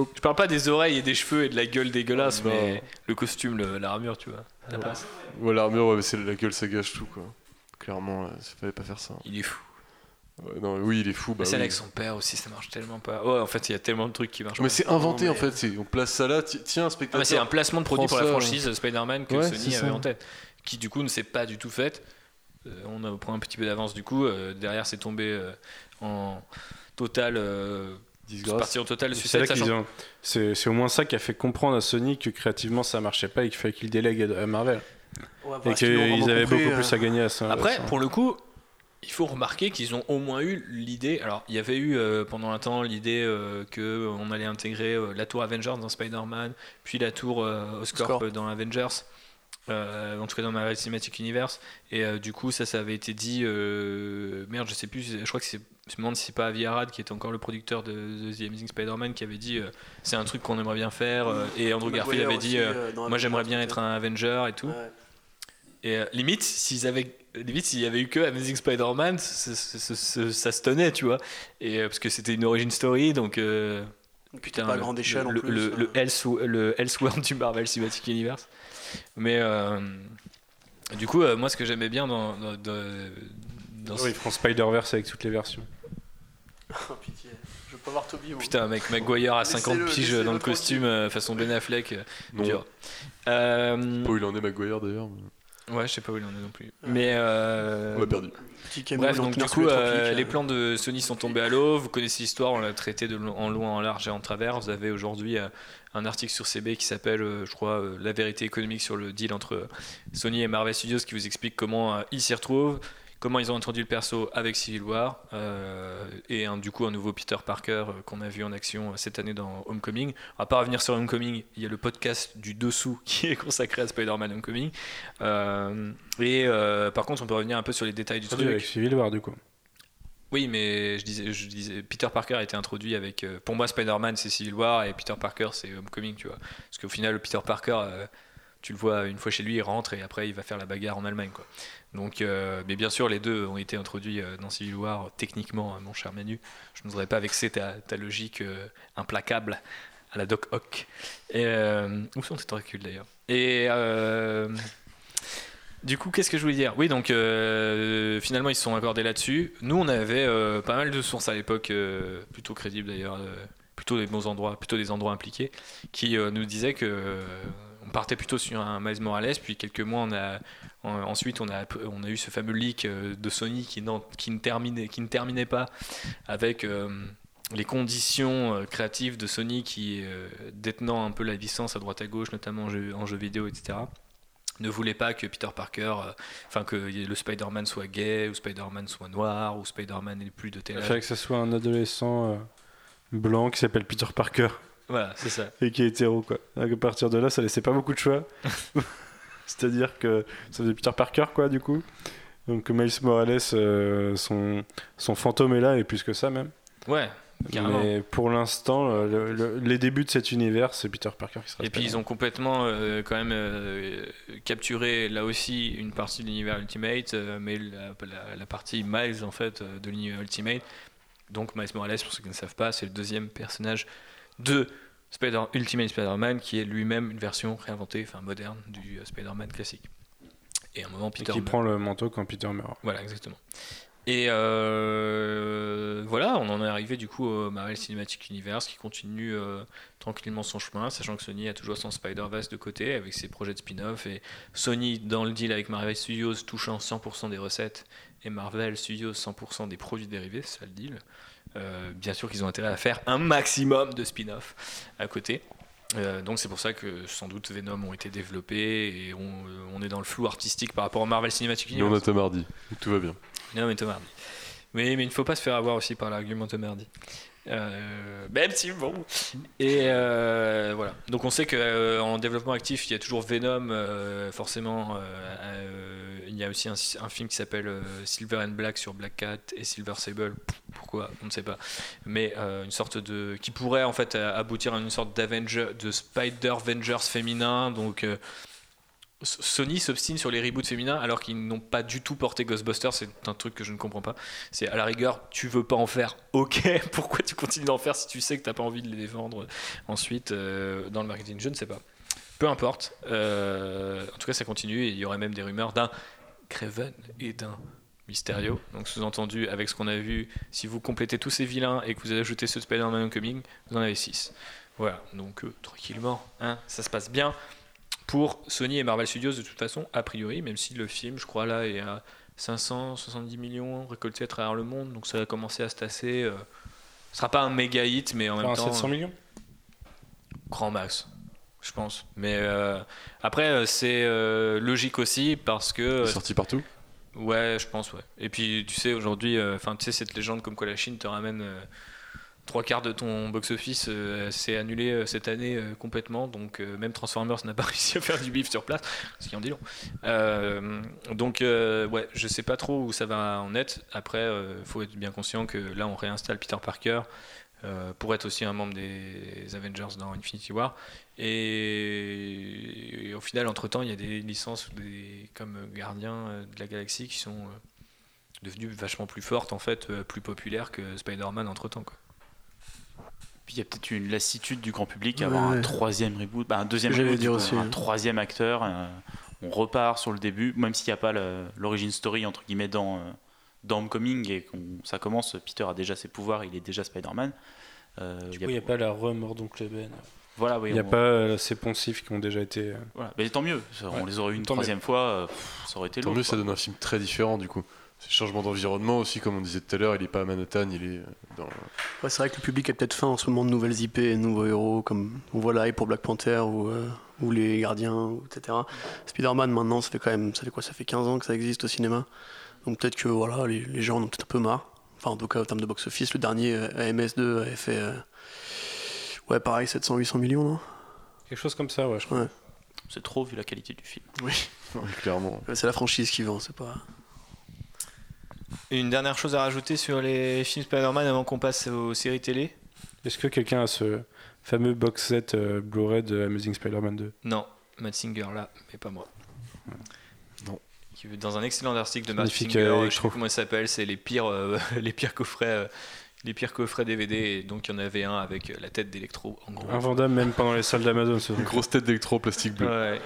vie. Je parle pas des oreilles et des cheveux et de la gueule dégueulasse, Non. mais le costume, le- l'armure, tu vois. passe. Ouais, l'armure, ouais, c'est la gueule, ça gâche tout quoi. Clairement, il fallait pas faire ça. Il est fou. Ouais, non, oui, il est fou. Bah, Mais celle oui. avec son père aussi, ça marche tellement pas. Ouais, en fait, il y a tellement de trucs qui marchent Mais pas. c'est inventé en fait. c'est- On place ça là. ti- Tiens, Ah, mais spectateur. c'est un placement de produit pour la franchise Spider-Man que Ouais, Sony avait en tête, qui du coup ne s'est pas du tout faite. Euh, on a- prend un petit peu d'avance du coup. euh, derrière, c'est tombé euh, en total. Euh, c'est disgrâce. parti en total ont. C'est c'est au moins ça qui a fait comprendre à Sony que créativement ça marchait pas et qu'il fallait qu'ils délèguent à Marvel. Ouais, Et qu'ils avaient compris, beaucoup euh, plus à gagner à ça. Après, à ça. pour le coup, il faut remarquer qu'ils ont au moins eu l'idée. Alors, il y avait eu euh, pendant un temps l'idée euh, que on allait intégrer euh, la tour Avengers dans Spider-Man, puis la tour euh, Oscorp, Oscorp. dans Avengers. Euh, en tout cas dans Marvel Cinematic Universe et euh, du coup ça ça avait été dit euh, merde je sais plus je crois que c'est je me demande si c'est pas Avi Arad qui est encore le producteur de, de The Amazing Spider-Man qui avait dit euh, c'est un truc qu'on aimerait bien faire et Andrew Garfield avait dit aussi, moi j'aimerais bien être un Avenger et tout Ouais. et limite, s'ils avaient, limite, s'il y avait eu que Amazing Spider-Man, ça se tenait, tu vois. Et parce que c'était une origin story, donc putain, pas le- grande échelle en le, plus, le, hein. le, le Elseworld du Marvel Cinematic Universe. Mais euh, du coup, euh, moi, ce que j'aimais bien dans, dans, dans- dans Oui, ils feront Spider-Verse avec toutes les versions. Oh, pitié. Je Faut voir Toby. Putain, mec, Maguire à 50 Laissez-le, piges dans le costume euh, façon Ben Affleck. euh, Non. dur. Euh, Pas où il en est, Maguire d'ailleurs. mais ouais, je sais pas où il en est non plus. Mais. euh, On l'a perdu. Bref, donc du coup, les euh, les plans de Sony sont tombés à l'eau. Vous connaissez l'histoire, on l'a traité de en loin, en large et en travers. Vous avez aujourd'hui euh, un article sur CB qui s'appelle, euh, je crois, La vérité économique sur le deal entre Sony et Marvel Studios qui vous explique comment ils s'y retrouvent, comment ils ont introduit le perso avec Civil War euh, et un, du coup un nouveau Peter Parker euh, qu'on a vu en action euh, cette année dans Homecoming. On va pas revenir sur Homecoming, il y a le podcast du dessous (laughs) qui est consacré à Spider-Man Homecoming. Et par contre, on peut revenir un peu sur les détails du truc. Avec Civil War, du coup. Oui, mais je disais, je disais, Peter Parker a été introduit avec. pour moi, Spider-Man, c'est Civil War et Peter Parker, c'est Homecoming, tu vois. Parce qu'au final, Peter Parker, tu le vois une fois chez lui, il rentre et après, il va faire la bagarre en Allemagne, quoi. Donc, euh, mais bien sûr, les deux ont été introduits euh, dans Civil War, techniquement, euh, mon cher Manu. Je ne voudrais pas vexer ta, logique euh, implacable à la Doc Ock. Et, où sont tes tentacules d'ailleurs? Et. du coup, qu'est-ce que je voulais dire? Oui, donc finalement, ils se sont accordés là-dessus. Nous, on avait pas mal de sources à l'époque, plutôt crédibles d'ailleurs, plutôt des bons endroits, plutôt des endroits impliqués, qui nous disaient que on partait plutôt sur un Miles Morales. Puis quelques mois, on a en- ensuite, on a on a eu ce fameux leak euh, de Sony qui, n'en- qui ne terminait qui ne terminait pas avec euh, les conditions euh, créatives de Sony qui, euh, détenant un peu la licence à droite à gauche, notamment en jeux, en jeux vidéo, etc., ne voulait pas que Peter Parker, euh, enfin que le Spider-Man soit gay, ou Spider-Man soit noir, ou Spider-Man n'ait plus de tel Il fallait que ce soit un adolescent blanc qui s'appelle Peter Parker Voilà, c'est ça. et qui est hétéro, quoi. À partir de là, ça laissait pas beaucoup de choix. (laughs) C'est-à-dire que ça faisait Peter Parker, quoi, du coup. Donc Miles Morales, euh, son, son fantôme est là, et plus que ça même. Ouais, carrément. Mais pour l'instant, euh, le- le- les débuts de cet univers, c'est Peter Parker qui sera Et puis ils ont complètement euh, quand même euh, capturé là aussi une partie de l'univers Ultimate, euh, mais la, la- la partie Miles en fait de l'univers Ultimate. Donc Miles Morales, pour ceux qui ne savent pas, c'est le deuxième personnage de Spider Ultimate Spider-Man qui est lui-même une version réinventée, enfin moderne du euh, Spider-Man classique. Et à un moment Et Peter qui meurt. prend le manteau quand Peter meurt. Voilà, exactement. Et euh, voilà, on en est arrivé du coup au Marvel Cinematic Universe qui continue euh, tranquillement son chemin, sachant que Sony a toujours son Spider-Verse de côté avec ses projets de spin-off et Sony dans le deal avec Marvel Studios touchant 100% des recettes et Marvel Studios 100% des produits dérivés, c'est ça le deal. Euh, bien sûr qu'ils ont intérêt à faire un maximum de spin-off à côté. Euh, donc c'est pour ça que sans doute Venom ont été développés et on, euh, on est dans le flou artistique par rapport au Marvel Cinematic Mais on Universe. a Tom Hardy, tout va bien. Non, mais Tom Hardy. Oui, mais il ne faut pas se faire avoir aussi par l'argument Tom Hardy. Euh, même si bon. Et euh, voilà. Donc on sait qu'en développement actif, il y a toujours Venom, euh, forcément. euh, euh, il y a aussi un, film qui s'appelle euh, Silver and Black sur Black Cat et Silver Sable. Pourquoi? On ne sait pas. Mais euh, une sorte de. qui pourrait en fait euh, aboutir à une sorte d'Avenger, de Spider-Vengers féminin. Donc. Sony s'obstine sur les reboots féminins alors qu'ils n'ont pas du tout porté Ghostbusters, c'est un truc que je ne comprends pas. C'est à la rigueur, tu veux pas en faire, ok, (laughs) pourquoi tu continues d'en faire si tu sais que t'as pas envie de les défendre ensuite euh, dans le marketing? Je ne sais pas. Peu importe. Euh, en tout cas, ça continue et il y aurait même des rumeurs d'un Craven et d'un Mysterio. Donc, sous-entendu, avec ce qu'on a vu, si vous complétez tous ces vilains et que vous ajoutez ce Spider-Man Homecoming, vous en avez 6. Voilà, donc euh, tranquillement, hein, ça se passe bien pour Sony et Marvel Studios de toute façon, a priori, même si le film, je crois, là, est à 570 millions récoltés à travers le monde, donc ça va commencer à se tasser. euh, ce sera pas un méga hit, mais en même Enfin, temps, 700 millions grand max, je pense. Mais euh, après, euh, c'est euh, logique aussi parce que. Il euh, est sorti partout. Ouais, je pense, ouais. Et puis, tu sais, aujourd'hui, euh, enfin, tu sais, cette légende comme quoi la Chine te ramène euh, trois quarts de ton box-office, euh, c'est annulé euh, cette année euh, complètement. Donc, même Transformers n'a (laughs) pas réussi à faire du bif sur place, ce qui en dit long. Donc, ouais, je sais pas trop où ça va en être. Après, il faut être bien conscient que là, on réinstalle Peter Parker. pour être aussi un membre des Avengers dans Infinity War. Et, au final, entre-temps, il y a des licences comme Gardiens de la Galaxie qui sont devenues vachement plus fortes, en fait, plus populaires que Spider-Man entre-temps. Quoi. Puis il y a peut-être une lassitude du grand public à avoir Ouais. un troisième reboot, bah, un deuxième reboot, dire aussi, un troisième acteur. euh, on repart sur le début, même s'il n'y a pas le- l'origin story entre guillemets dans, euh, dans Homecoming et qu'on ça commence. Peter a déjà ses pouvoirs, il est déjà Spider-Man. Euh, Du coup, il n'y a pas la remords d'Oncle Ben. Voilà, oui, Il n'y a on- pas euh, ces poncifs qui ont déjà été. euh, voilà. Mais tant mieux. On Ouais. les aurait eu une Tant mieux. troisième fois, euh, pff, ça aurait été Tant lourd. mieux, ça donne un film très différent du coup. C'est le changement d'environnement aussi, comme on disait tout à l'heure, il est pas à Manhattan, il est euh, dans. Ouais, c'est vrai que le public a peut-être faim en ce moment de nouvelles IP, de nouveaux héros, comme on voit là pour Black Panther ou, euh, ou les Gardiens, etc. Spider-Man maintenant, ça fait quand même, ça fait quoi Ça fait 15 ans que ça existe au cinéma. Donc peut-être que voilà, les, les gens en ont peut-être un peu marre. Enfin, en tout cas, en termes de box-office, le dernier euh, AMS2 avait fait. euh, ouais, pareil, 700-800 millions, non? Quelque chose comme ça, ouais, je crois. C'est trop vu la qualité du film. Ouais, clairement. Ouais, C'est la franchise qui vend, c'est pas. Une dernière chose à rajouter sur les films Spider-Man avant qu'on passe aux séries télé? Est-ce que quelqu'un a ce fameux box set euh, Blu-ray de Amazing Spider-Man 2 Non, Matt Singer là, mais pas moi. Non. Dans un excellent article de Matt Singer, euh, je sais comment il s'appelle, c'est les pires, euh, (laughs) les pires coffrets, euh, les pires coffrets DVD. Et donc il y en avait un avec la tête d'électro en gros. Invendable même pendant les salles d'Amazon. Une grosse tête d'électro en plastique bleu. Ouais.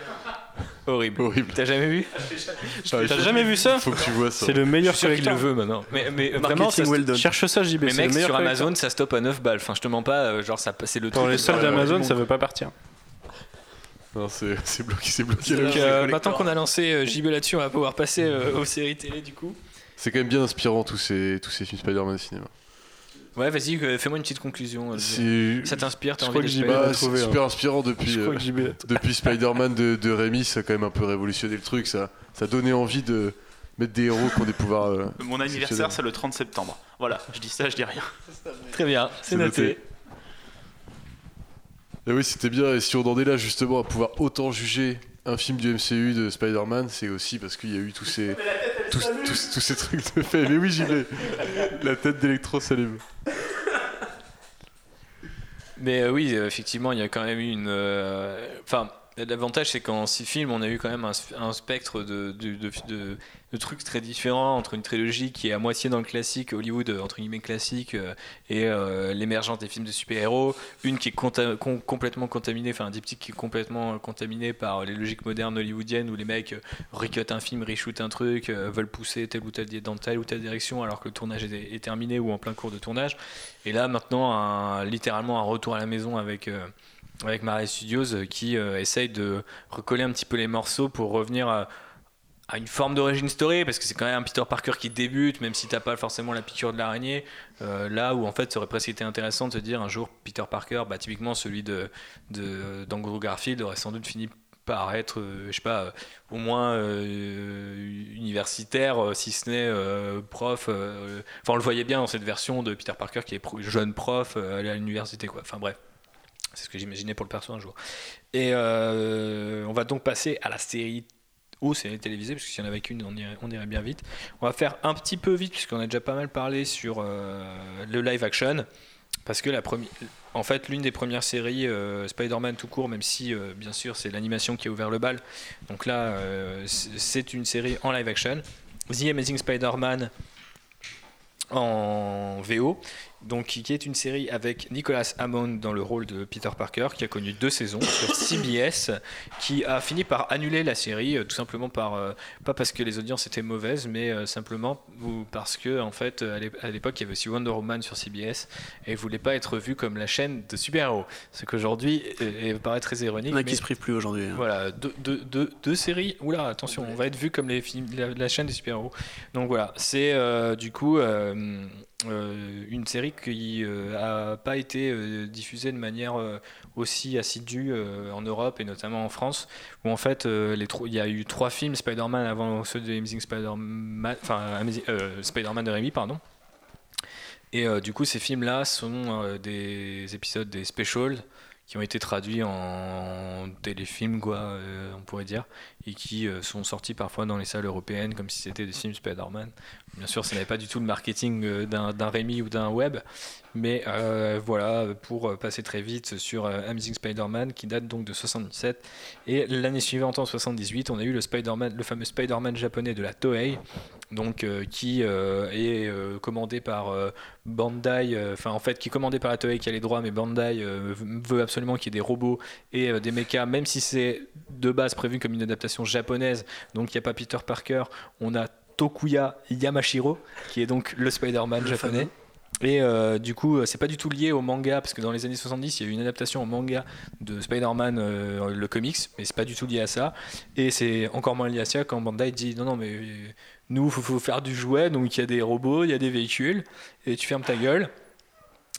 Horrible. Horrible. T'as jamais vu Ah, T'as jamais vu ça Faut que tu vois ça. C'est le Je meilleur suis sûr qu'il le veut maintenant. Mais, mais vraiment, ça, well. Cherche ça, JB. mais mec, le meilleur sur. Amazon, ça stoppe à 9 balles. Enfin, je te mens pas, euh, genre ça, c'est le Dans truc les euh, d'Amazon, ça veut pas partir. Non, c'est c'est bloqué, c'est bloqué. Donc, euh, maintenant qu'on a lancé euh, JB là-dessus, on va pouvoir passer euh, aux séries télé du coup. C'est quand même bien inspirant tous ces, tous ces films Spider-Man au cinéma. Ouais, vas-y, euh, fais-moi une petite conclusion. euh, C'est Ça t'inspire, t'as Je envie crois que d'être JB Spider-Man l'a bah, c'est super inspirant depuis, crois euh, (laughs) depuis Spider-Man de, de Raimi, ça a quand même un peu révolutionné le truc. Ça, ça donnait envie de mettre des héros qui ont des pouvoirs. euh, (laughs) Mon anniversaire, c'est le 30 septembre. Voilà, je dis ça, je dis rien. (laughs) Très bien, c'est C'est noté. noté. Et oui, c'était bien. Et si on en est là justement à pouvoir autant juger un film du MCU de Spider-Man, c'est aussi parce qu'il y a eu tous ces, tous, tous- tous ces trucs de fait. Mais oui, j'y vais. La tête d'électro s'allume. Mais euh, oui, effectivement, il y a quand même eu une. euh, Enfin, l'avantage, c'est qu'en six films, on a eu quand même un, spectre de, trucs très différents entre une trilogie qui est à moitié dans le classique, Hollywood, euh, entre guillemets classique, euh, et euh, l'émergence des films de super-héros. Une qui est complètement contaminée, enfin, un diptyque qui est complètement contaminé par les logiques modernes hollywoodiennes où les mecs recut un film, reshoot un truc, veulent pousser telle ou telle dans telle ou telle direction alors que le tournage est, terminé ou en plein cours de tournage. Et là, maintenant, littéralement un retour à la maison avec, avec Marvel Studios euh, qui euh, essaye de recoller un petit peu les morceaux pour revenir à, à une forme d'origine story, parce que c'est quand même un Peter Parker qui débute, même si t'as pas forcément la piqûre de l'araignée. euh, là où en fait, ça aurait presque été intéressant de se dire un jour, Peter Parker, bah, typiquement celui de, d'Andrew Garfield, aurait sans doute fini par être, euh, je sais pas, euh, au moins euh, universitaire, euh, si ce n'est euh, prof. euh, Enfin, on le voyait bien dans cette version de Peter Parker qui est jeune prof euh, à l'université, quoi. Enfin, bref. C'est ce que j'imaginais pour le perso un jour. Et euh, on va donc passer à la série aux séries télévisées, parce que s'il y en avait qu'une, on irait, on irait bien vite. On va faire un petit peu vite, puisqu'on a déjà pas mal parlé sur euh, le live action. Parce que la première, en fait, l'une des premières séries euh, Spider-Man tout court, même si bien sûr c'est l'animation qui a ouvert le bal. Donc là, c'est une série en live action. The Amazing Spider-Man en VO, donc qui est une série avec Nicolas Hammond dans le rôle de Peter Parker, qui a connu deux saisons sur CBS, qui a fini par annuler la série, euh, tout simplement par euh, pas parce que les audiences étaient mauvaises, mais euh, simplement ou parce que en fait euh, à l'ép- à l'époque il y avait aussi Wonder Woman sur CBS et voulait pas être vu comme la chaîne de super-héros, ce qu'aujourd'hui paraît très ironique. a mais- qui se privent plus aujourd'hui. hein. voilà, deux, deux, deux, deux séries. Oula, attention, on va être vu comme les films, la, la chaîne des super-héros. Donc voilà, c'est euh, du coup euh, euh, une série qui euh, a pas été euh, diffusée de manière euh, aussi assidue euh, en Europe et notamment en France, où en fait euh, il y a eu trois films Spider-Man avant ceux de Amazing Spider-Man, enfin euh, Spider-Man de Raimi, pardon. Et euh, du coup, ces films-là sont euh, des épisodes des specials qui ont été traduits en téléfilms, quoi, euh, on pourrait dire, et qui euh, sont sortis parfois dans les salles européennes comme si c'était des Spider-Man. Bien sûr, ce n'avait pas du tout le marketing euh, d'un Rémi ou d'un Web, mais euh, voilà, pour passer très vite sur euh, Amazing Spider-Man qui date donc de 77. Et l'année suivante, en 78, on a eu le, Spider-Man, le fameux Spider-Man japonais de la Toei, donc, euh, qui euh, est euh, commandé par euh, Bandai, euh, enfin en fait qui est commandé par la Toei qui a les droits, mais Bandai euh, veut absolument qu'il y ait des robots et euh, des mechas, même si c'est de base prévu comme une adaptation japonaise, donc il n'y a pas Peter Parker, on a Tokuya Yamashiro, qui est donc le Spider-Man japonais. Et euh, du coup, euh, c'est pas du tout lié au manga, parce que dans les années 70, il y a eu une adaptation au manga de Spider-Man, euh, le comics, mais c'est pas du tout lié à ça. Et c'est encore moins lié à ça quand Bandai dit non, non, mais nous, il faut, faut faire du jouet, donc il y a des robots, il y a des véhicules, et tu fermes ta gueule.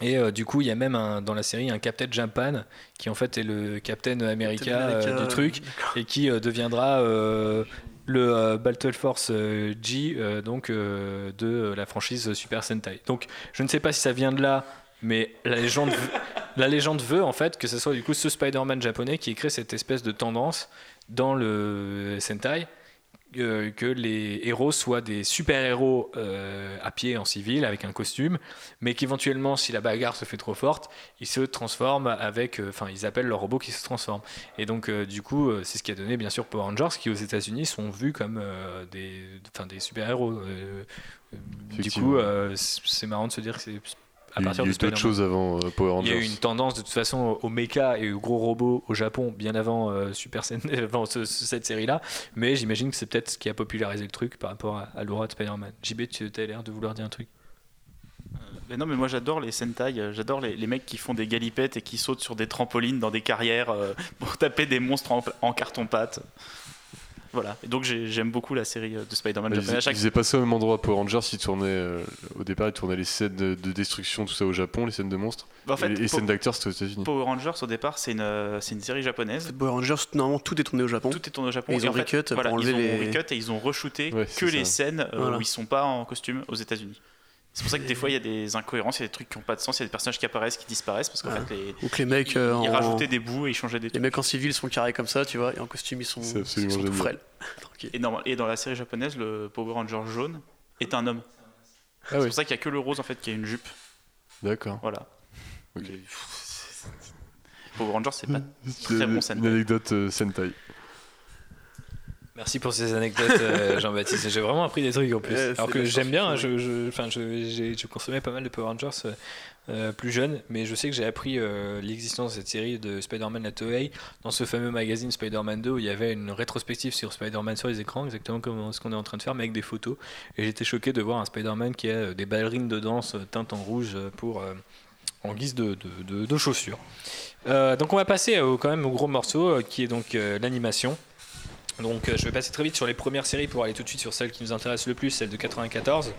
Et euh, du coup, il y a même un- dans la série un Captain Japan qui en fait est le Captain America, Captain America, euh, du truc et qui euh, deviendra le euh, Battle Force euh, G euh, donc de la franchise Super Sentai. Donc je ne sais pas si ça vient de là, mais la légende, veut- (laughs) la légende veut en fait que ce soit du coup ce Spider-Man japonais qui créé cette espèce de tendance dans le Sentai. Euh, que les héros soient des super-héros euh, à pied en civil avec un costume, mais qu'éventuellement, si la bagarre se fait trop forte, ils se transforment avec. euh, Enfin, ils appellent leurs robots qui se transforment. Et donc, euh, du coup, c'est ce qui a donné, bien sûr, Power Rangers, qui aux États-Unis sont vus comme des, des super-héros. Du coup, c'est marrant de se dire que c'est à Il y a partir eu de choses avant euh, Power Il y a Rangers. eu une tendance de toute façon au mecha et aux gros robots au Japon bien avant euh, Super Sen- (laughs) avant ce- ce- cette série-là, mais j'imagine que c'est peut-être ce qui a popularisé le truc par rapport à, à l'aura de Spider-Man. JB, tu as l'air de vouloir dire un truc. Mais non, mais moi j'adore les Sentai, euh, j'adore les, les mecs qui font des galipettes et qui sautent sur des trampolines dans des carrières euh, pour taper des monstres en, en carton-pâte. Voilà, et donc j'ai- j'aime beaucoup la série euh, de Spider-Man Ils, japonais. Ils chaque- faisaient pas ça au même endroit Power Rangers, ils tournaient, euh, au départ ils tournaient les scènes de, de destruction, tout ça au Japon, les scènes de monstres. Bah, en fait, et les scènes d'acteurs c'était aux États-Unis. Power Rangers au départ c'est une, euh, c'est une série japonaise. Power Rangers, normalement, tout est tourné au Japon. Tout est tourné au Japon. Et ils ont recut pour voilà, enlever ils ont les- recut et ils ont re-shooté Ouais, que les ça. scènes euh, Voilà. où ils sont pas en costume aux États-Unis. C'est pour ça que des fois il y a des incohérences, il y a des trucs qui n'ont pas de sens, il y a des personnages qui apparaissent, qui disparaissent parce qu'en Ouais. fait les, Ou que les mecs, ils, euh, ils en... rajoutaient des bouts et ils changeaient des les trucs. mecs en civil sont carrés comme ça, tu vois, et en costume, ils sont, C'est ils sont tout frêles. (laughs) Tranquille. Et, normal- et dans la série japonaise, le Power Ranger jaune est un homme. Ah c'est oui, pour ça qu'il n'y a que le rose en fait qui a une jupe. d'accord. Voilà. Ok. Les- Power Ranger c'est pas (laughs) C'est très bon une Sentai. anecdote euh, Sentai. Merci pour ces anecdotes, euh, (laughs) Jean-Baptiste. J'ai vraiment appris des trucs en plus. Alors que j'aime bien, hein, je, je, enfin, je, j'ai- je consommais pas mal de Power Rangers euh, euh, plus jeune, mais je sais que j'ai appris l'existence de cette série de Spider-Man à Toei dans ce fameux magazine Spider-Man 2 où il y avait une rétrospective sur Spider-Man sur les écrans, exactement comme ce qu'on est en train de faire, mais avec des photos. Et j'étais choqué de voir un Spider-Man qui a des ballerines de danse teintes en rouge pour, en guise de, de- de- de chaussures. Euh, donc on va passer au, quand même au gros morceau euh, qui est donc euh, l'animation. Donc euh, je vais passer très vite sur les premières séries pour aller tout de suite sur celle qui nous intéresse le plus, celle de 94.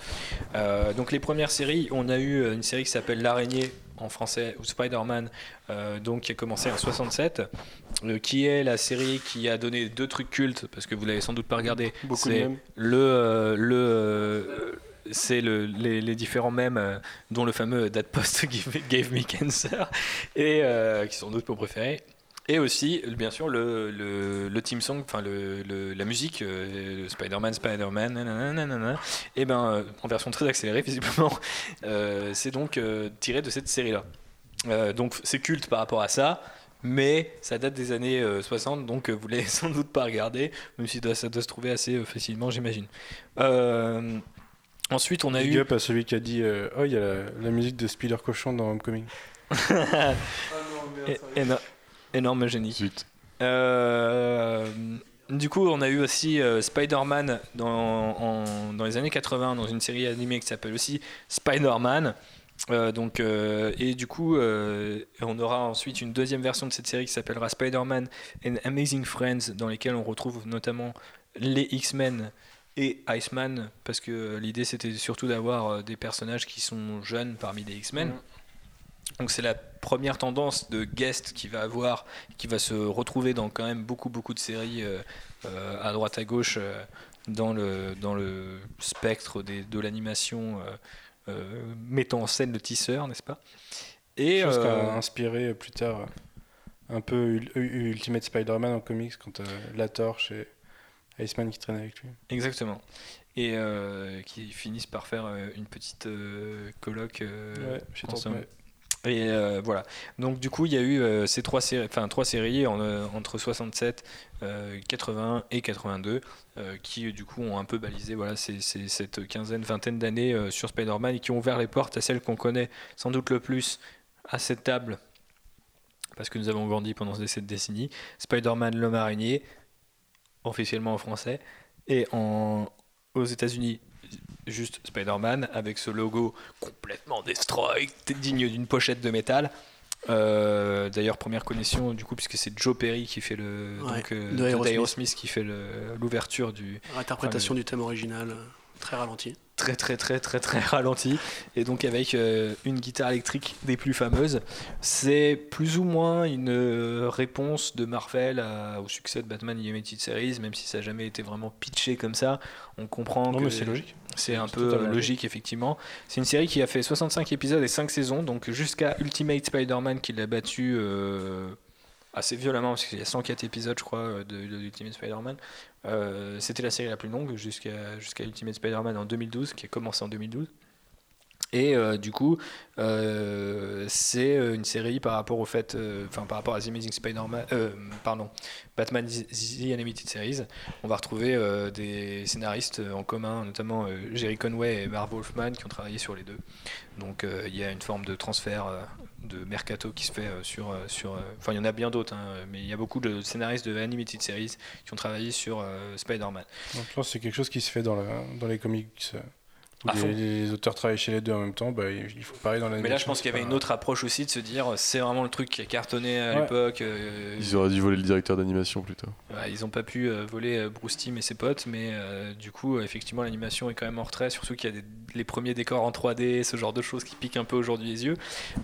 Euh, donc les premières séries, on a eu euh, une série qui s'appelle L'araignée en français ou Spider-Man, euh, donc qui a commencé en 67, euh, qui est la série qui a donné deux trucs cultes parce que vous l'avez sans doute pas regardé. Beaucoup de C'est le le c'est le, les, les différents mèmes euh, dont le fameux That Post Gave, (laughs) gave Me Cancer et euh, qui sont d'autres pour préférés et aussi bien sûr le, le, le team song enfin le, le- la musique euh, Spider-Man Spider-Man nanana, nanana. et ben euh, en version très accélérée (laughs) visiblement euh, c'est donc euh, tiré de cette série là donc c'est culte par rapport à ça mais ça date des années euh, 60, donc euh, vous l'avez (laughs) sans doute pas regardé, même si ça doit se trouver assez euh, facilement, j'imagine. Euh, ensuite, on a Big eu. up à celui qui a dit euh, Oh, il y a la, la musique de Spider Cochon dans Homecoming. (laughs) É- éno- énorme génie. Zut. Euh, du coup, on a eu aussi euh, Spider-Man dans, en- dans les années 80 dans une série animée qui s'appelle aussi Spider-Man. Euh, donc, euh, et du coup, euh, on aura ensuite une deuxième version de cette série qui s'appellera Spider-Man and Amazing Friends, dans lesquelles on retrouve notamment les X-Men et Iceman, parce que l'idée c'était surtout d'avoir euh, des personnages qui sont jeunes parmi les X-Men. Donc c'est la première tendance de guest qui va avoir, qui va se retrouver dans quand même beaucoup beaucoup de séries euh, euh, à droite à gauche euh, dans le dans le spectre des, de l'animation mettant en scène le tisseur, n'est-ce pas? Et Chose qui a inspiré plus tard un peu Ul- Ul- Ultimate Spider-Man en comics quand La Torche et Iceman qui traînent avec lui. exactement. Et euh, qui finissent par faire une petite euh, colloque euh, ouais, chez ouais. Et euh, voilà. Donc du coup, il y a eu euh, ces trois séries, enfin trois séries euh, entre 67, euh, 81 et 82, euh, qui du coup ont un peu balisé voilà cette quinzaine, vingtaine d'années sur Spider-Man et qui ont ouvert les portes à celles qu'on connaît sans doute le plus à cette table, parce que nous avons grandi pendant ces sept décennies. Spider-Man l'homme araignée, officiellement en français, et en, aux États-Unis juste Spider-Man avec ce logo complètement destroy, digne d'une pochette de métal. Euh, D'ailleurs, première connexion du coup, puisque c'est Joe Perry qui fait le Ouais, donc, euh, de de Aerosmith. Aerosmith qui fait l'ouverture du Interprétation du thème original, euh, très ralenti. très très très très très (laughs) ralenti et donc avec euh, une guitare électrique des plus fameuses. C'est plus ou moins une réponse de Marvel à- au succès de Batman Animated Series, même si ça n'a jamais été vraiment pitché comme ça. On comprend Non, que mais c'est logique. C'est un peu euh, logique, effectivement. C'est une série qui a fait 65 épisodes et 5 saisons, donc jusqu'à Ultimate Spider-Man qui l'a battu euh, assez violemment, parce qu'il y a 104 épisodes, je crois, euh, de, de Ultimate Spider-Man. Euh, C'était la série la plus longue jusqu'à jusqu'à Ultimate Spider-Man en 2012, qui a commencé en 2012. Et euh, du coup, euh, c'est euh, une série par rapport au fait, enfin par rapport à The Amazing Spider-Man, pardon, Batman The Animated Series, on va retrouver des scénaristes en commun, notamment Jerry Conway et Marv Wolfman qui ont travaillé sur les deux. Donc il y a une forme de transfert de mercato qui se fait sur, sur, enfin il y en a bien d'autres, hein, mais il y a beaucoup de scénaristes de Animated Series qui ont travaillé sur Spider-Man. Donc là, c'est quelque chose qui se fait dans les comics. Euh, les, les auteurs travaillent chez les deux en même temps, bah, il faut pareil dans l'animation. Mais là, je pense qu'il y avait une autre approche aussi de se dire c'est vraiment le truc qui a cartonné à Ouais. l'époque. euh, Ils auraient dû voler le directeur d'animation plutôt. Ouais, ils n'ont pas pu euh, voler euh, Bruce Timm et ses potes, mais euh, du coup, euh, effectivement, l'animation est quand même en retrait, surtout qu'il y a des- les premiers décors en 3D, ce genre de choses qui piquent un peu aujourd'hui les yeux.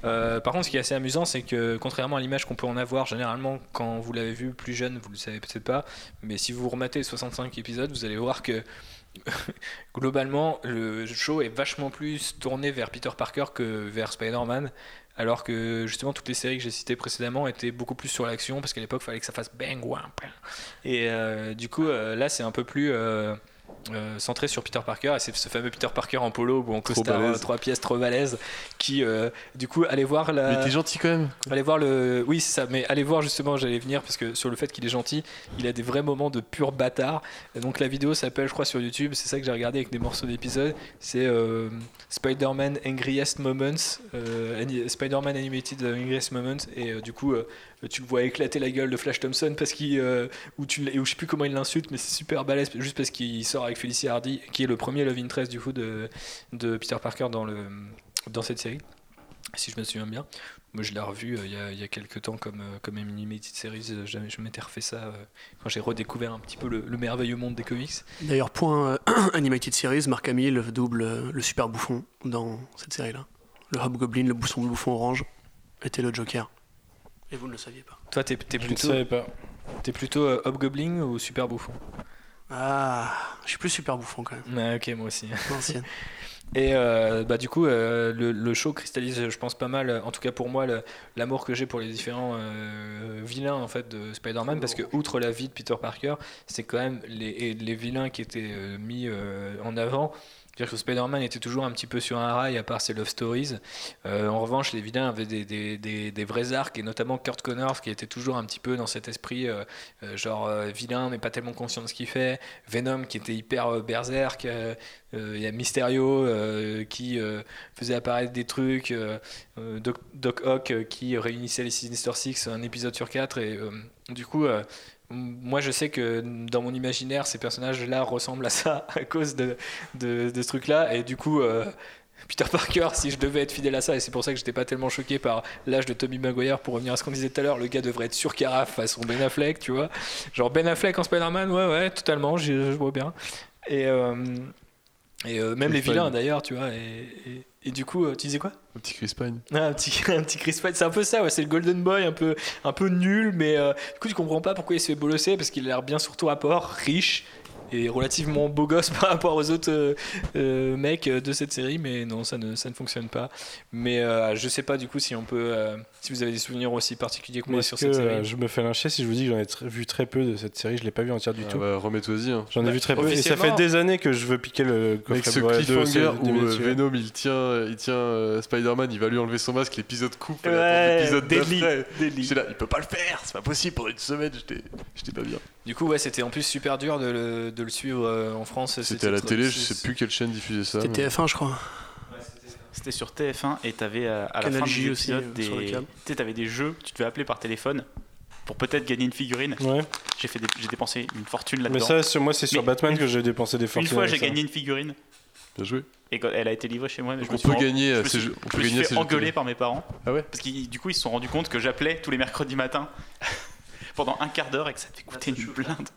Euh, par contre, ce qui est assez amusant, c'est que contrairement à l'image qu'on peut en avoir, généralement, quand vous l'avez vu plus jeune, vous le savez peut-être pas, mais si vous rematez les 65 épisodes, vous allez voir que (laughs) globalement, le show est vachement plus tourné vers Peter Parker que vers Spider-Man. Alors que justement toutes les séries que j'ai citées précédemment étaient beaucoup plus sur l'action parce qu'à l'époque il fallait que ça fasse bang et euh, du coup euh, là c'est un peu plus euh, centré sur Peter Parker et c'est ce fameux Peter Parker en polo ou en costard trois pièces trop balèze qui euh, du coup allez voir la Mais t'es gentil quand même. Allez voir le. Oui, c'est ça, mais allez voir justement, j'allais venir parce que sur le fait qu'il est gentil, il a des vrais moments de pur bâtard. Et donc la vidéo s'appelle, je crois, sur YouTube, c'est ça que j'ai regardé avec des morceaux d'épisodes. C'est euh, Spider-Man Angriest Moments, Spider-Man Animated Angriest Moments. Et du coup, tu le vois éclater la gueule de Flash Thompson parce qu'il. ou, tu, ou je sais plus comment il l'insulte, mais c'est super balèze, juste parce qu'il sort avec Felicia Hardy, qui est le premier love interest du coup de, de Peter Parker dans, le, dans cette série. Si je me souviens bien. Moi, je l'ai revu euh, il y, a, il y a quelques temps comme, euh, comme Animated Series. euh, jamais je m'étais refait ça euh, quand j'ai redécouvert un petit peu le, le merveilleux monde des comics. D'ailleurs, point euh, (clears throat) Animated Series, Mark Hamill double euh, le super bouffon dans cette série-là. Le Hobgoblin, le bouffon bouffon orange, était le Joker. Et vous ne le saviez pas. Toi, t'es t'es Je ne plutôt, savais pas. t'es plutôt euh, Hobgoblin ou Super Bouffon? Ah, je suis plus super bouffon quand même. Ouais, Ok, moi aussi. (laughs) Et euh, bah, du coup, euh, le, le show cristallise, je pense, pas mal, en tout cas pour moi, l'amour que j'ai pour les différents euh, vilains en fait, de Spider-Man, parce que outre la vie de Peter Parker, c'est quand même les, les vilains qui étaient mis en avant. C'est-à-dire que Spider-Man était toujours un petit peu sur un rail, à part ses love stories. Euh, en revanche, les vilains avaient des, des, des, vrais arcs, et notamment Kurt Connors, qui était toujours un petit peu dans cet esprit, euh, euh, genre vilain, mais pas tellement conscient de ce qu'il fait. Venom, qui était hyper berserk. Il y a Mysterio, qui faisait apparaître des trucs. Doc, Doc Ock, qui réunissait les Sinister Six, un épisode sur quatre. Et du coup. Moi, je sais que dans mon imaginaire, ces personnages-là ressemblent à ça (laughs) à cause de, de, de ce truc-là. Et du coup, euh, Peter Parker, si je devais être fidèle à ça, et c'est pour ça que j'étais pas tellement choqué par l'âge de Tommy Maguire, pour revenir à ce qu'on disait tout à l'heure, le gars devrait être sur carafe façon Ben Affleck, tu vois. Genre Ben Affleck en Spider-Man, ouais, ouais, totalement, je, vois bien. Et, euh, et euh, même les vilains d'ailleurs, tu vois. Et, et- et du coup, euh, tu disais quoi? Un petit Chris Pine. ah, un petit, (laughs) un petit Chris Pine, c'est un peu ça, ouais, c'est le Golden Boy, un peu, un peu nul, mais euh, du coup tu comprends pas pourquoi il se fait bolosser, parce qu'il a l'air bien surtout à port, riche et relativement beau gosse (laughs) par rapport aux autres euh, euh, mecs de cette série, mais non, ça ne, ça ne fonctionne pas. Mais euh, je sais pas du coup si on peut, euh, si vous avez des souvenirs aussi particuliers que moi sur que cette série. euh, je me fais lyncher si je vous dis que j'en ai tr- vu très peu de cette série Je l'ai pas vu entière du Ah tout. bah, remets-toi-y. Hein. J'en ai Bah, vu très peu. Et ça fait des années que je veux piquer le Mec, coffret ce Blu-ray de cliffhanger ce- où euh. Venom il tient, il tient euh, Spider-Man, il va lui enlever son masque, l'épisode coupe, Ouais, l'épisode d'après. Là, il peut pas le faire, c'est pas possible pendant une semaine, j'étais j'étais pas bien. Du coup, ouais, c'était en plus super dur de le, de le suivre euh, en France. ce C'était à la télé, je sais plus quelle chaîne diffusait ça. C'était mais- TF1, je crois. C'était sur TF1 et t'avais euh, à la Canal fin du aussi, épisode euh, des, t'avais des jeux, tu devais appeler par téléphone pour peut-être gagner une figurine. Ouais. J'ai fait, des- j'ai dépensé une fortune Mais là-dedans. ça, sur- moi, c'est sur Mais Batman une- que j'ai dépensé des Une fortunes. fois, avec j'ai ça. gagné une figurine. Bien joué. Et quand elle a été livrée chez moi, mais je On me suis peut gagner je me ces suis- jeux- on je peut me suis gagner engueuler télé. par mes parents. Ah ouais Parce qu'ils du coup ils se sont rendus compte que j'appelais tous les mercredis matins (laughs) pendant un quart d'heure et que ça te coûtait une blinde.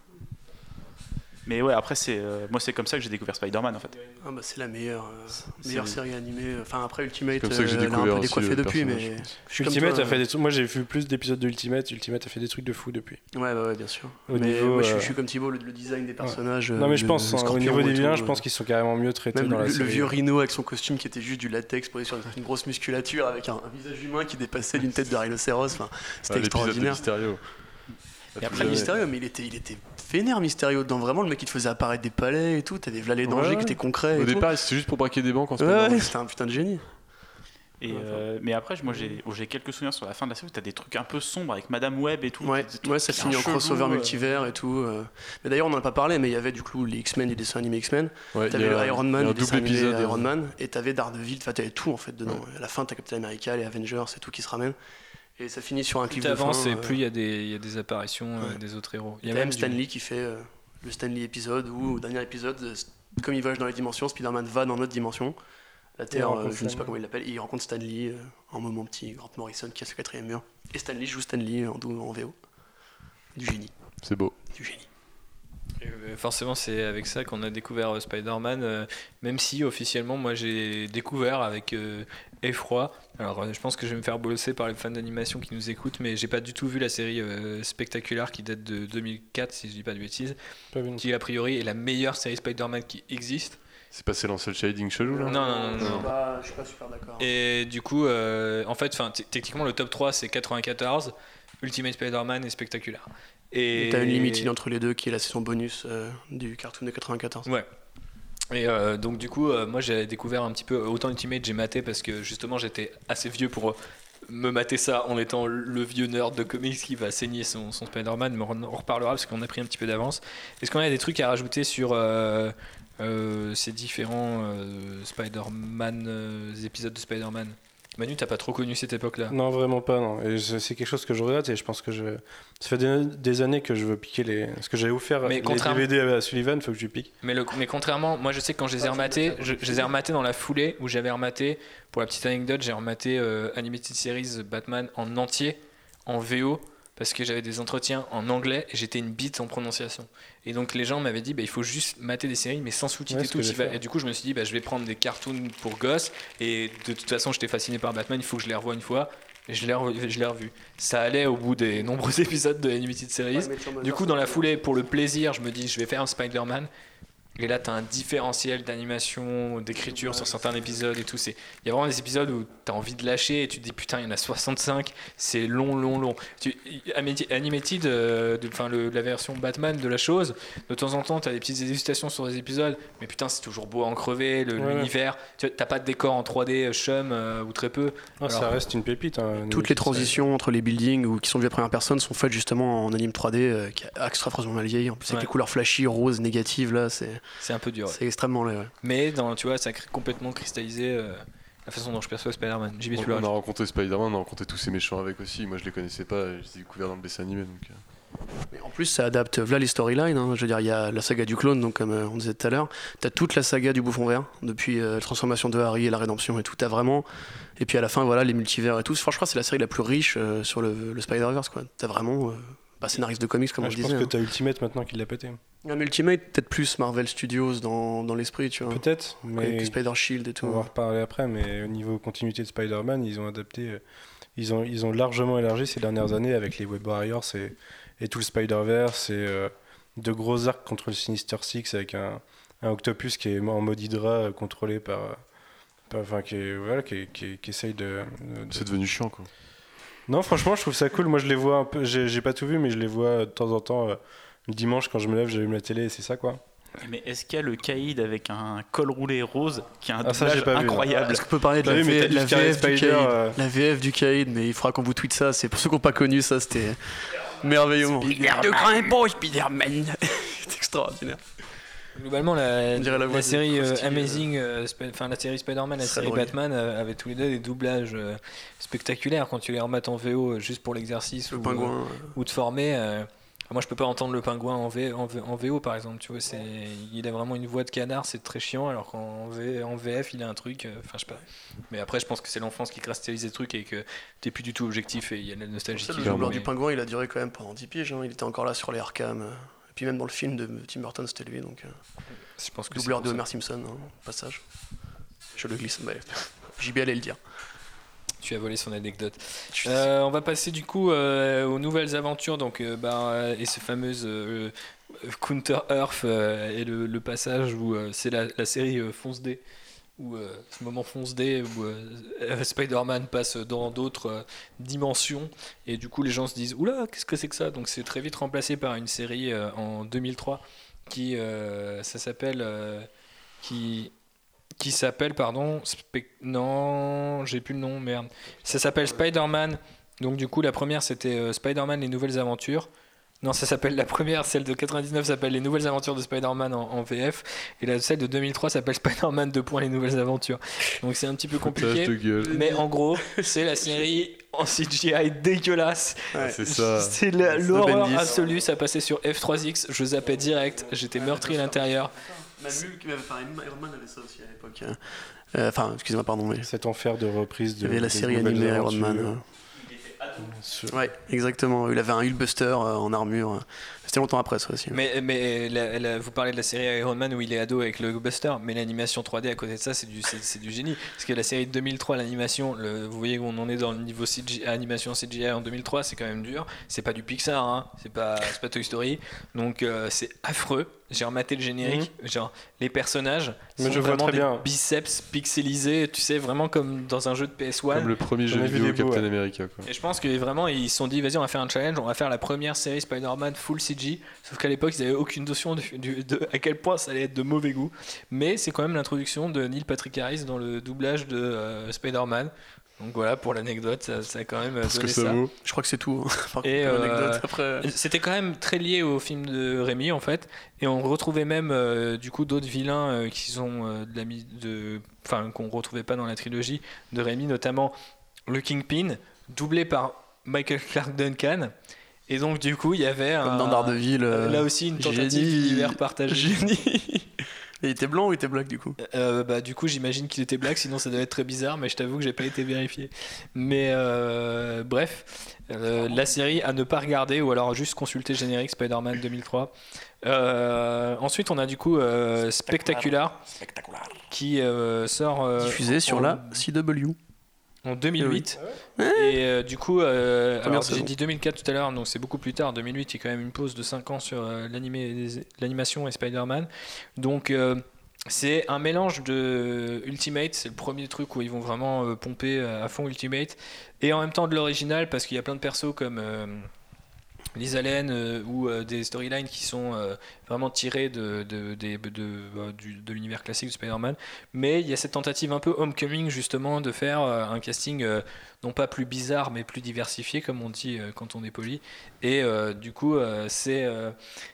Mais ouais, après c'est euh, moi c'est comme ça que j'ai découvert Spider-Man en fait. Ah bah, c'est la meilleure, euh, meilleure c'est- série animée. Enfin après Ultimate, comme ça que j'ai euh, elle a un découvert peu décoiffé le depuis, mais je Ultimate toi, a fait des trucs. Moi j'ai vu plus d'épisodes d'Ultimate. Ultimate a fait des trucs de fou depuis. Ouais, bah ouais, bien sûr. Au mais niveau, moi, je, suis- euh, je suis comme Thibaut, le, le design des personnages. non mais je pense le hein, au niveau des vilains, je pense qu'ils sont carrément mieux traités Même dans le, la le série. vieux Rhino avec son costume qui était juste du latex posé sur une grosse musculature avec un, un visage humain qui dépassait d'une tête de rhinocéros. Enfin, c'était Ah, de extraordinaire. Et après, Après Mysterio, mais il était, il était vénère Mysterio dedans. Vraiment, le mec il te faisait apparaître des palais et tout. T'avais là les dangers Ouais, qui étaient concrets. Au et départ, c'était juste pour braquer des banques en ouais, c'était un putain de génie. Et, euh, mais après moi j'ai oh, j'ai quelques souvenirs sur la fin de la série où t'as des trucs un peu sombres avec Madame Web et tout. Ouais, ouais ça finit en crossover euh. multivers et tout. euh. Mais d'ailleurs, on en a pas parlé, mais il y avait du coup les X-Men du dessin animé X-Men. Ouais, T'avais Iron Man, a le un dessin double animé épisode. Iron Man, et t'avais Daredevil, enfin t'avais tout en fait dedans. À la fin, t'as Captain America, les Avengers, c'est tout qui se ramène. Et ça finit sur un clip Plus de fin. et euh, plus il y, a des- il y a des apparitions euh, Ouais. des autres héros. Il y a même du- Stan Lee qui fait euh, le Stanley épisode où, au dernier épisode, comme il voyage dans les dimensions, Spider-Man va dans notre dimension. La Terre, euh, je ne sais pas comment il l'appelle, et il rencontre Stan Lee euh, en moment petit, Grant Morrison qui a ce quatrième mur. Et Stan Lee joue Stan Lee en, en VO. Du génie, C'est beau. du génie. Euh, Forcément, c'est avec ça qu'on a découvert euh, Spider-Man, euh, même si officiellement, moi j'ai découvert avec effroi. Alors, je pense que je vais me faire bosser par les fans d'animation qui nous écoutent, mais j'ai pas du tout vu la série spectaculaire qui date de 2004, si je dis pas de bêtises, Pas qui a priori est la meilleure série Spider-Man qui existe. C'est passé dans Cell Shading chelou là? Non, non, non, Je non. suis pas, je suis pas super d'accord. Et du coup, euh, en fait, techniquement, le top 3 c'est 94, Ultimate Spider-Man et Spectaculaire. Et t'as une limite entre les deux qui est la saison bonus euh, du cartoon de 94. Ouais. Et euh, donc du coup, euh, moi j'ai découvert un petit peu autant Ultimate, j'ai maté parce que justement j'étais assez vieux pour me mater ça en étant le vieux nerd de comics qui va saigner son, son Spider-Man, mais on en reparlera parce qu'on a pris un petit peu d'avance. Est-ce qu'on a des trucs à rajouter sur ces différents Spider-Man, épisodes de Spider-Man? Manu, t'as pas trop connu cette époque-là? Non, vraiment pas, non. Et c'est quelque chose que je regrette et je pense que je. Ça fait des, des années que je veux piquer les. Parce que j'avais offert Mais les contrairement- DVD à Sullivan, faut que je lui pique. Mais, le- mais contrairement, moi je sais que quand je les ai rematés, je, je les ai rematés dans la foulée où j'avais rematé, pour la petite anecdote, j'ai rematé euh, Animated Series Batman en entier, en VO, parce que j'avais des entretiens en anglais et j'étais une bite en prononciation. Et donc les gens m'avaient dit, bah, il faut juste mater des séries mais sans sous-titres Ouais, et tout. Et du coup je me suis dit, bah, je vais prendre des cartoons pour gosses et de toute façon j'étais fasciné par Batman, il faut que je les revoie une fois. Et je l'ai revu, revu. Ça allait au bout des (laughs) nombreux épisodes de Animated Series. Du coup, dans la foulée, pour le plaisir, je me dis, je vais faire un Spider-Man. Et là, tu as un différentiel d'animation, d'écriture sur certains épisodes et tout. C'est- Il y a vraiment des épisodes où tu as envie de lâcher et tu te dis, putain, il y en a 65, c'est long, long, long. Tu, Animated, euh, de- enfin, le- la version Batman de la chose, de temps en temps, tu as des petites hésitations sur des épisodes, mais putain, c'est toujours beau à en crever, le- Ouais. l'univers. Tu n'as pas de décor en 3D euh, chum euh, ou très peu. Ah, ça reste une pépite. hein, Toutes les transitions entre les buildings ou qui sont vues à première personne sont faites justement en anime 3D euh, qui a extrêmement mal vieilli. En plus, avec Ouais. les couleurs flashy, roses, négatives, là, c'est C'est un peu dur. ouais. c'est extrêmement laid. ouais. Mais dans, tu vois, ça a complètement cristallisé euh, la façon dont je perçois Spider-Man. J'y vais On, on a rencontré Spider-Man, on a rencontré tous ces méchants avec aussi. Moi je les connaissais pas, je les ai découverts dans le dessin animé. Donc, euh. Mais en plus, ça adapte voilà les storylines. hein. Je veux dire, il y a la saga du clone, donc comme euh, on disait tout à l'heure. T'as toute la saga du bouffon vert, depuis euh, la transformation de Harry et la rédemption et tout. T'as vraiment. Et puis à la fin, voilà, les multivers et tout. Franchement, je crois que c'est la série la plus riche euh, sur le, le Spider-Verse, quoi. T'as vraiment. Euh, bah, scénariste de comics, comme Ah, on je disait. pense que hein. t'as Ultimate maintenant qui l'a pété. Un Ultimate, peut-être plus Marvel Studios dans, dans l'esprit, tu vois. Peut-être, Avec mais Spider Shield et tout. on va en reparler après. Mais au niveau continuité de Spider-Man, ils ont adapté. euh, Ils ont, ils ont largement élargi ces dernières années avec les Web Warriors et, et tout le Spider-Verse et euh, de gros arcs contre le Sinister Six avec un, un Octopus qui est en mode Hydra euh, contrôlé par. euh, par- Enfin, qui, est- voilà, qui, qui, qui essaye de, de- C'est devenu chiant quoi. Non, franchement, je trouve ça cool. Moi, je les vois un peu. J'ai j'ai pas tout vu, mais je les vois de temps en temps. euh, le dimanche, quand je me lève, j'allume la télé et c'est ça, quoi. Mais est-ce qu'il y a le caïd avec un col roulé rose qui a un Ah, ça, j'ai doublage pas vu, non. incroyable Est-ce qu'on peut parler de la, vu, V- VF du Spider, euh. La VF du Caïd, mais il faudra qu'on vous tweete ça. C'est pour ceux qui n'ont pas connu ça, c'était merveilleusement. de Grimpo, Spider-Man (laughs) C'est extraordinaire. Globalement, la, série euh, euh. Amazing, euh, Sp- enfin la série Spider-Man, la série. Batman euh, avaient tous les deux des doublages euh, spectaculaires quand tu les remates en VO euh, juste pour l'exercice Le ou, pingouin. ou de former. euh, moi, je peux pas entendre le pingouin en, V, en, V- en VO, par exemple. Tu vois, c'est, il a vraiment une voix de canard, c'est très chiant, alors qu'en V, en VF, il a un truc. euh, Enfin, je sais pas. Mais après, je pense que c'est l'enfance qui cristallise les trucs et que t'es plus du tout objectif et il y a la nostalgie. Ça, qui le mais- du pingouin, il a duré quand même pendant 10 piges. hein. Il était encore là sur les Arkham. euh. Et puis même dans le film de Tim Burton, c'était lui. Donc, euh, Je pense que doubleur de Homer Simpson, hein, passage. Je le glisse. mais JB allait le dire. Tu as volé son anecdote. Euh, on va passer du coup euh, aux nouvelles aventures. Donc euh, bah, euh, et ce fameux euh, euh, Counter Earth et le, le passage où c'est la, la série Fonce D où ce moment Fonce D où Spider-Man passe dans d'autres dimensions. Et du coup les gens se disent oula qu'est-ce que c'est que ça? Donc c'est très vite remplacé par une série en 2003 qui ça s'appelle qui qui s'appelle pardon non j'ai plus le nom merde ça s'appelle Spider-Man. Donc du coup, la première, c'était euh, Spider-Man, les nouvelles aventures. Non, ça s'appelle la première, celle de 99 s'appelle Les Nouvelles Aventures de Spider-Man en, en VF. Et la, celle de 2003 s'appelle Spider-Man 2. Les Nouvelles Aventures. Donc c'est un petit peu compliqué. Mais en gros, c'est la série en CGI dégueulasse. Ouais. C'est ça. C'est l'horreur absolue. Ça passait sur F3X. Je zappais direct. J'étais meurtri à l'intérieur. Même Hulk, même- enfin, Iron Man avait ça aussi à l'époque. hein. Euh, Enfin, excusez-moi, pardon, mais Cet enfer de reprise de. il y avait la série animée Iron. Man. euh. Sur- Ouais, exactement. Il avait un Hulkbuster euh, en armure. C'était longtemps après ça aussi. Mais, mais la- la- vous parlez de la série Iron Man où il est ado avec le Buster, mais l'animation 3D à côté de ça, c'est du, c'est, c'est du génie. Parce que la série de 2003, l'animation, vous voyez où on en est dans le niveau CGI, animation CGI en 2003, c'est quand même dur. C'est pas du Pixar, hein, c'est, pas, c'est pas Toy Story. Donc euh, c'est affreux. J'ai rematé le générique. Genre, les personnages Mais sont je vraiment des bien. biceps pixelisés, tu sais, vraiment comme dans un jeu de PS1. Comme le premier jeu vidéo beaux, Captain ouais. America. Quoi. Et je pense que vraiment ils se sont dit vas-y on va faire un challenge, on va faire la première série Spider-Man full CG. Sauf qu'à l'époque ils avaient aucune notion de- à quel point ça allait être de mauvais goût. Mais c'est quand même l'introduction de Neil Patrick Harris dans le doublage de euh, Spider-Man. Donc voilà pour l'anecdote, ça, ça a quand même euh, Parce que donné ça ça. vaut. Je crois que c'est tout. hein. (laughs) Et, euh, après. C'était quand même très lié au film de Rémi en fait, et on retrouvait même euh, du coup d'autres vilains euh, qui sont euh, de la de, enfin qu'on retrouvait pas dans la trilogie de Rémi, notamment le Kingpin, doublé par Michael Clark Duncan, et donc du coup il y avait Comme un, dans Daredevil. euh, là aussi une tentative d'univers partagé. Génie. (laughs) Et il était blanc ou il était black du coup Euh, bah, du coup, j'imagine qu'il était black, sinon ça devait être très bizarre, mais je t'avoue que j'ai pas été vérifié. Mais euh, bref, euh, la série à ne pas regarder ou alors juste consulter générique Spider-Man 2003. Euh, ensuite, on a du coup euh, Spectacular qui euh, sort euh, Diffusé sur en- la CW. En 2008. Ah Et euh, du coup, euh, alors, j'ai dit 2004 tout à l'heure, donc c'est beaucoup plus tard. 2008, il y a quand même une pause de 5 ans sur euh, l'animé- l'animation et Spider-Man. Donc euh, c'est un mélange de Ultimate, c'est le premier truc où ils vont vraiment euh, pomper à fond Ultimate, et en même temps de l'original parce qu'il y a plein de persos comme euh, Liz Allen euh, ou euh, des storylines qui sont euh, vraiment tirés de, de, l'univers classique de Spider-Man. Mais il y a cette tentative un peu homecoming justement de faire euh, un casting euh, non pas plus bizarre mais plus diversifié comme on dit euh, quand on est poli. Et euh, du coup, euh, c'est euh,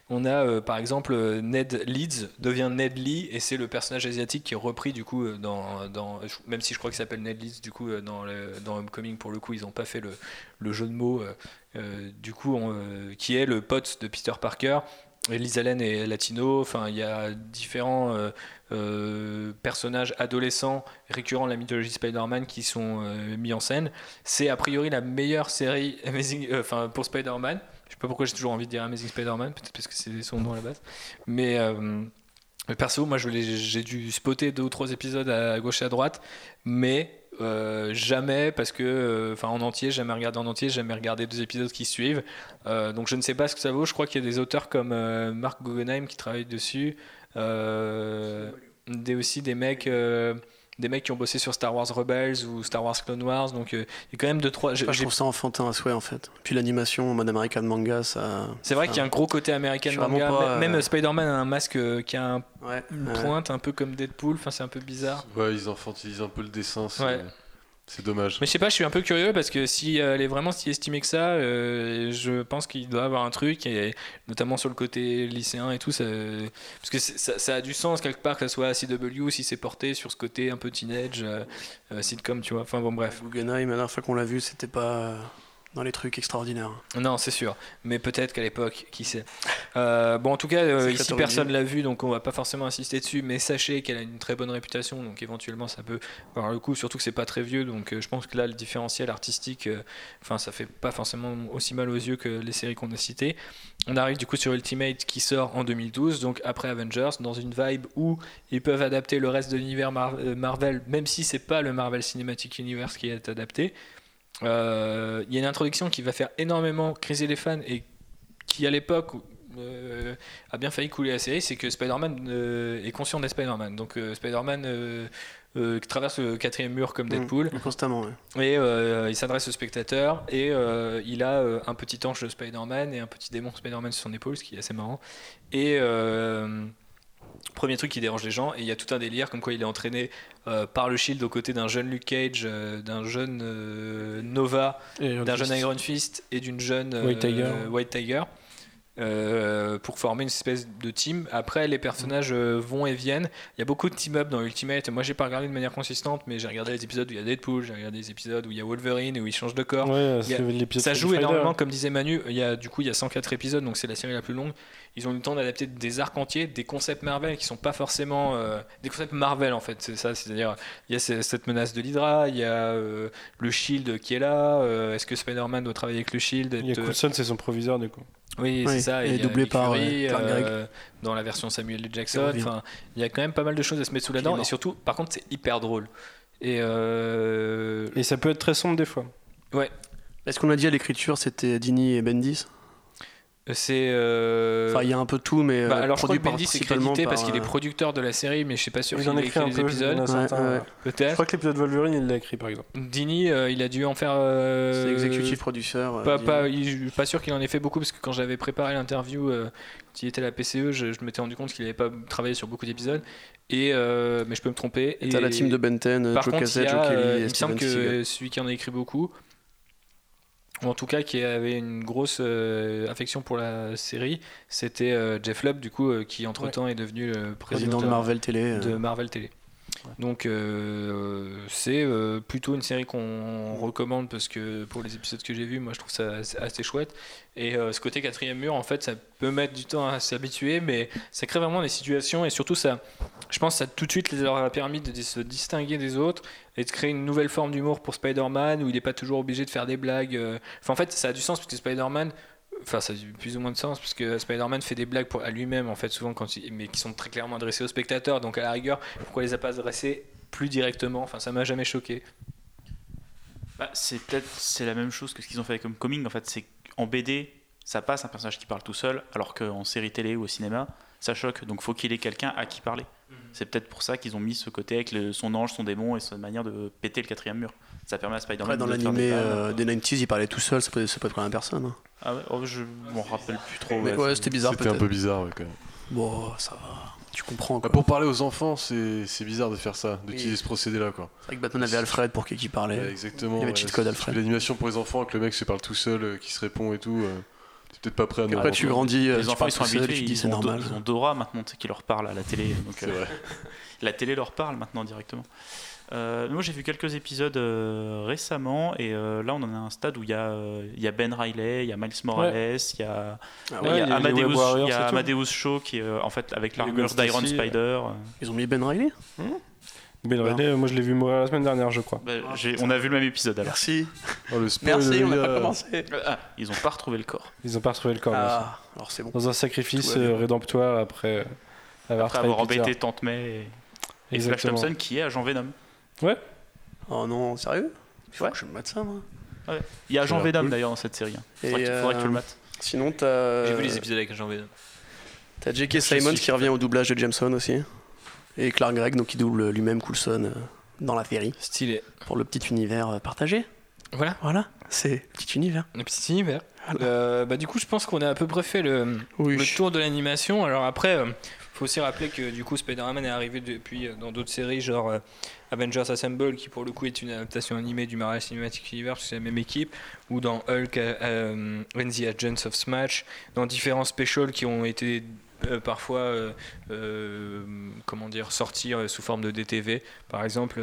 on a par exemple Ned Leeds devient Ned Lee et c'est le personnage asiatique qui est repris du coup dans, dans même si je crois qu'il s'appelle Ned Leeds du coup dans Homecoming pour le coup ils n'ont pas fait le, le jeu de mots du coup qui est le pote de Peter Parker Liz Allen est latino enfin il y a différents euh, euh, personnages adolescents récurrents de la mythologie Spider-Man qui sont euh, mis en scène. C'est a priori la meilleure série (laughs) Amazing pour Spider-Man. Je sais pas pourquoi j'ai toujours envie de dire Amazing Spider-Man peut-être parce que c'est son nom à la base. Mais perso moi j'ai dû spotter deux ou trois épisodes à gauche et à droite. Mais euh, jamais parce que euh, enfin en entier jamais regardé en entier jamais regardé deux épisodes qui suivent. Euh, donc je ne sais pas ce que ça vaut. Je crois qu'il y a des auteurs comme Mark Guggenheim qui travaillent dessus. Des aussi des mecs des mecs qui ont bossé sur Star Wars Rebels ou Star Wars Clone Wars donc euh, il y a quand même deux trois je j'ai- trouve ça enfantin à souhait en fait. Puis l'animation en mode American manga, ça. c'est vrai qu'il y a un gros côté American Je manga pas, même euh, Spider-Man a un masque euh, qui a un- Ouais. une ouais. pointe un peu comme Deadpool enfin c'est un peu bizarre Ouais, ils infantilisent un peu le dessin. Ouais. C'est dommage. Mais je sais pas, je suis un peu curieux parce que si euh, elle est vraiment si estimée que ça, euh, je pense qu'il doit avoir un truc, et notamment sur le côté lycéen et tout, ça, parce que ça, ça a du sens quelque part que ça soit à CW si c'est porté sur ce côté un peu teenage, euh, euh, sitcom, tu vois. Enfin bon, bref. Guggenheim, la dernière fois qu'on l'a vu, c'était pas. Dans les trucs extraordinaires. Non, c'est sûr. Mais peut-être qu'à l'époque, qui sait. Euh, bon, en tout cas, euh, ici personne l'a vu, donc on va pas forcément insister dessus. Mais sachez qu'elle a une très bonne réputation, donc éventuellement ça peut avoir le coup. Surtout que c'est pas très vieux, donc euh, je pense que là le différentiel artistique, euh, enfin ça fait pas forcément aussi mal aux yeux que les séries qu'on a citées. On arrive du coup sur Ultimate qui sort en 2012, donc après Avengers, dans une vibe où ils peuvent adapter le reste de l'univers Mar- Marvel, même si c'est pas le Marvel Cinematic Universe qui est adapté. Euh, Il y a une introduction qui va faire énormément criser les fans et qui à l'époque euh, a bien failli couler la série, c'est que Spider-Man euh, est conscient d'être Spider-Man. Donc Spider-Man traverse le quatrième mur comme Deadpool Mm, constamment, ouais. et il s'adresse au spectateur et il a un petit ange de Spider-Man et un petit démon Spider-Man sur son épaule, ce qui est assez marrant. Et premier truc qui dérange les gens, et il y a tout un délire comme quoi il est entraîné euh, par le Shield aux côtés d'un jeune Luke Cage, euh, d'un jeune euh, Nova, d'un jeune Iron Fist et d'une jeune White Tiger. White Tiger, euh, pour former une espèce de team. Après, les personnages euh, vont et viennent. Il y a beaucoup de team-up dans Ultimate. Moi, j'ai pas regardé de manière consistante, mais j'ai regardé les épisodes où il y a Deadpool, j'ai regardé les épisodes où il y a Wolverine, où il change de corps. Ouais, Il y a- c'est l'épisode Ça joue énormément, comme disait Manu. Il y a, du coup, il y a 104 épisodes, donc c'est la série la plus longue. Ils ont eu le temps d'adapter des arcs entiers, des concepts Marvel qui sont pas forcément euh, des concepts Marvel en fait. C'est ça, c'est-à-dire il y a ce- cette menace de l'Hydra, il y a euh, le Shield qui est là. euh, Est-ce que Spider-man doit travailler avec le Shield Il y a Coulson, c'est son proviseur du coup. Oui, Oui, c'est ça. et doublé Nick par, Fury, euh, Clark Gregg. euh, dans la version Samuel L. Jackson. Enfin, il y a quand même pas mal de choses à se mettre sous la dent. Et surtout, par contre, c'est hyper drôle. Et euh, Et ça peut être très sombre des fois. ouais, Est-ce qu'on a dit à l'écriture c'était Dini et Bendis? C'est. euh, Enfin, il y a un peu de tout, mais Bah, euh, alors je crois que crédité parce par, qu'il est euh, producteur de la série, mais je sais pas sûr Il s'il en a écrit les peu. épisodes. a Ouais, certains, ouais. ouais. Je crois que l'épisode Wolverine, il l'a écrit par exemple. Dini, euh, il a dû en faire. euh, C'est exécutif producteur. euh, Pas, pas, il- je suis pas sûr qu'il en ait fait beaucoup parce que quand j'avais préparé l'interview, euh, quand il était à la PCE, je, je m'étais rendu compte qu'il n'avait pas travaillé sur beaucoup d'épisodes. Et euh, mais je peux me tromper. Et t'as la team de Ben 10, Par Joe contre, il, Cassett, y Joe Kelly et il me semble que celui qui en a écrit beaucoup, ou en tout cas qui avait une grosse euh, affection pour la série, c'était euh, Jeff Lubb, du coup, euh, qui entre temps est devenu le président, président de Marvel Télé. de Marvel Télé. Donc euh, c'est euh, plutôt une série qu'on recommande parce que pour les épisodes que j'ai vus, moi je trouve ça assez- chouette. Et euh, ce côté quatrième mur, en fait, ça peut mettre du temps à s'habituer, mais ça crée vraiment des situations et surtout ça, je pense, ça tout de suite leur a permis de se distinguer des autres et de créer une nouvelle forme d'humour pour Spider-Man où il n'est pas toujours obligé de faire des blagues. Enfin, en fait, ça a du sens parce que Spider-Man, enfin, ça a plus ou moins de sens parce que Spider-Man fait des blagues pour, à lui-même, en fait, souvent, quand il- mais qui sont très clairement adressées aux spectateurs. Donc, à la rigueur, pourquoi les a pas adressées plus directement? Enfin, ça m'a jamais choqué. Bah, c'est peut-être c'est la même chose que ce qu'ils ont fait avec Homecoming. En fait, c'est en BD, ça passe un personnage qui parle tout seul, alors qu'en série télé ou au cinéma, ça choque. Donc, faut qu'il ait quelqu'un à qui parler. C'est peut-être pour ça qu'ils ont mis ce côté avec le- son ange, son démon et sa manière de péter le quatrième mur. Ça permet à Spider-Man Après, dans de faire des l'animé vannes. euh, des 90s, il parlait tout seul, ça peut, ça peut être la même personne. hein. Ah ouais, oh, je m'en rappelle plus trop. Mais ouais. ouais, c'était bizarre C'était un peu bizarre, ouais, quand même. Bon, ça va. Tu comprends Bah, quoi. pour parler aux enfants, c'est c'est bizarre de faire ça, d'utiliser Oui. ce procédé-là, quoi. C'est vrai que Batman avait Alfred pour qui qui parlait. Ouais, exactement. Il y avait ouais, cheat code, Alfred. L'animation pour les enfants, que le mec se parle tout seul, euh, qui se répond et tout. euh, T'es peut-être pas prêt à nous Après, tu grandis, Les tu enfants ils sont habitués, tu te dis ils c'est ont, normal. ils ont Dora maintenant tu sais, qui leur parle à la télé. Donc, C'est euh, vrai. la télé leur parle maintenant directement. Euh, moi j'ai vu quelques épisodes euh, récemment et euh, là on en a un stade où il y, a, euh, il y a Ben Riley, il y a Miles Morales, il y a, Ah y a y a Amadeus, Warriors y a. Amadeus Shaw qui est euh, en fait avec Les l'armure d'Iron Spider. Ils ont mis Ben Riley? Ben Riley, moi je l'ai vu mourir la semaine dernière, je crois. Bah, on a vu le même épisode alors. Merci. Oh, le spoil, Merci, on n'a pas commencé. Ah, ils ont pas retrouvé le corps. Ils ont pas retrouvé le corps. Ah, alors c'est bon. Dans un sacrifice euh, rédemptoire après avoir Après embêté Tante May et, et Flash. Thompson qui est agent Venom. Oh non, sérieux? Il faut Ouais. que je me mate ça, moi. Il y a Venom cool. d'ailleurs dans cette série. hein. Et, Faudrait, que, faudrait que tu euh, le mates. Sinon, t'as. J'ai vu les épisodes avec Jean Venom. T'as J.K. Simons qui revient au doublage de Jameson aussi. Et Clark Gregg, donc qui double lui-même Coulson euh, dans la série. Stylé. Pour le petit univers euh, partagé. Voilà, Voilà, c'est le petit univers. le petit univers. Voilà. Euh, bah, du coup, je pense qu'on a à peu près fait le, Oui. le tour de l'animation. Alors après, il faut aussi rappeler que du coup, Spider-Man est arrivé depuis euh, dans d'autres séries, genre euh, Avengers Assemble, qui pour le coup est une adaptation animée du Marvel Cinematic Universe, c'est la même équipe, ou dans Hulk euh, euh, the Agents of Smash, dans différents specials qui ont été parfois comment dire sortis sous forme de DTV. Par exemple.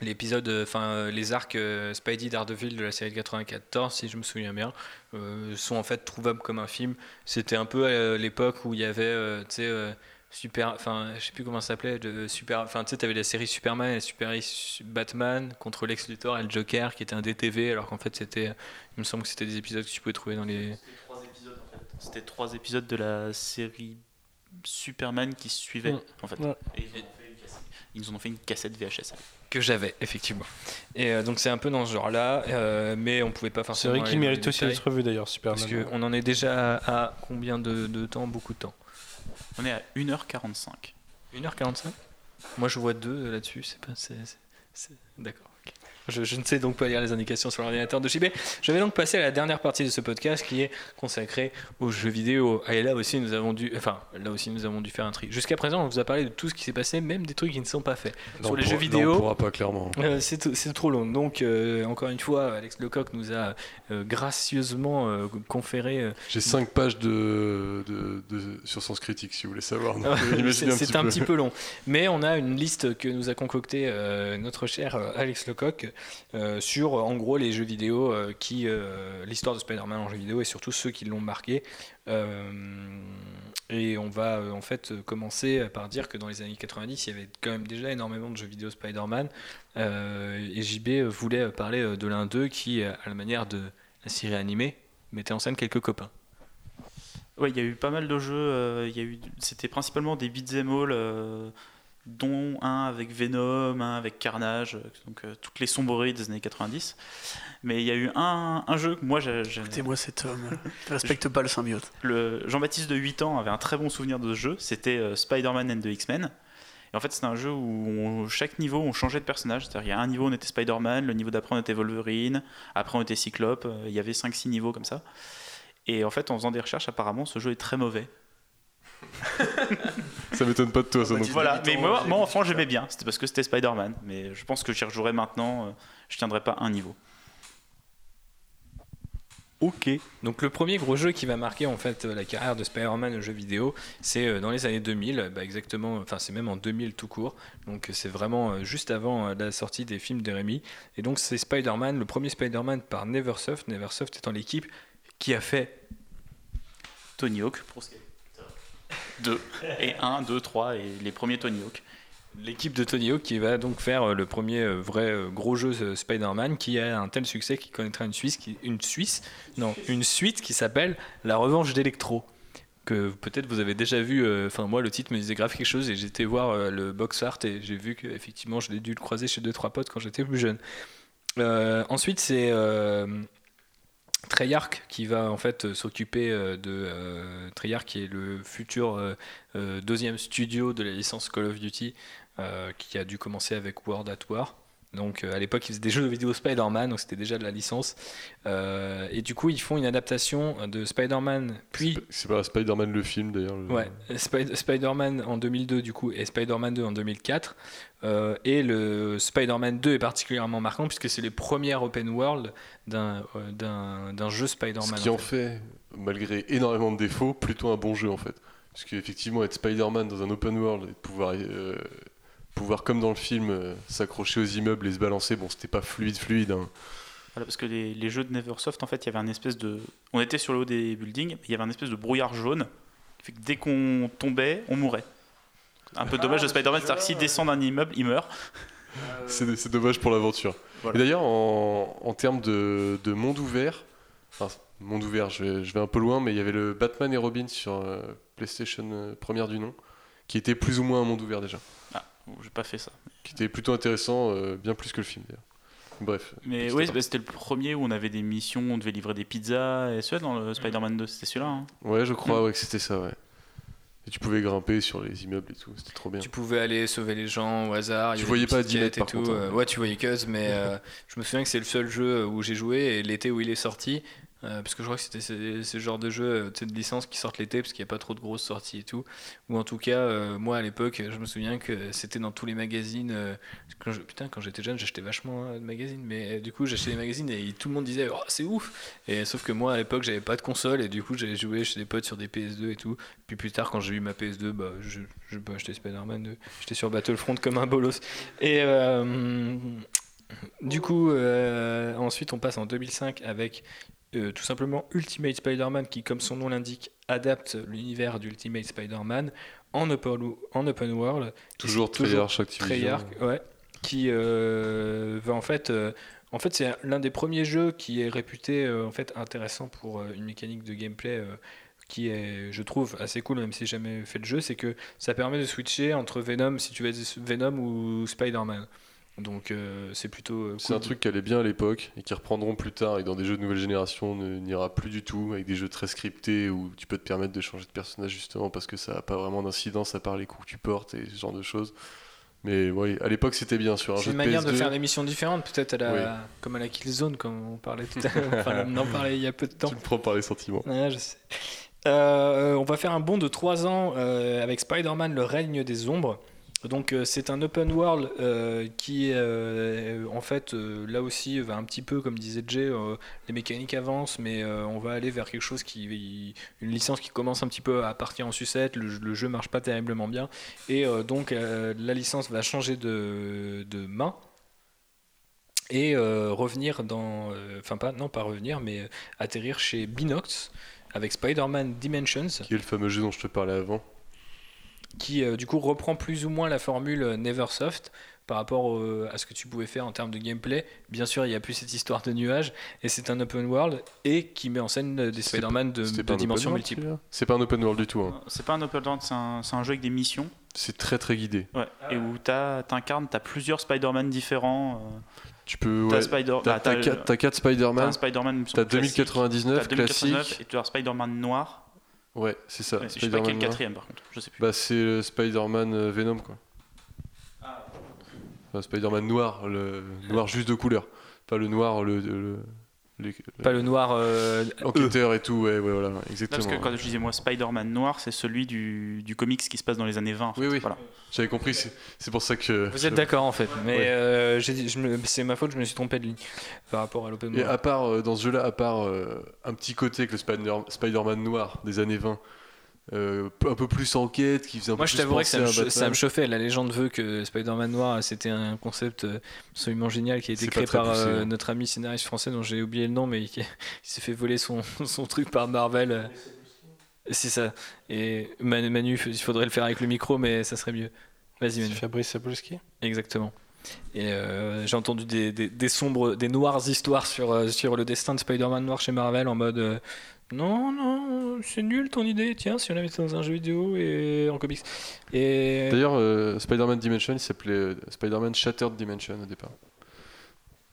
L'épisode, euh, enfin euh, les arcs euh, Spidey Daredevil de la série de 94, si je me souviens bien, euh, sont en fait trouvables comme un film. C'était un peu à l'époque où il y avait, euh, tu sais, euh, super, enfin je sais plus comment ça s'appelait, de super, enfin tu sais, t'avais la série Superman et la série Batman contre Lex Luthor et le Joker qui était un DTV, alors qu'en fait c'était, il me semble que c'était des épisodes que tu pouvais trouver dans les. C'était trois épisodes, en fait. C'était trois épisodes de la série Superman qui se suivaient Mm. en fait. Ouais. Et ils, Ils nous en ont fait une cassette VHS. que j'avais effectivement. Et euh, donc c'est un peu dans ce genre-là, euh, mais on pouvait pas C'est forcément. vrai aller qu'il mérite aussi d'être revu d'ailleurs, Superman. Parce qu'on en est déjà à, à combien de, de temps Beaucoup de temps? On est à 1h45. 1h45 Moi je vois deux là-dessus, c'est pas. c'est- c'est- c'est- D'accord. Je, je ne sais donc pas lire les indications sur l'ordinateur de JB. Je vais donc passer à la dernière partie de ce podcast qui est consacrée aux jeux vidéo. Et là aussi nous avons dû, enfin là aussi nous avons dû faire un tri. Jusqu'à présent on vous a parlé de tout ce qui s'est passé, même des trucs qui ne sont pas faits. Non, sur les jeux vidéo. non, on pourra pas clairement. Euh, c'est trop long. Donc, euh, encore une fois, Alex Lecoq nous a euh, gracieusement conféré. J'ai 5 pages de, de, de- sur Sens Critique si vous voulez savoir. euh, c'est c'est un petit peu long. Mais on a une liste que nous a concocté euh, notre cher Alex Lecoq sur, en gros, les jeux vidéo euh, qui. euh, L'histoire de Spider-Man en jeux vidéo et surtout ceux qui l'ont marqué. Euh, et on va euh, en fait euh, commencer par dire que dans les années 90, il y avait quand même déjà énormément de jeux vidéo Spider-Man. Euh, et JB voulait parler euh, de l'un d'eux qui, à la manière de la série animée, mettait en scène quelques copains. Ouais, il y a eu pas mal de jeux. euh, y a eu, c'était principalement des beat'em all, euh, dont un avec Venom, un avec Carnage, euh, donc euh, toutes les sombreries des années 90. Mais il y a eu un, un jeu que moi, j'ai, Écoutez-moi cet homme. (laughs) Je respecte pas le symbiote. le Jean-Baptiste de 8 ans avait un très bon souvenir de ce jeu. C'était euh, Spider-Man and the X-Men. Et en fait, c'était un jeu où on- chaque niveau, on changeait de personnage. C'est-à-dire, il y a un niveau, on était Spider-Man, le niveau d'après, on était Wolverine, après, on était Cyclope. euh, Il y avait 5-6 niveaux comme ça. Et en fait, en faisant des recherches, apparemment, ce jeu est très mauvais. (laughs) Ça m'étonne pas de toi, ça non plus. Voilà, mais moi, moi ça. j'aimais bien. C'était parce que c'était Spider-Man. Mais je pense que j'y rejouerai maintenant. euh, je tiendrai pas un niveau. Ok. Donc le premier gros jeu qui va marquer en fait euh, la carrière de Spider-Man au jeu vidéo, c'est euh, dans les années 2000, bah, exactement, enfin c'est même en 2000 tout court. Donc c'est vraiment juste avant la sortie des films de Rémi. Et donc c'est Spider-Man, le premier Spider-Man par Neversoft. Neversoft étant l'équipe qui a fait Tony Hawk, Pro Skater 2. Et 1, 2, 3, et les premiers Tony Hawk. l'équipe de Tony Hawk qui va donc faire euh, le premier euh, vrai euh, gros jeu Spider-Man qui a un tel succès qu'il connaîtra une Suisse, une Suisse, non, une suite qui s'appelle La Revanche d'Electro. Que peut-être vous avez déjà vu, enfin moi le titre me disait grave quelque chose et j'étais voir le box art et j'ai vu qu'effectivement je l'ai dû le croiser chez deux trois potes quand j'étais plus jeune. Ensuite c'est Treyarch qui va en fait euh, s'occuper euh, de euh, Treyarch qui est le futur euh, deuxième studio de la licence Call of Duty qui a dû commencer avec World at War. Donc euh, à l'époque ils faisaient des jeux vidéo Spider-Man, donc c'était déjà de la licence. Euh, et du coup ils font une adaptation de Spider-Man, puis C'est pas Spider-Man le film d'ailleurs. le- Ouais, Spi- Spider-Man en 2002 du coup et Spider-Man 2 en 2004. Euh, et le Spider-Man 2 est particulièrement marquant puisque c'est les premières open world d'un euh, jeu Ce Spider-Man. qui en en fait, malgré énormément de défauts, plutôt un bon jeu en fait. Parce qu'effectivement, être Spider-Man dans un open world et de pouvoir, pouvoir comme dans le film, euh, s'accrocher aux immeubles et se balancer, bon, c'était pas fluide, fluide. hein. Voilà, parce que les, les jeux de Neversoft, en fait, il y avait un espèce de. On était sur le haut des buildings, mais il y avait un espèce de brouillard jaune qui fait que dès qu'on tombait, on mourait. Un peu dommage de Spider-Man, c'est-à-dire que s'il descend d'un immeuble, il meurt. C'est c'est dommage pour l'aventure. Voilà. Et d'ailleurs, en, en termes de, de monde ouvert, enfin, monde ouvert, je vais, je vais un peu loin, mais il y avait le Batman et Robin sur euh, PlayStation euh, première du nom, qui était plus ou moins un monde ouvert déjà. J'ai pas fait ça. Qui était plutôt intéressant, euh, bien plus que le film d'ailleurs. Bref. Mais oui, bah, c'était le premier où on avait des missions, on devait livrer des pizzas et ceux dans le Spider-Man 2, c'était celui-là. hein. Ouais, je crois ouais, que c'était ça, ouais. Et tu pouvais grimper sur les immeubles et tout, c'était trop bien. Tu pouvais aller sauver les gens au hasard. il y Tu avait voyais des pas à petites 10 mètres, quêtes par et tout. contre, hein. Euh, Ouais, tu voyais Cuz, mais euh, je me souviens que c'est le seul jeu où j'ai joué et l'été où il est sorti. Euh, parce que je crois que c'était ce, genre de jeu euh, de licence qui sortent l'été parce qu'il n'y a pas trop de grosses sorties et tout. Ou en tout cas, euh, moi à l'époque, je me souviens que c'était dans tous les magazines. euh, putain, quand j'étais jeune, j'achetais vachement hein, de magazines. Mais du coup, j'achetais des magazines et tout le monde disait oh, c'est ouf. Et sauf que moi à l'époque, j'avais pas de console et du coup, j'avais joué chez des potes sur des PS2 et tout. Puis plus tard, quand j'ai eu ma PS2, bah, je, je peux acheter Spider-Man 2. J'étais sur Battlefront comme un bolos. Et du coup, ensuite, on passe en 2005 avec euh, tout simplement Ultimate Spider-Man qui, comme son nom l'indique, adapte l'univers d'Ultimate Spider-Man en open, en open world. Toujours Treyarch Activision. Treyarch, ouais, qui euh, va en fait, euh, en fait, c'est l'un des premiers jeux qui est réputé en fait intéressant pour une mécanique de gameplay. qui est, je trouve, assez cool, même si j'ai jamais fait de jeu, c'est que ça permet de switcher entre Venom, si tu veux être Venom ou Spider-Man. Donc euh, c'est plutôt euh, C'est cool. un truc qui allait bien à l'époque et qui reprendront plus tard et dans des jeux de nouvelle génération n'ira plus du tout avec des jeux très scriptés où tu peux te permettre de changer de personnage justement parce que ça n'a pas vraiment d'incidence à part les coups que tu portes et ce genre de choses. Mais oui, à l'époque c'était bien sur un C'est jeu une de manière PS2. de faire des missions différentes, peut-être à la, Oui. comme à la Killzone, comme on parlait tout à (laughs) l'heure. Enfin, on en parlait il y a peu de temps. Tu me prends par les sentiments. Ouais, je sais. Euh, on va faire un bond de 3 ans euh, avec Spider-Man, le règne des ombres. Donc euh, c'est un open world euh, qui euh, en fait là aussi va un petit peu comme disait Jay, les mécaniques avancent mais on va aller vers quelque chose qui une licence qui commence un petit peu à partir en sucette, le, jeu marche pas terriblement bien et donc la licence va changer de, de main et revenir dans enfin pas non pas revenir mais atterrir chez Binox avec Spider-Man Dimensions Qui est le fameux jeu dont je te parlais avant. Qui euh, du coup reprend plus ou moins la formule euh, Neversoft par rapport euh, à ce que tu pouvais faire en termes de gameplay. Bien sûr, il n'y a plus cette histoire de nuages et c'est un open world et qui met en scène des Spider-Man de, de dimensions multiples. C'est pas un open world du tout. hein. C'est pas un open world, c'est un, jeu avec des missions. C'est très très guidé. Ouais. Et où t'incarnes, t'as plusieurs Spider-Man différents. euh, Tu peux. T'as ouais, Spider- bah, t'as quatre t'as Spider-Man. Spider-Man T'as semble, classique. 2099 T'as 2099 classique. et tu as Spider-Man noir. Ouais, c'est ça. Ouais, je sais pas quel quatrième par contre, je sais plus. Bah, c'est le Spider-Man euh, Venom, quoi. Ah. Enfin, Spider-Man noir, le noir juste de couleur. Pas le noir, le. le- Pas le noir. euh, Enquêteur et tout, ouais, ouais, voilà, Non, exactement. parce que quand je disais moi Spider-Man noir, c'est celui du, du comics qui se passe dans les années 20. en fait. Oui, oui. Voilà. J'avais compris, c'est pour ça que. Vous êtes d'accord en fait, mais Ouais. euh, c'est ma faute, je me suis trompé de ligne par rapport à l'open Et à part, euh, dans ce jeu-là, à part euh, un petit côté avec le Spider- Spider-Man noir des années 20, euh, un peu plus enquête, qui faisait un Moi, peu je plus t'avouerais que ça me, ça me chauffait. La légende veut que Spider-Man Noir, c'était un concept euh, absolument génial qui a été créé par poussé, euh, hein. notre ami scénariste français dont j'ai oublié le nom, mais qui, (laughs) qui s'est fait voler son, (laughs) son truc par Marvel. C'est ça. Et Manu, Manu, il faudrait le faire avec le micro, mais ça serait mieux. Vas-y, Manu. Fabrice Sapolsky? Exactement. Et euh, j'ai entendu des, des- des sombres, des noires histoires sur, sur le destin de Spider-Man noir chez Marvel en mode euh, non, non, c'est nul ton idée, tiens, si on la mettait dans un jeu vidéo et en comics. Et D'ailleurs, euh, Spider-Man Dimension, il s'appelait euh, Spider-Man Shattered Dimension au départ.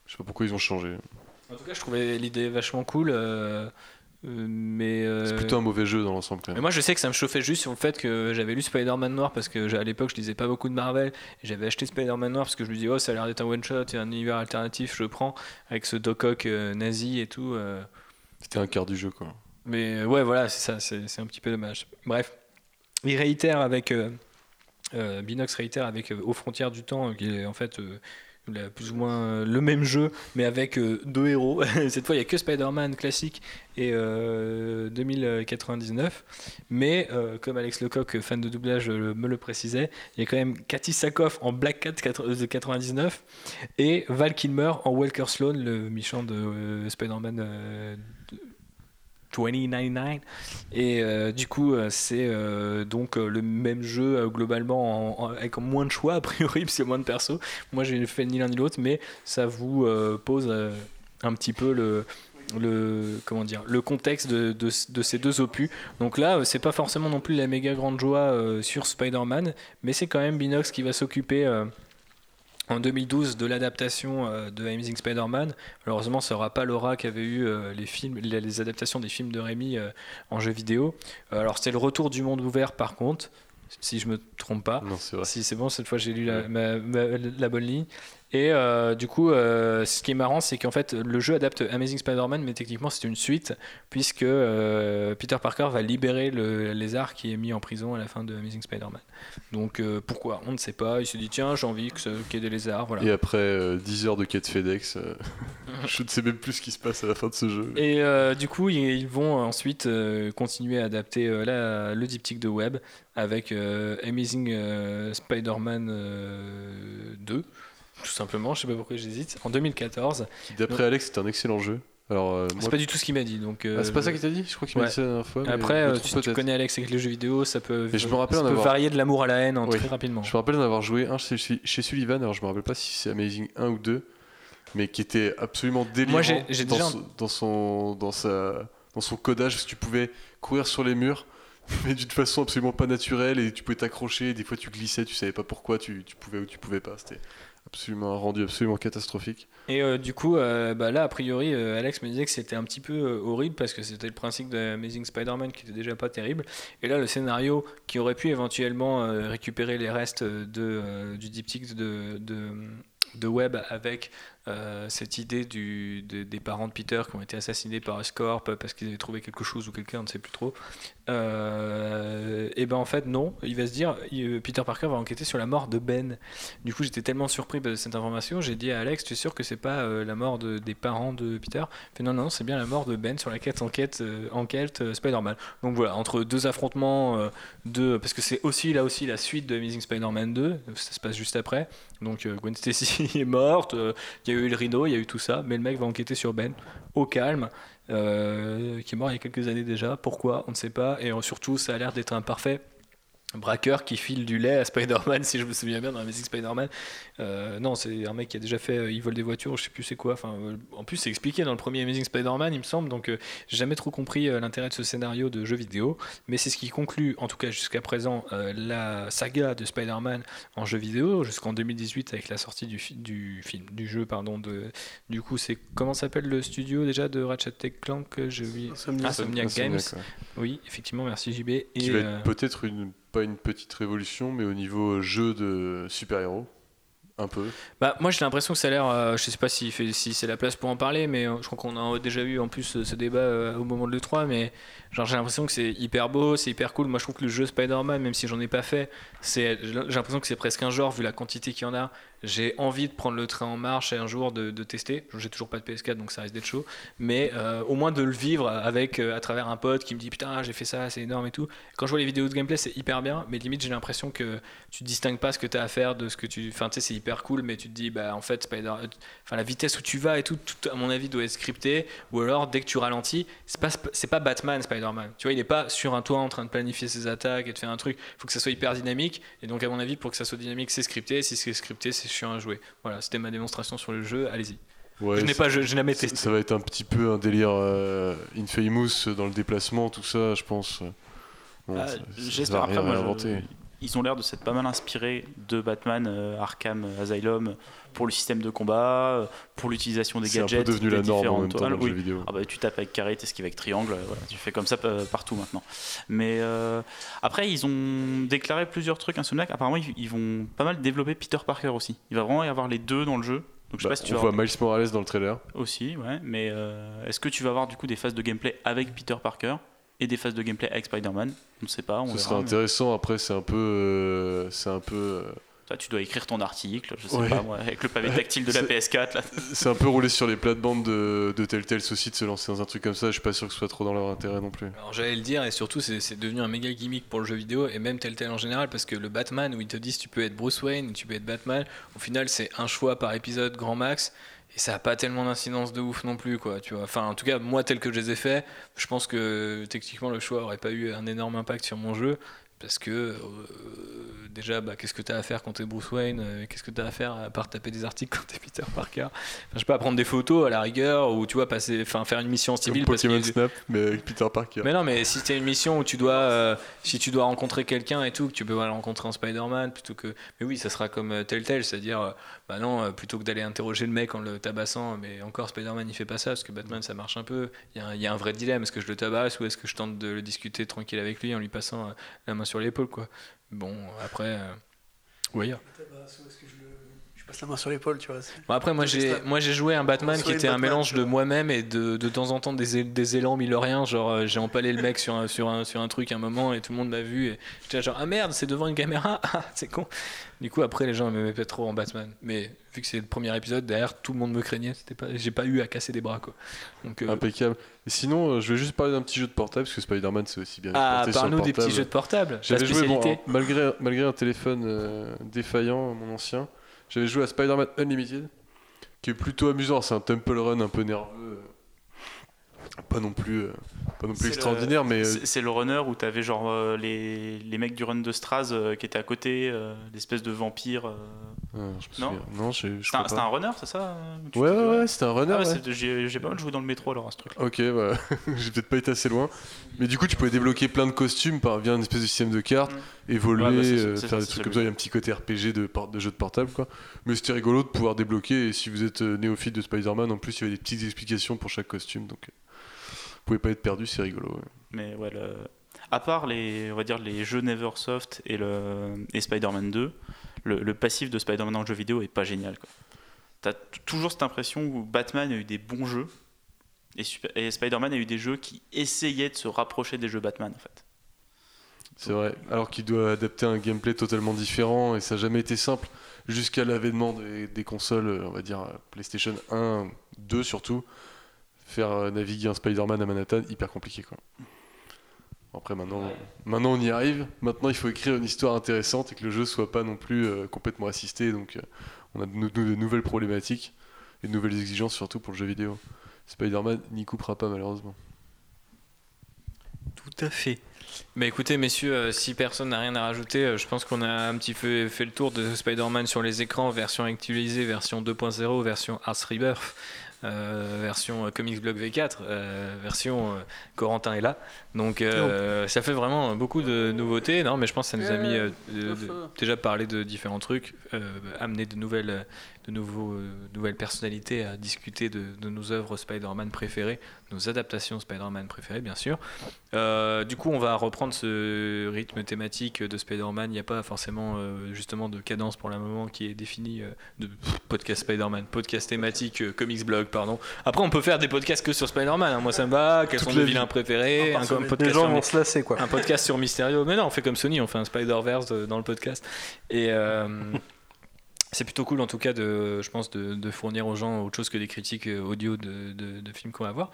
Je sais pas pourquoi ils ont changé. en tout cas, je trouvais l'idée vachement cool, euh, mais. euh, C'est plutôt un mauvais jeu dans l'ensemble Mais moi, je sais que ça me chauffait juste sur le fait que j'avais lu Spider-Man Noir parce que j'ai- à l'époque, je lisais pas beaucoup de Marvel. Et j'avais acheté Spider-Man Noir parce que je me disais, oh, ça a l'air d'être un one-shot et un univers alternatif, je prends avec ce Doc Ock euh, nazi et tout. euh. C'était un quart du jeu quoi. Mais euh, ouais, voilà, c'est ça, c'est un petit peu dommage. Bref, il réitère avec. euh, euh, Binox réitère avec Aux frontières du temps, qui est en fait. plus ou moins le même jeu, mais avec deux héros. (laughs) Cette fois, il n'y a que Spider-Man classique et euh, 2099. Mais comme Alex Lecoq, fan de doublage, me le précisait, il y a quand même Cathy Sakoff en Black Cat 4 de 99 et Val Kilmer en Walker Sloan, le méchant de Spider-Man 2099. Et euh, du coup, euh, c'est euh, donc le même jeu globalement en- en- avec moins de choix a priori, (laughs) parce qu'il y a moins de persos. Moi, j'ai fait ni l'un ni l'autre, mais ça vous pose un petit peu le le comment dire le contexte de, de, de ces deux opus donc là c'est pas forcément non plus la méga grande joie sur Spider-Man mais c'est quand même Binox qui va s'occuper en 2012 de l'adaptation euh, de Amazing Spider-Man. Malheureusement, ça n'aura pas l'aura qu'avaient eu euh, les films, les, adaptations des films de Rémi euh, en jeu vidéo. Alors, c'était le retour du monde ouvert, par contre, si je me trompe pas. Non, c'est vrai. Si c'est bon, cette fois j'ai lu la, ma- ma- la bonne ligne. Et euh, du coup, euh, ce qui est marrant, c'est qu'en fait, le jeu adapte Amazing Spider-Man, mais techniquement, c'est une suite, puisque euh, Peter Parker va libérer le lézard qui est mis en prison à la fin de Amazing Spider-Man. Donc pourquoi? On ne sait pas. Il s'est dit, tiens, j'ai envie qu'il y ait des lézards. Voilà. Et après euh, 10 heures de quête FedEx, (laughs) je ne sais même plus ce qui se passe à la fin de ce jeu. Et du coup, ils, vont ensuite continuer à adapter la- le diptyque de web avec Amazing Spider-Man euh, 2, tout simplement. Je sais pas pourquoi j'hésite. En 2014. Qui, D'après Alex, c'est un excellent jeu. Alors, euh, moi- C'est pas du tout ce qu'il m'a dit. Donc, euh, Ah, c'est pas ça qu'il t'a dit? Je crois qu'il m'a dit ça la dernière fois. Après, euh, tu connais Alex avec les jeux vidéo, ça peut, Et je me rappelle ça en peut avoir- varier de l'amour à la haine hein, Oui. très rapidement. Je me rappelle d'en avoir joué un chez, chez Sullivan, alors je me rappelle pas si c'est Amazing 1 ou 2, mais qui était absolument délirant Moi, dans, déjà- son, dans, son, dans, sa, dans son codage, parce que tu pouvais courir sur les murs, (laughs) mais d'une façon absolument pas naturelle, et tu pouvais t'accrocher, des fois tu glissais, tu savais pas pourquoi, tu, tu pouvais ou tu pouvais pas. C'était absolument un rendu absolument catastrophique. Et euh, du coup, euh, bah là, a priori, euh, Alex me disait que c'était un petit peu horrible parce que c'était le principe de Amazing Spider-Man qui était déjà pas terrible. Et là, le scénario qui aurait pu éventuellement récupérer les restes de, du diptyque de, de, de Web avec euh, cette idée du, de- des parents de Peter qui ont été assassinés par Oscorp parce qu'ils avaient trouvé quelque chose ou quelqu'un, on ne sait plus trop. Euh, et ben en fait, non. Il va se dire, il- Peter Parker va enquêter sur la mort de Ben. Du coup, j'étais tellement surpris de cette information, j'ai dit à Alex, tu es sûr que c'est pas euh, la mort de- des parents de Peter? Il fait non, non, c'est bien la mort de Ben sur laquelle enquête, euh, enquête euh, Spider-Man. Donc voilà, entre deux affrontements, euh, deux, parce que c'est aussi là aussi la suite de Amazing Spider-Man 2, ça se passe juste après. Donc euh, Gwen Stacy (laughs) est morte, euh, il y a eu le Rhino, il y a eu tout ça, mais le mec va enquêter sur Ben au calme. euh, qui est mort il y a quelques années déjà. Pourquoi On ne sait pas. Et surtout, ça a l'air d'être un parfait braqueur qui file du lait à Spider-Man, (laughs) si je me souviens bien, dans Amazing Spider-Man. Euh, non, c'est un mec qui a déjà fait, euh, il vole des voitures, je sais plus c'est quoi. Enfin, euh, en plus, c'est expliqué dans le premier Amazing Spider-Man, il me semble. Donc, euh, j'ai jamais trop compris euh, l'intérêt de ce scénario de jeu vidéo. Mais c'est ce qui conclut, en tout cas jusqu'à présent, euh, la saga de Spider-Man en jeu vidéo, jusqu'en 2018 avec la sortie du, fi- du film, du jeu, pardon. De, du coup, c'est comment s'appelle le studio déjà de Ratchet Clank que j'ai oublié? Insomniac. Insomniac Insomniac, Games. ouais. Oui, effectivement, merci JB. Qui Et, va euh, être peut-être une, pas une petite révolution, mais au niveau jeu de super-héros, un peu. Bah, moi j'ai l'impression que ça a l'air, euh, je sais pas si, si c'est la place pour en parler, mais euh, je crois qu'on a déjà eu en plus ce, ce débat euh, au moment de l'E3, mais genre j'ai l'impression que c'est hyper beau, c'est hyper cool. Moi je trouve que le jeu Spider-Man, même si j'en ai pas fait, j'ai l'impression que c'est presque un genre vu la quantité qu'il y en a. J'ai envie de prendre le train en marche et un jour de, tester. J'ai toujours pas de PS4 donc ça risque d'être chaud, mais euh, au moins de le vivre avec euh, à travers un pote qui me dit putain j'ai fait ça, c'est énorme et tout. Quand je vois les vidéos de gameplay c'est hyper bien, mais limite j'ai l'impression que tu distingues pas ce que tu as à faire de ce que tu. Enfin tu sais c'est hyper cool, mais tu te dis bah en fait Spider, enfin la vitesse où tu vas et tout, tout à mon avis doit être scripté ou alors dès que tu ralentis c'est pas c'est pas Batman Spider-Man tu vois il est pas sur un toit en train de planifier ses attaques et de faire un truc. Il faut que ça soit hyper dynamique. Et donc à mon avis pour que ça soit dynamique c'est scripté. Si c'est scripté c'est chiant à jouer voilà c'était ma démonstration sur le jeu. Allez-y. Ouais, je n'ai pas je, je n'ai jamais testé. ça va être un petit peu un délire euh, Infamous dans le déplacement, tout ça, je pense. Bon, Ah, J'espère va après. rien moi, je-. Ils ont l'air de s'être pas mal inspirés de Batman euh, Arkham Asylum pour le système de combat, euh, pour l'utilisation des C'est un gadgets. peu devenu la norme en même temps dans Oui. jeu vidéo. Ah bah, tu tapes avec carré, t'esquives avec triangle, euh, voilà, tu fais comme ça euh, partout maintenant. Mais euh, après, ils ont déclaré plusieurs trucs. Insomniac, apparemment, ils, ils vont pas mal développer Peter Parker aussi. Il va vraiment y avoir les deux dans le jeu. Donc je sais Bah, pas si tu on voit avoir Miles Morales dans le trailer. aussi, ouais. Mais euh, est-ce que tu vas avoir du coup des phases de gameplay avec Peter Parker? Et des phases de gameplay avec Spider-Man On ne sait pas, on Ce verra. mais- intéressant. Après, c'est un peu. euh, c'est un peu. euh, Toi, tu dois écrire ton article, je sais Ouais. pas moi, avec le pavé tactile de la (laughs) C'est- PS4 là. c'est un peu roulé sur les plates-bandes de, de Telltale aussi de se lancer dans un truc comme ça. Je suis pas sûr que ce soit trop dans leur intérêt non plus. Alors j'allais le dire et surtout c'est c'est devenu un méga gimmick pour le jeu vidéo et même tel tel en général parce que le Batman où ils te disent tu peux être Bruce Wayne tu peux être Batman au final c'est un choix par épisode grand max et ça a pas tellement d'incidence de ouf non plus quoi tu vois enfin en tout cas moi tel que je les ai fait je pense que techniquement le choix aurait pas eu un énorme impact sur mon jeu parce que euh, déjà bah, qu'est-ce que tu as à faire quand t'es Bruce Wayne euh, qu'est-ce que tu as à faire à part taper des articles (laughs) quand t'es Peter Parker? Enfin, je sais pas prendre des photos à la rigueur ou tu vois passer enfin faire une mission en Comme civil a Pokémon Snap, mais avec Peter Parker. mais non, mais si t'as une mission où tu dois, euh, si tu dois rencontrer quelqu'un et tout, que tu peux le rencontrer en Spider-Man plutôt que. Mais oui, ça sera comme Telltale, c'est-à-dire, bah non, euh, plutôt que d'aller interroger le mec en le tabassant, mais encore Spider-Man il fait pas ça parce que Batman ça marche un peu. Il y, a un- vrai dilemme, est-ce que je le tabasse ou est-ce que je tente de le discuter tranquille avec lui en lui passant euh, la main sur l'épaule, quoi. Bon, après. Euh... ouais, Je Je passe la main sur l'épaule, tu vois. Bon, après, moi j'ai, moi j'ai joué un Batman qui était un Batman, mélange de moi-même et de, de temps en temps des, des élans milloriens. Genre, euh, j'ai empalé le mec sur un, sur, un, sur un truc un moment et tout le monde m'a vu. Et j'étais genre, ah merde, c'est devant une caméra, (laughs) ah, c'est con. Du coup, après, les gens m'aimaient pas trop en Batman. Mais vu que c'est le premier épisode, derrière, tout le monde me craignait. C'était pas, j'ai pas eu à casser des bras, quoi. Donc, euh, Impeccable. Et sinon, euh, je vais juste parler d'un petit jeu de portable, parce que Spider-Man c'est aussi bien ah, parle-nous des petits jeux de portable. La J'avais joué, bon, spécialité. malgré, malgré un téléphone euh, défaillant, mon ancien, j'avais joué à Spider-Man Unlimited, qui est plutôt amusant. C'est un temple run un peu nerveux. euh, Pas non plus, euh, pas non plus extraordinaire, mais euh, C'est le runner où t'avais genre euh, les, les mecs du run de Straz euh, qui étaient à côté, euh, l'espèce de vampire. je me Non. Non, je, je C'était un, runner, c'est ça tu Ouais, ouais, ouais, c'était un runner. Ah ouais, ouais. c'est- J'ai pas mal joué dans le métro alors à ce truc. Ok, bah, (laughs) j'ai peut-être pas été assez loin. Mais du coup, tu pouvais débloquer plein de costumes par via une espèce de système de cartes, évoluer, Ouais, bah, euh, faire des trucs comme ça. Il y a un petit côté RPG de, de jeu de portable, quoi. Mais c'était rigolo de pouvoir débloquer. Et si vous êtes euh, néophyte de Spider-Man, en plus, il y avait des petites explications pour chaque costume. Donc, euh, vous pouvez pas être perdu, c'est rigolo. ouais. Mais ouais, le- à part les, on va dire les jeux Neversoft et, le... et Spider-Man 2, le, le passif de Spider-Man dans le jeu vidéo est pas génial. quoi. T'as toujours cette impression où Batman a eu des bons jeux et, Super- et Spider-Man a eu des jeux qui essayaient de se rapprocher des jeux Batman en fait. C'est vrai. Alors qu'il doit adapter un gameplay totalement différent. Et ça n'a jamais été simple. Jusqu'à l'avènement des, consoles, euh, on va dire euh, PlayStation 1, 2 surtout. Faire euh, naviguer un Spider-Man à Manhattan, hyper compliqué, quoi. Après, maintenant, maintenant on y arrive. Maintenant, il faut écrire une histoire intéressante et que le jeu soit pas non plus complètement assisté. Donc, on a de, de nouvelles problématiques et de nouvelles exigences, surtout pour le jeu vidéo. Spider-Man n'y coupera pas, malheureusement. Tout à fait. Bah écoutez, messieurs, euh, si personne n'a rien à rajouter, euh, je pense qu'on a un petit peu fait le tour de Spider-Man sur les écrans, version actualisée, version 2.0, version Ars Rebirth, euh, version euh, Comics Blog V4, euh, version Corentin est là. Donc euh, ça fait vraiment beaucoup de nouveautés. Non, mais je pense que ça nous a mis de- de- déjà parler de différents trucs, amener de nouvelles, de nouveaux, euh, nouvelles personnalités à discuter de, de nos œuvres Spider-Man préférées, nos adaptations Spider-Man préférées, bien sûr. Euh, du coup, on va reprendre ce rythme thématique de Spider-Man. Il n'y a pas forcément euh, justement de cadence pour le moment qui est définie euh, de podcast Spider-Man, podcast thématique, comics blog, pardon. Après, on peut faire des podcasts que sur Spider-Man. hein. Moi, ça me va. Quels sont nos vie. vilains préférés part un, les- podcast Les gens sur vont les- se lasser, quoi. un podcast sur Mysterio. Mais non, on fait comme Sony, on fait un Spider-Verse de- dans le podcast. Et (laughs) c'est plutôt cool, en tout cas, de, je pense, de, de fournir aux gens autre chose que des critiques euh, audio de, de- de films qu'on va voir.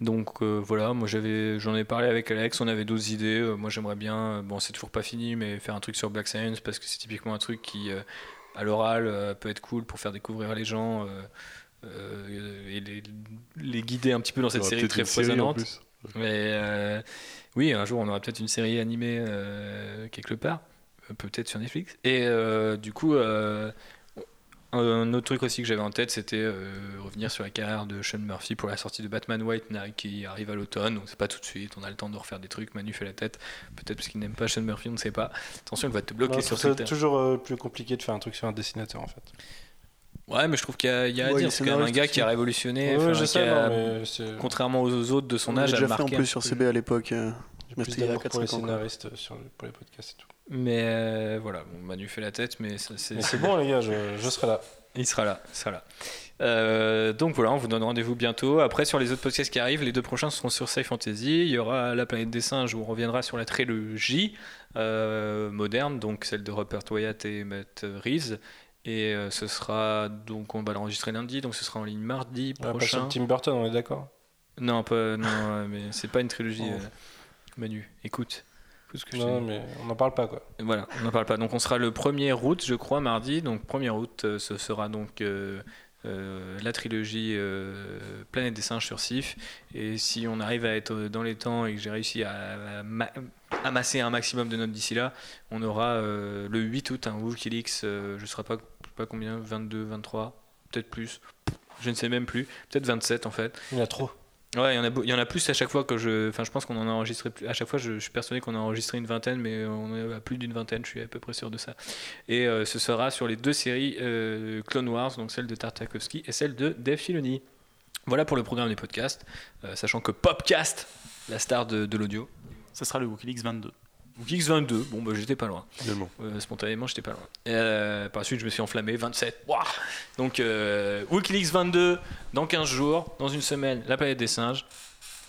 Donc euh, voilà, moi j'avais, j'en ai parlé avec Alex, on avait d'autres idées. Euh, moi j'aimerais bien, bon, c'est toujours pas fini, mais faire un truc sur Black Science parce que c'est typiquement un truc qui, euh, à l'oral, peut être cool pour faire découvrir les gens. et les, les guider un petit peu dans cette série très foisonnante. Mais oui, un jour on aura peut-être une série animée quelque part, peut-être sur Netflix. Et du coup, un autre truc aussi que j'avais en tête, c'était euh, revenir sur la carrière de Sean Murphy pour la sortie de Batman White Knight qui arrive à l'automne. Donc c'est pas tout de suite, on a le temps de refaire des trucs. Manu fait la tête, peut-être parce qu'il n'aime pas Sean Murphy, on ne sait pas. Attention, il va te bloquer Non, sur c'est toujours euh, plus compliqué de faire un truc sur un dessinateur en fait. Ouais, mais je trouve qu'il y a, il y a à Ouais, dire. est C'est quand même un gars qui a révolutionné. Ouais, enfin, je qui sais, a- non, mais c'est. Contrairement aux autres de son On l'a âge, a déjà fait en plus sur. CB à l'époque. euh, J'ai plus d'amour pour les 4-5 ans, quoi. scénaristes sur le- pour les podcasts et tout. Mais euh, voilà, bon, Manu fait la tête, mais c'est bon, les gars, je, je serai là. Il sera là, il sera là. Euh, donc voilà, on vous donne rendez-vous bientôt. Après, sur les autres podcasts qui arrivent, les deux prochains seront sur Sci Fantasy. Il y aura La planète des singes où on reviendra sur la trilogie euh, moderne, donc celle de Rupert Wyatt et Matt Reeves. Et ce sera donc on va l'enregistrer lundi, donc ce sera en ligne mardi passer prochain. Tim Burton, on est d'accord? Non, pas, non, mais c'est pas une trilogie. Manu, écoute, que Non, mais on n'en parle pas quoi. Voilà, on n'en parle pas. Donc on sera le 1er août, je crois, mardi. Donc 1er août, euh, ce sera donc euh, euh, la trilogie euh, Planète des singes sur Sif. Et si on arrive à être dans les temps et que j'ai réussi à, à ma- amasser un maximum de notes d'ici là, on aura euh, le 8 août un Wikileaks, euh, je ne sais pas, pas combien, 22, 23, peut-être plus. Je ne sais même plus, peut-être 27 en fait. Il y en a trop. Ouais, il y en a, y en a plus à chaque fois que je. Enfin, je pense qu'on en a enregistré. À chaque fois, je, je suis persuadé qu'on a enregistré une vingtaine, mais on est à plus d'une vingtaine, je suis à peu près sûr de ça. Et euh, ce sera sur les deux séries euh, Clone Wars, donc celle de Tartakovsky et celle de Dave Filoni. Voilà pour le programme des podcasts, euh, sachant que Popcast, la star de, de l'audio, Ça sera le Wikileaks 22. Donc X22, bon bah j'étais pas loin. Finalement. Euh, spontanément, j'étais pas loin. Euh, par la suite, je me suis enflammé, 27. Ouah Donc euh, Wikileaks 22, dans 15 jours, dans une semaine, la planète des singes.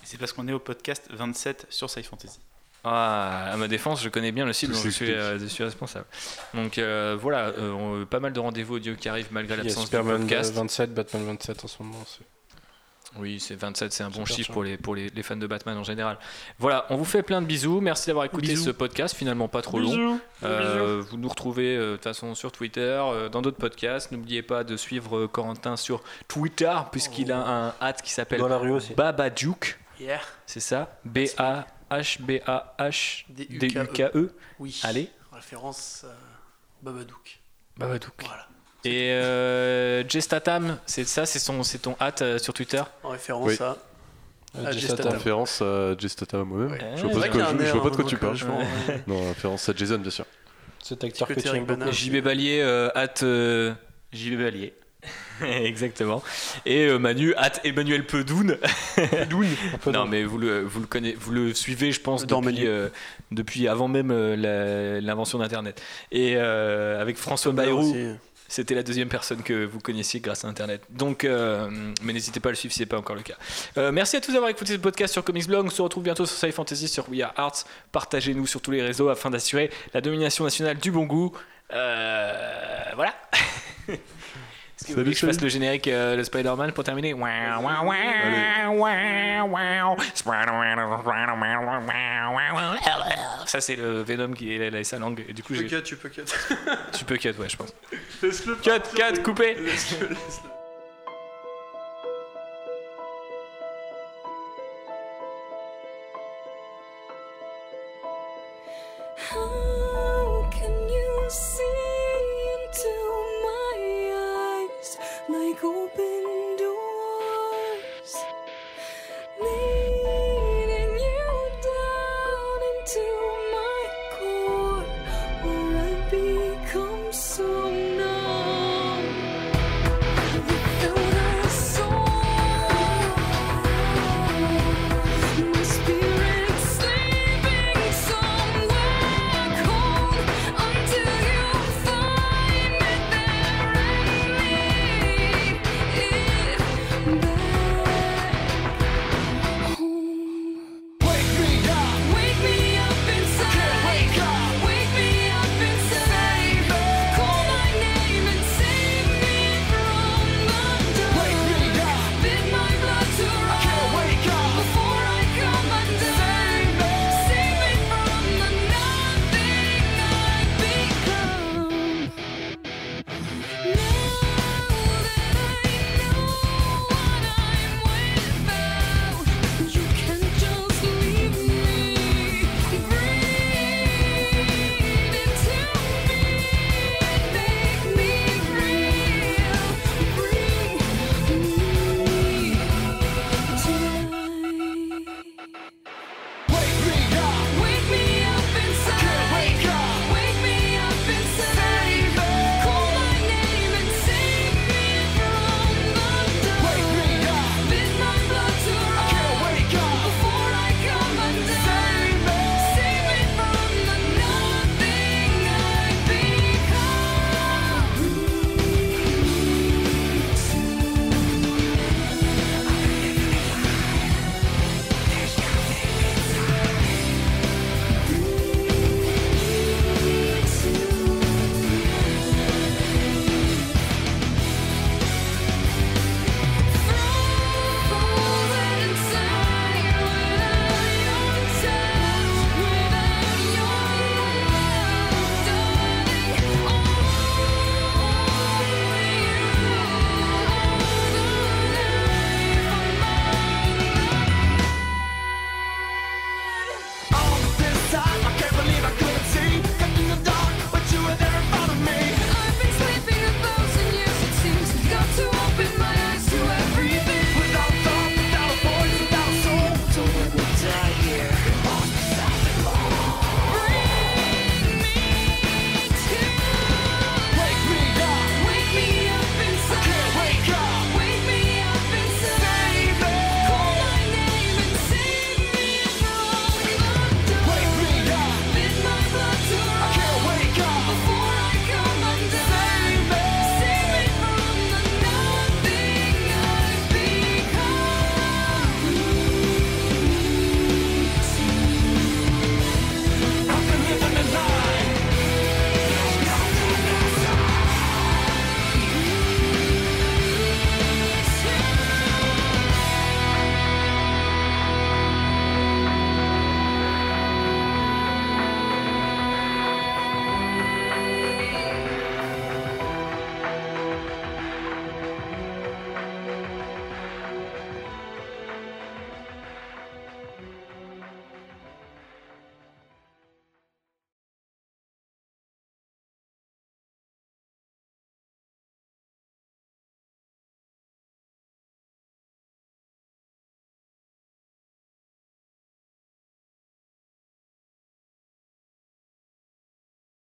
C'est parce qu'on est au podcast 27 sur Sci Fantasy. Ah, à ma défense, je connais bien le site dont je suis, s'explique. euh, je suis responsable. Donc euh, voilà, euh, on- pas mal de rendez-vous audio qui arrivent malgré l'absence du Superman podcast. 27, Batman 27 en ce moment. Oui, c'est 27, c'est un bon chiffre pour, les, pour les, les fans de Batman en général. Voilà, on vous fait plein de bisous. Merci d'avoir écouté Bisous. ce podcast, finalement pas trop long. Euh, vous nous retrouvez euh, de toute façon sur Twitter, euh, dans d'autres podcasts. N'oubliez pas de suivre euh, Corentin sur Twitter, puisqu'il a un hâte qui s'appelle. Babaduke. Hier, C'est ça? B-A-H-B-A-H-D-U-K-E. D-U-K-E. oui. Allez, Référence à Babadook. Babadook. Voilà. Et euh, Gestatam, c'est ça, c'est son, c'est ton hâte euh, sur Twitter? En référence Oui. à. Euh, Tatum. Tatum. Référence à Gestata moi-même. Ouais. Je vois pas de quoi, je, vois pas de quoi hein, tu parles. je m'en- Non, référence à Jason, bien sûr. Cet acteur que tu aimes beaucoup. JB Balier, euh, hâte. euh, JB Ballier. (laughs) Exactement. Et euh, Manu, hâte Emmanuel Pedoun. Un peu (laughs) Non, mais vous le, vous le connaissez, vous le suivez, je pense, Dans depuis, Manu. euh, depuis avant même euh, la- l'invention d'Internet. Et euh, avec François Bayrou, aussi. C'était la deuxième personne que vous connaissiez grâce à Internet. Donc, euh, mais n'hésitez pas à le suivre si ce n'est pas encore le cas. Euh, merci à tous d'avoir écouté ce podcast sur Comics Blog. On se retrouve bientôt sur Sci Fantasy, sur We Are Arts. Partagez-nous sur tous les réseaux afin d'assurer la domination nationale du bon goût. Euh, voilà. (laughs) Salut, voulez que je fasse salut. le générique, euh, le Spider-Man pour terminer. Ça, c'est le Venom qui est là, sa langue. Et du coup, Tu peux cut, tu peux cut. (laughs) tu peux cut, ouais, je pense. Cut, cut, coupé. How